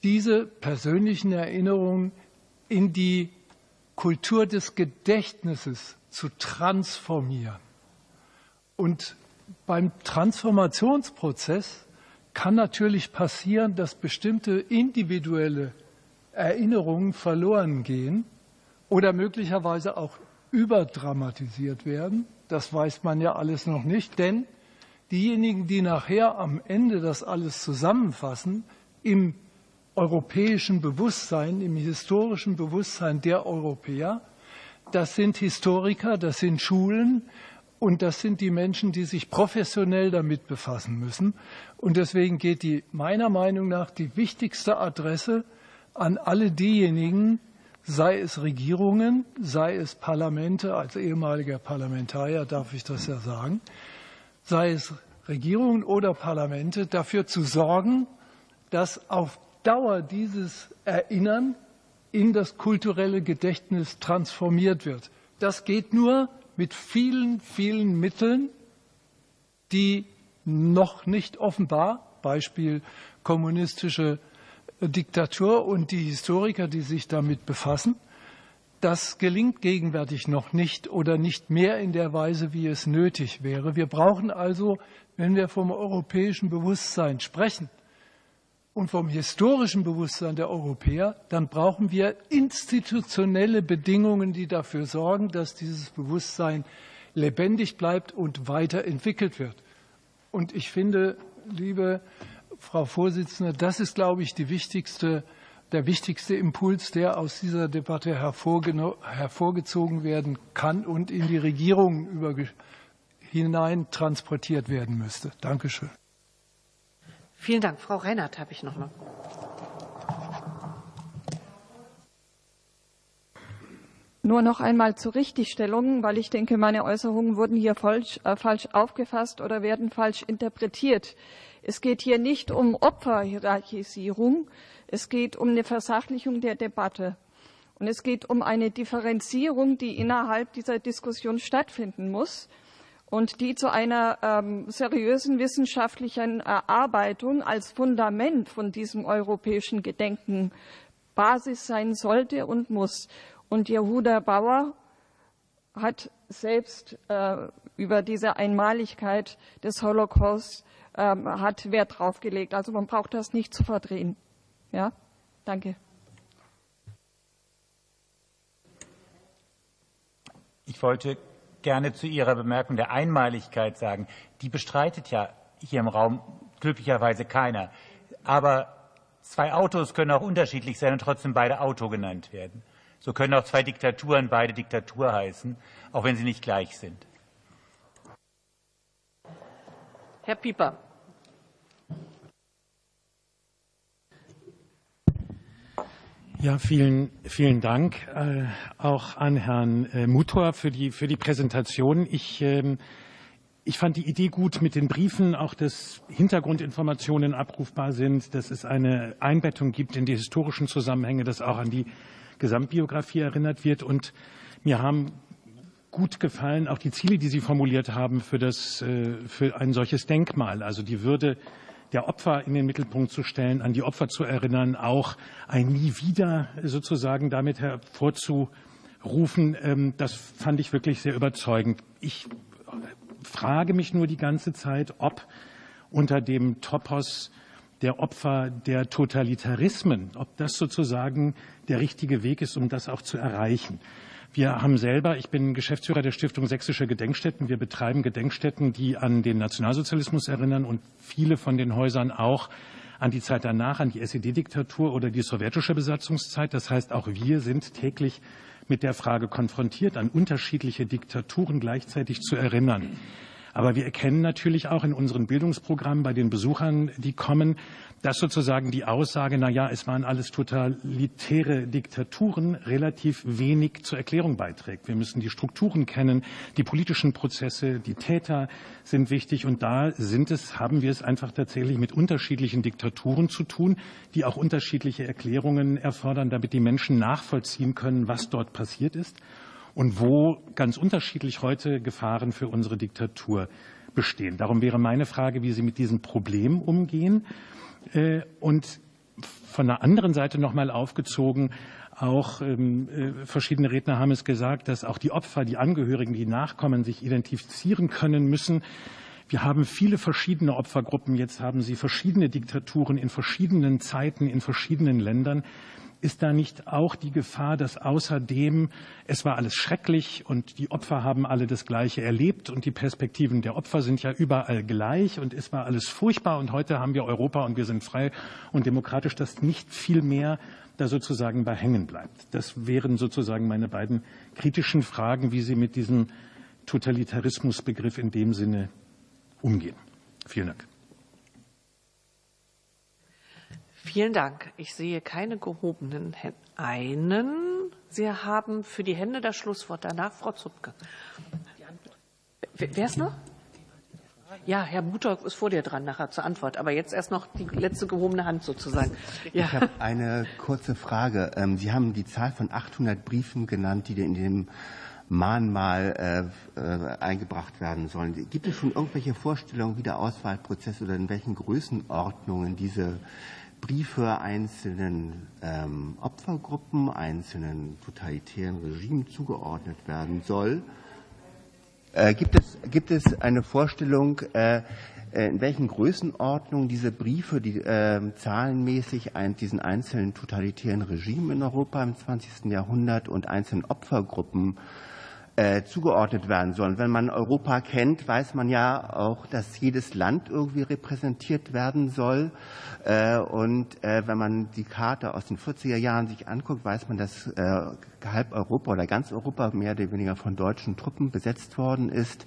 diese persönlichen Erinnerungen in die Kultur des Gedächtnisses zu transformieren. Und beim Transformationsprozess kann natürlich passieren, dass bestimmte individuelle Erinnerungen verloren gehen oder möglicherweise auch überdramatisiert werden. Das weiß man ja alles noch nicht, denn diejenigen, die nachher am Ende das alles zusammenfassen, im europäischen Bewusstsein, im historischen Bewusstsein der Europäer, das sind Historiker, das sind Schulen, und das sind die Menschen, die sich professionell damit befassen müssen. Und deswegen geht die meiner Meinung nach die wichtigste Adresse an alle diejenigen, sei es Regierungen, sei es Parlamente, als ehemaliger Parlamentarier darf ich das ja sagen, sei es Regierungen oder Parlamente, dafür zu sorgen, dass auf Dauer dieses Erinnern in das kulturelle Gedächtnis transformiert wird. Das geht nur, mit vielen, vielen Mitteln, die noch nicht offenbar, Beispiel kommunistische Diktatur und die Historiker, die sich damit befassen, das gelingt gegenwärtig noch nicht oder nicht mehr in der Weise, wie es nötig wäre. Wir brauchen also, wenn wir vom europäischen Bewusstsein sprechen, und vom historischen Bewusstsein der Europäer, dann brauchen wir institutionelle Bedingungen, die dafür sorgen, dass dieses Bewusstsein lebendig bleibt und weiterentwickelt wird. Und ich finde, liebe Frau Vorsitzende, das ist, glaube ich, wichtigste, der wichtigste Impuls, der aus dieser Debatte hervorgezogen werden kann und in die Regierungen hinein transportiert werden müsste. Dankeschön. Vielen Dank. Frau Reinhardt habe ich noch mal. Nur noch einmal zur Richtigstellung, weil ich denke, meine Äußerungen wurden hier falsch, äh, falsch aufgefasst oder werden falsch interpretiert. Es geht hier nicht um Opferhierarchisierung, es geht um eine Versachlichung der Debatte. Und es geht um eine Differenzierung, die innerhalb dieser Diskussion stattfinden muss und die zu einer ähm, seriösen wissenschaftlichen Erarbeitung als Fundament von diesem europäischen Gedenken Basis sein sollte und muss. Und Jehuda Bauer hat selbst äh, über diese Einmaligkeit des Holocaust äh, hat Wert drauf gelegt. Also man braucht das nicht zu verdrehen. Ja, danke. Ich wollte gerne zu Ihrer Bemerkung der Einmaligkeit sagen. Die bestreitet ja hier im Raum glücklicherweise keiner. Aber zwei Autos können auch unterschiedlich sein und trotzdem beide Auto genannt werden. So können auch zwei Diktaturen beide Diktatur heißen, auch wenn sie nicht gleich sind. Herr Pieper. Ja, vielen, vielen Dank äh, auch an Herrn äh, Mutor für die, für die Präsentation. Ich, äh, ich fand die Idee gut mit den Briefen, auch dass Hintergrundinformationen abrufbar sind, dass es eine Einbettung gibt in die historischen Zusammenhänge, dass auch an die Gesamtbiografie erinnert wird. Und mir haben gut gefallen auch die Ziele, die Sie formuliert haben für, das, äh, für ein solches Denkmal, also die Würde der Opfer in den Mittelpunkt zu stellen, an die Opfer zu erinnern, auch ein Nie wieder sozusagen damit hervorzurufen. Ähm, das fand ich wirklich sehr überzeugend. Ich frage mich nur die ganze Zeit, ob unter dem Topos der Opfer der Totalitarismen, ob das sozusagen der richtige Weg ist, um das auch zu erreichen. Wir haben selber, ich bin Geschäftsführer der Stiftung Sächsische Gedenkstätten. Wir betreiben Gedenkstätten, die an den Nationalsozialismus erinnern und viele von den Häusern auch an die Zeit danach, an die SED-Diktatur oder die sowjetische Besatzungszeit. Das heißt, auch wir sind täglich mit der Frage konfrontiert, an unterschiedliche Diktaturen gleichzeitig zu erinnern. Aber wir erkennen natürlich auch in unseren Bildungsprogrammen bei den Besuchern, die kommen, dass sozusagen die Aussage, na ja, es waren alles totalitäre Diktaturen, relativ wenig zur Erklärung beiträgt. Wir müssen die Strukturen kennen, die politischen Prozesse, die Täter sind wichtig und da sind es, haben wir es einfach tatsächlich mit unterschiedlichen Diktaturen zu tun, die auch unterschiedliche Erklärungen erfordern, damit die Menschen nachvollziehen können, was dort passiert ist und wo ganz unterschiedlich heute Gefahren für unsere Diktatur bestehen. Darum wäre meine Frage, wie Sie mit diesem Problem umgehen. Äh, und von der anderen Seite nochmal aufgezogen, auch ähm, äh, verschiedene Redner haben es gesagt, dass auch die Opfer, die Angehörigen, die Nachkommen sich identifizieren können müssen. Wir haben viele verschiedene Opfergruppen. Jetzt haben Sie verschiedene Diktaturen in verschiedenen Zeiten, in verschiedenen Ländern ist da nicht auch die Gefahr, dass außerdem es war alles schrecklich und die Opfer haben alle das Gleiche erlebt und die Perspektiven der Opfer sind ja überall gleich und es war alles furchtbar und heute haben wir Europa und wir sind frei und demokratisch, dass nicht viel mehr da sozusagen bei hängen bleibt. Das wären sozusagen meine beiden kritischen Fragen, wie Sie mit diesem Totalitarismusbegriff in dem Sinne umgehen. Vielen Dank. Vielen Dank. Ich sehe keine gehobenen Hände. Einen. Sie haben für die Hände das Schlusswort. Danach Frau Zupke. Wer ist noch? Ja, Herr Butok ist vor dir dran nachher zur Antwort. Aber jetzt erst noch die letzte gehobene Hand sozusagen. Ja. Ich habe eine kurze Frage. Ähm, Sie haben die Zahl von 800 Briefen genannt, die in dem Mahnmal äh, äh, eingebracht werden sollen. Gibt es schon irgendwelche Vorstellungen, wie der Auswahlprozess oder in welchen Größenordnungen diese Briefe einzelnen ähm, Opfergruppen, einzelnen totalitären Regimen zugeordnet werden soll. Äh, gibt, es, gibt es eine Vorstellung, äh, äh in welchen Größenordnungen diese Briefe, die äh, zahlenmäßig ein, diesen einzelnen totalitären Regimen in Europa im 20. Jahrhundert und einzelnen Opfergruppen äh, zugeordnet werden sollen. Wenn man Europa kennt, weiß man ja auch, dass jedes Land irgendwie repräsentiert werden soll. Äh, und äh, wenn man die Karte aus den 40er Jahren sich anguckt, weiß man, dass halb Europa oder ganz Europa mehr oder weniger von deutschen Truppen besetzt worden ist,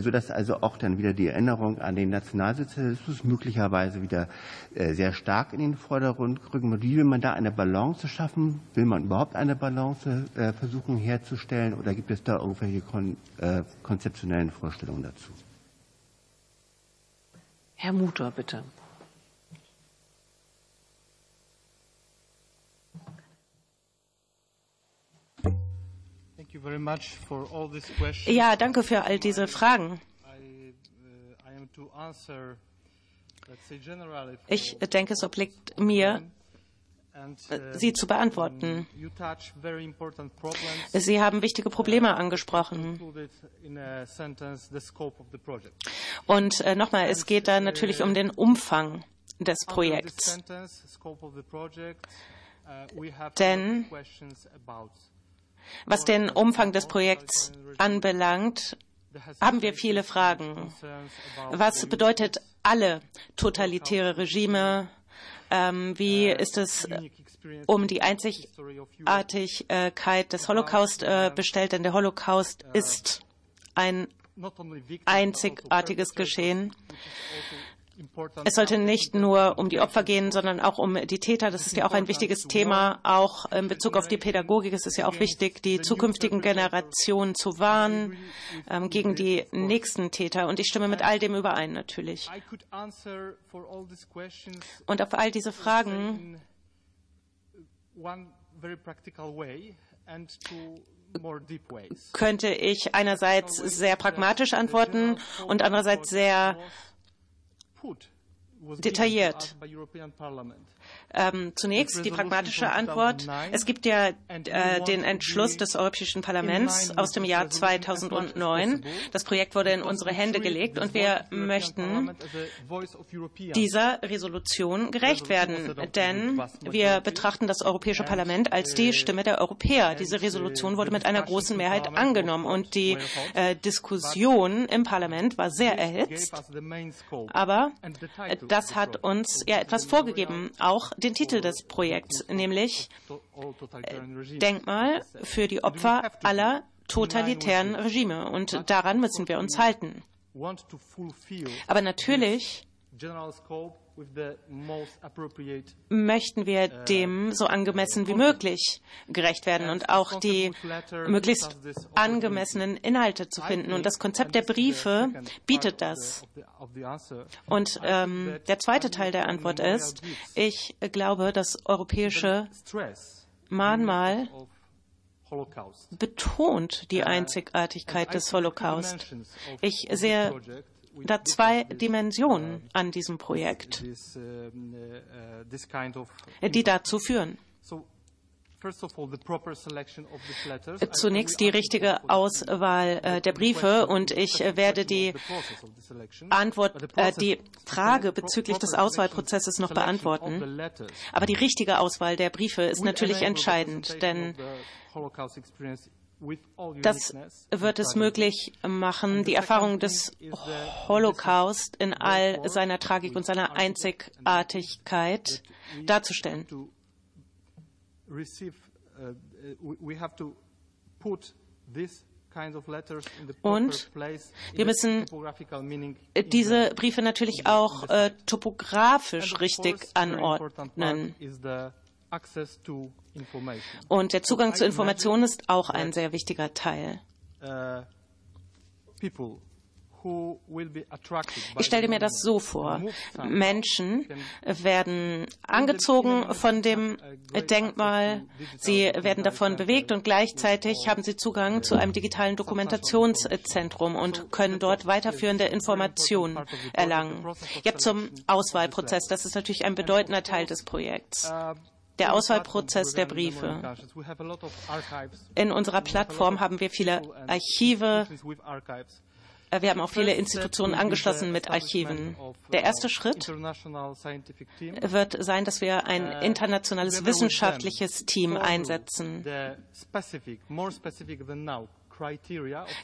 sodass also auch dann wieder die Erinnerung an den Nationalsozialismus möglicherweise wieder sehr stark in den Vordergrund rücken. Wie will man da eine Balance schaffen? Will man überhaupt eine Balance versuchen herzustellen oder gibt es da irgendwelche konzeptionellen Vorstellungen dazu? Herr Mutter, bitte. Ja, danke für all diese Fragen. Uh, ich denke, es obliegt mir, uh, sie zu beantworten. Sie haben wichtige Probleme angesprochen. Und äh, nochmal, es geht da natürlich um den Umfang des Projekts. Denn was den Umfang des Projekts anbelangt, haben wir viele Fragen. Was bedeutet alle totalitäre Regime? Ähm, wie ist es um die Einzigartigkeit des Holocaust äh, bestellt? Denn der Holocaust ist ein einzigartiges Geschehen. Es sollte nicht nur um die Opfer gehen, sondern auch um die Täter. Das ist ja auch ein wichtiges Thema, auch in Bezug auf die Pädagogik. Es ist ja auch wichtig, die zukünftigen Generationen zu warnen ähm, gegen die nächsten Täter. Und ich stimme mit all dem überein, natürlich. Und auf all diese Fragen könnte ich einerseits sehr pragmatisch antworten und andererseits sehr gut detailliert. Ähm, zunächst die pragmatische Antwort. Es gibt ja äh, den Entschluss des Europäischen Parlaments aus dem Jahr 2009. Das Projekt wurde in unsere Hände gelegt und wir möchten dieser Resolution gerecht werden, denn wir betrachten das Europäische Parlament als die Stimme der Europäer. Diese Resolution wurde mit einer großen Mehrheit angenommen und die äh, Diskussion im Parlament war sehr erhitzt, aber das hat uns ja etwas vorgegeben, auch den Titel des Projekts, nämlich äh, Denkmal für die Opfer aller totalitären Regime. Und daran müssen wir uns halten. Aber natürlich möchten wir dem so angemessen wie möglich gerecht werden und auch die möglichst angemessenen Inhalte zu finden. Und das Konzept der Briefe bietet das. Und ähm, der zweite Teil der Antwort ist, ich glaube, das europäische Mahnmal betont die Einzigartigkeit des Holocaust. Ich sehe da zwei Dimensionen an diesem Projekt, die dazu führen. Zunächst die richtige Auswahl äh, der Briefe und ich äh, werde die Antwort, äh, die Frage bezüglich des Auswahlprozesses noch beantworten. Aber die richtige Auswahl der Briefe ist natürlich entscheidend, denn das wird es möglich machen, die Erfahrung des Holocaust in all seiner Tragik und seiner Einzigartigkeit darzustellen. Und wir müssen diese Briefe natürlich auch äh, topografisch richtig anordnen. Und der Zugang zu Informationen ist auch ein sehr wichtiger Teil. Uh, ich stelle mir das so vor. Menschen werden angezogen von dem Denkmal, sie werden davon bewegt und gleichzeitig haben sie Zugang zu einem digitalen Dokumentationszentrum und können dort weiterführende Informationen erlangen. Jetzt zum Auswahlprozess. Das ist natürlich ein bedeutender Teil des Projekts. Der Auswahlprozess der Briefe. In unserer Plattform haben wir viele Archive. Äh, wir haben auch viele Institutionen angeschlossen mit Archiven. Der erste Schritt wird sein, dass wir ein internationales wissenschaftliches Team einsetzen.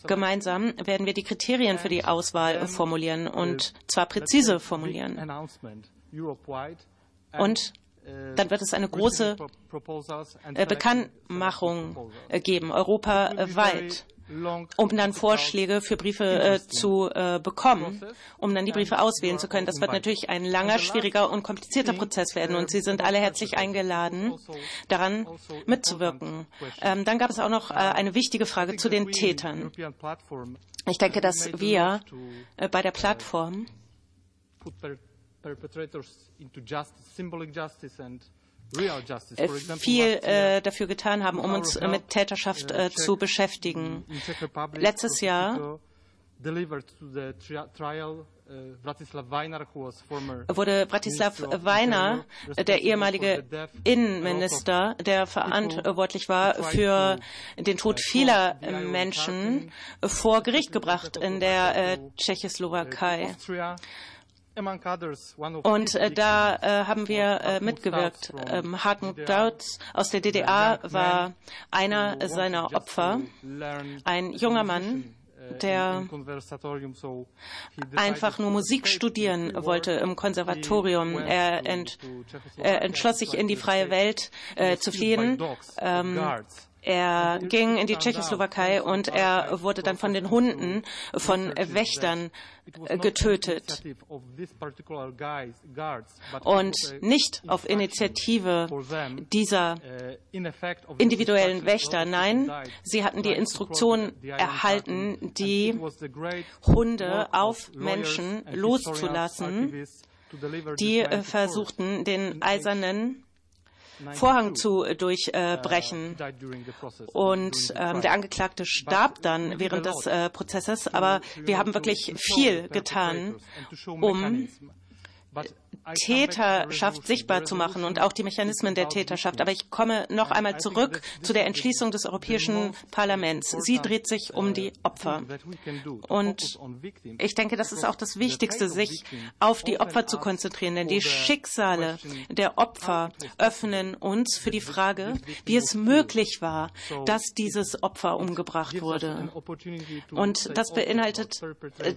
Gemeinsam werden wir die Kriterien für die Auswahl formulieren und zwar präzise formulieren. Und dann wird es eine große äh, Bekanntmachung äh, geben, europaweit, um dann Vorschläge für Briefe äh, zu bekommen, um dann die Briefe auswählen zu können. Das wird natürlich ein langer, schwieriger und komplizierter Prozess werden und Sie sind alle herzlich eingeladen, daran mitzuwirken. Ähm, dann gab es auch noch eine wichtige Frage zu den Tätern. Ich denke, dass wir bei der Plattform äh, viel äh, dafür getan haben, um uns äh, mit Täterschaft äh, zu beschäftigen. Letztes Jahr uh, wurde Bratislav Weiner, der ehemalige Innenminister, der verantwortlich war für den Tod vieler Menschen, vor Gericht gebracht in der äh, Tschechoslowakei. Und äh, da äh, haben wir äh, mitgewirkt. Ähm, Hartmut Dautz aus der DDR war einer seiner Opfer, ein junger Mann, uh, der einfach nur Musik studieren wollte im Konservatorium. Er, ent, er entschloss sich, in die freie Welt äh, zu fliehen. Ähm, Er ging in die Tschechoslowakei und er wurde dann von den Hunden, von Wächtern getötet. Und nicht auf Initiative dieser individuellen Wächter. Nein, sie hatten die Instruktion erhalten, die Hunde auf Menschen loszulassen, die versuchten, den eisernen Vorhang zu durchbrechen. Und ähm, der Angeklagte starb dann während des äh, Prozesses, aber wir haben wirklich viel getan, um Täterschaft sichtbar zu machen und auch die Mechanismen der Täterschaft. Aber ich komme noch einmal zurück zu der Entschließung des Europäischen Parlaments. Sie dreht sich um die Opfer. Und ich denke, das ist auch das Wichtigste, sich auf die Opfer zu konzentrieren. Denn die Schicksale der Opfer öffnen uns für die Frage, wie es möglich war, dass dieses Opfer umgebracht wurde. Und das beinhaltet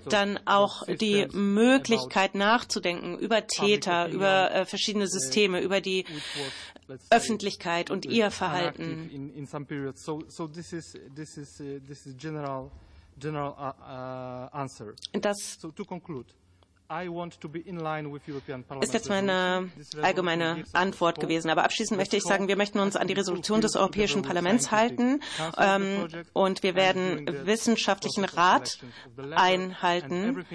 dann auch die Möglichkeit nachzudenken über Täter, Täter, über äh, verschiedene Systeme, über die Öffentlichkeit und ihr Verhalten. Das ist jetzt meine allgemeine Antwort gewesen. Aber abschließend möchte ich sagen, wir möchten uns an die Resolution des Europäischen Parlaments halten ähm, und wir werden wissenschaftlichen Rat einhalten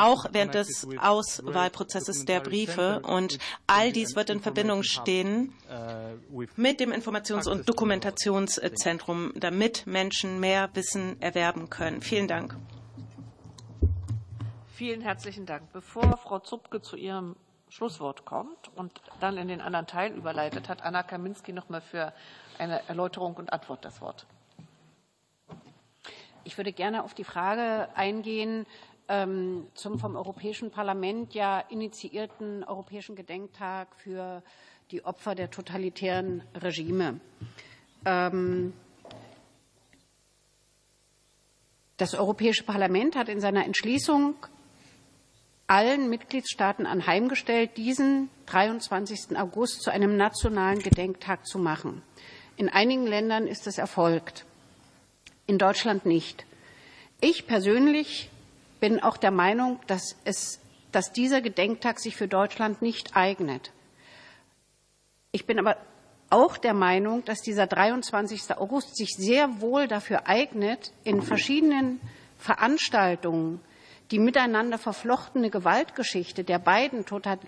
auch während des Auswahlprozesses der Briefe. Und all dies wird in Verbindung stehen mit dem Informations- und Dokumentationszentrum, damit Menschen mehr Wissen erwerben können. Vielen Dank. Vielen herzlichen Dank. Bevor Frau Zupke zu ihrem Schlusswort kommt und dann in den anderen Teil überleitet, hat Anna Kaminski noch mal für eine Erläuterung und Antwort das Wort. Ich würde gerne auf die Frage eingehen, ähm, zum vom Europäischen Parlament ja initiierten Europäischen Gedenktag für die Opfer der totalitären Regime. Ähm, das Europäische Parlament hat in seiner Entschließung allen Mitgliedstaaten anheimgestellt, diesen 23. August zu einem nationalen Gedenktag zu machen. In einigen Ländern ist es erfolgt, in Deutschland nicht. Ich persönlich bin auch der Meinung, dass, es, dass dieser Gedenktag sich für Deutschland nicht eignet. Ich bin aber auch der Meinung, dass dieser 23. August sich sehr wohl dafür eignet, in verschiedenen Veranstaltungen die miteinander verflochtene Gewaltgeschichte der beiden tota-,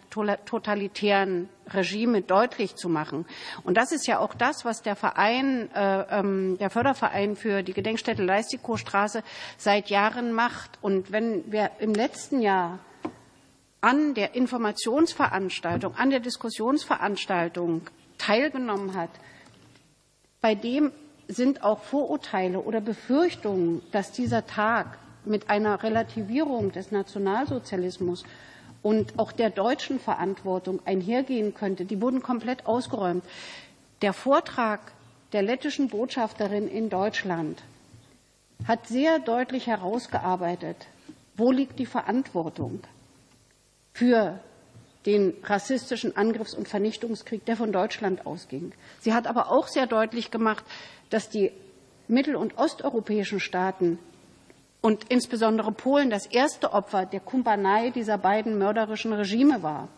totalitären Regime deutlich zu machen. Und das ist ja auch das, was der Verein, äh, ähm, der Förderverein für die Gedenkstätte Leistikostraße seit Jahren macht. Und wenn wir im letzten Jahr an der Informationsveranstaltung, an der Diskussionsveranstaltung teilgenommen hat, bei dem sind auch Vorurteile oder Befürchtungen, dass dieser Tag mit einer Relativierung des Nationalsozialismus und auch der deutschen Verantwortung einhergehen könnte, die wurden komplett ausgeräumt. Der Vortrag der lettischen Botschafterin in Deutschland hat sehr deutlich herausgearbeitet, wo liegt die Verantwortung für den rassistischen Angriffs- und Vernichtungskrieg, der von Deutschland ausging. Sie hat aber auch sehr deutlich gemacht, dass die mittel- und osteuropäischen Staaten und insbesondere Polen das erste Opfer der Kumpanei dieser beiden mörderischen Regime war.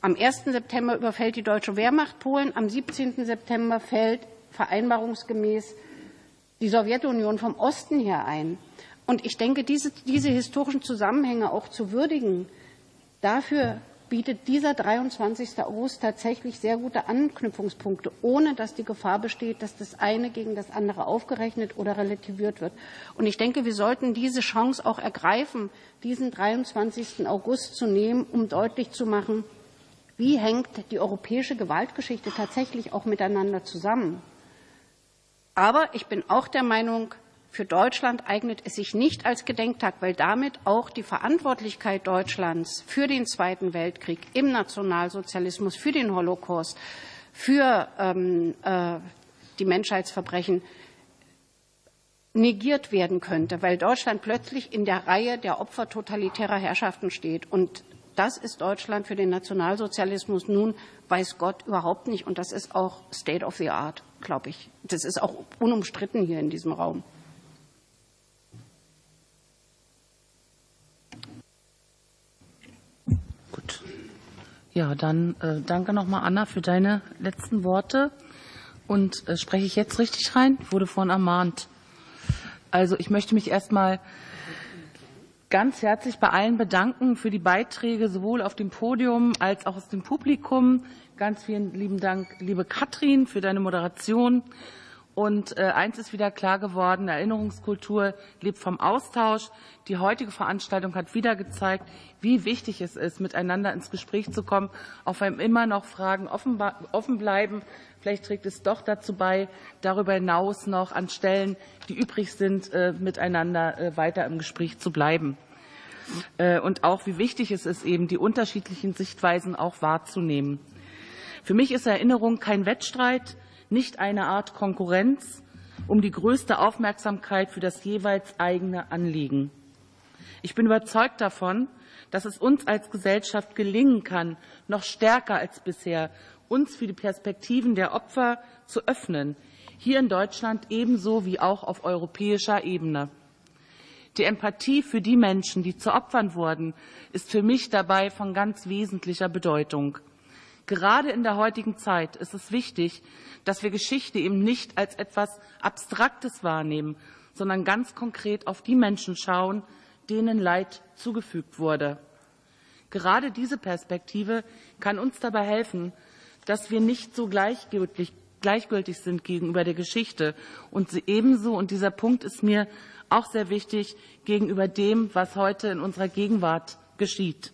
Am 1. September überfällt die deutsche Wehrmacht Polen, am 17. September fällt vereinbarungsgemäß die Sowjetunion vom Osten her ein. Und ich denke, diese, diese historischen Zusammenhänge auch zu würdigen, dafür bietet dieser 23. August tatsächlich sehr gute Anknüpfungspunkte, ohne dass die Gefahr besteht, dass das eine gegen das andere aufgerechnet oder relativiert wird. Und ich denke, wir sollten diese Chance auch ergreifen, diesen 23. August zu nehmen, um deutlich zu machen, wie hängt die europäische Gewaltgeschichte tatsächlich auch miteinander zusammen. Aber ich bin auch der Meinung, für Deutschland eignet es sich nicht als Gedenktag, weil damit auch die Verantwortlichkeit Deutschlands für den Zweiten Weltkrieg im Nationalsozialismus, für den Holocaust, für ähm, äh, die Menschheitsverbrechen negiert werden könnte, weil Deutschland plötzlich in der Reihe der Opfer totalitärer Herrschaften steht. Und das ist Deutschland für den Nationalsozialismus nun, weiß Gott, überhaupt nicht. Und das ist auch State of the Art. glaube ich. Das ist auch unumstritten hier in diesem Raum. Ja, dann äh, danke nochmal, Anna, für deine letzten Worte. Und äh, spreche ich jetzt richtig rein? Wurde vorhin ermahnt. Also ich möchte mich erstmal ganz herzlich bei allen bedanken für die Beiträge, sowohl auf dem Podium als auch aus dem Publikum. Ganz vielen lieben Dank, liebe Katrin, für deine Moderation. Und äh, eins ist wieder klar geworden, Erinnerungskultur lebt vom Austausch. Die heutige Veranstaltung hat wieder gezeigt, wie wichtig es ist, miteinander ins Gespräch zu kommen, auch wenn immer noch Fragen offen, bleiben. Vielleicht trägt es doch dazu bei, darüber hinaus noch an Stellen, die übrig sind, äh, miteinander äh, weiter im Gespräch zu bleiben. Äh, und auch, wie wichtig es ist, eben die unterschiedlichen Sichtweisen auch wahrzunehmen. Für mich ist Erinnerung kein Wettstreit, nicht eine Art Konkurrenz um die größte Aufmerksamkeit für das jeweils eigene Anliegen. Ich bin überzeugt davon, dass es uns als Gesellschaft gelingen kann, noch stärker als bisher uns für die Perspektiven der Opfer zu öffnen, hier in Deutschland ebenso wie auch auf europäischer Ebene. Die Empathie für die Menschen, die zu Opfern wurden, ist für mich dabei von ganz wesentlicher Bedeutung. Gerade in der heutigen Zeit ist es wichtig, dass wir Geschichte eben nicht als etwas Abstraktes wahrnehmen, sondern ganz konkret auf die Menschen schauen, denen Leid zugefügt wurde. Gerade diese Perspektive kann uns dabei helfen, dass wir nicht so gleichgültig, gleichgültig sind gegenüber der Geschichte und ebenso, und dieser Punkt ist mir auch sehr wichtig, gegenüber dem, was heute in unserer Gegenwart geschieht.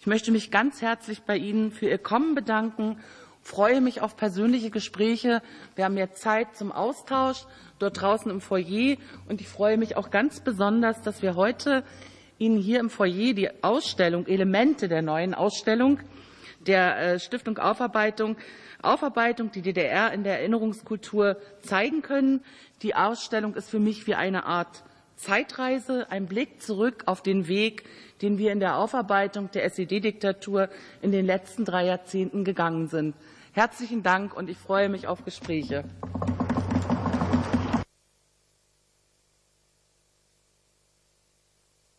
Ich möchte mich ganz herzlich bei Ihnen für Ihr Kommen bedanken, freue mich auf persönliche Gespräche. Wir haben mehr Zeit zum Austausch dort draußen im Foyer und ich freue mich auch ganz besonders, dass wir heute Ihnen hier im Foyer die Ausstellung, Elemente der neuen Ausstellung der äh, Stiftung Aufarbeitung, Aufarbeitung, die DDR in der Erinnerungskultur zeigen können. Die Ausstellung ist für mich wie eine Art Zeitreise, ein Blick zurück auf den Weg, den wir in der Aufarbeitung der SED-Diktatur in den letzten drei Jahrzehnten gegangen sind. Herzlichen Dank und ich freue mich auf Gespräche.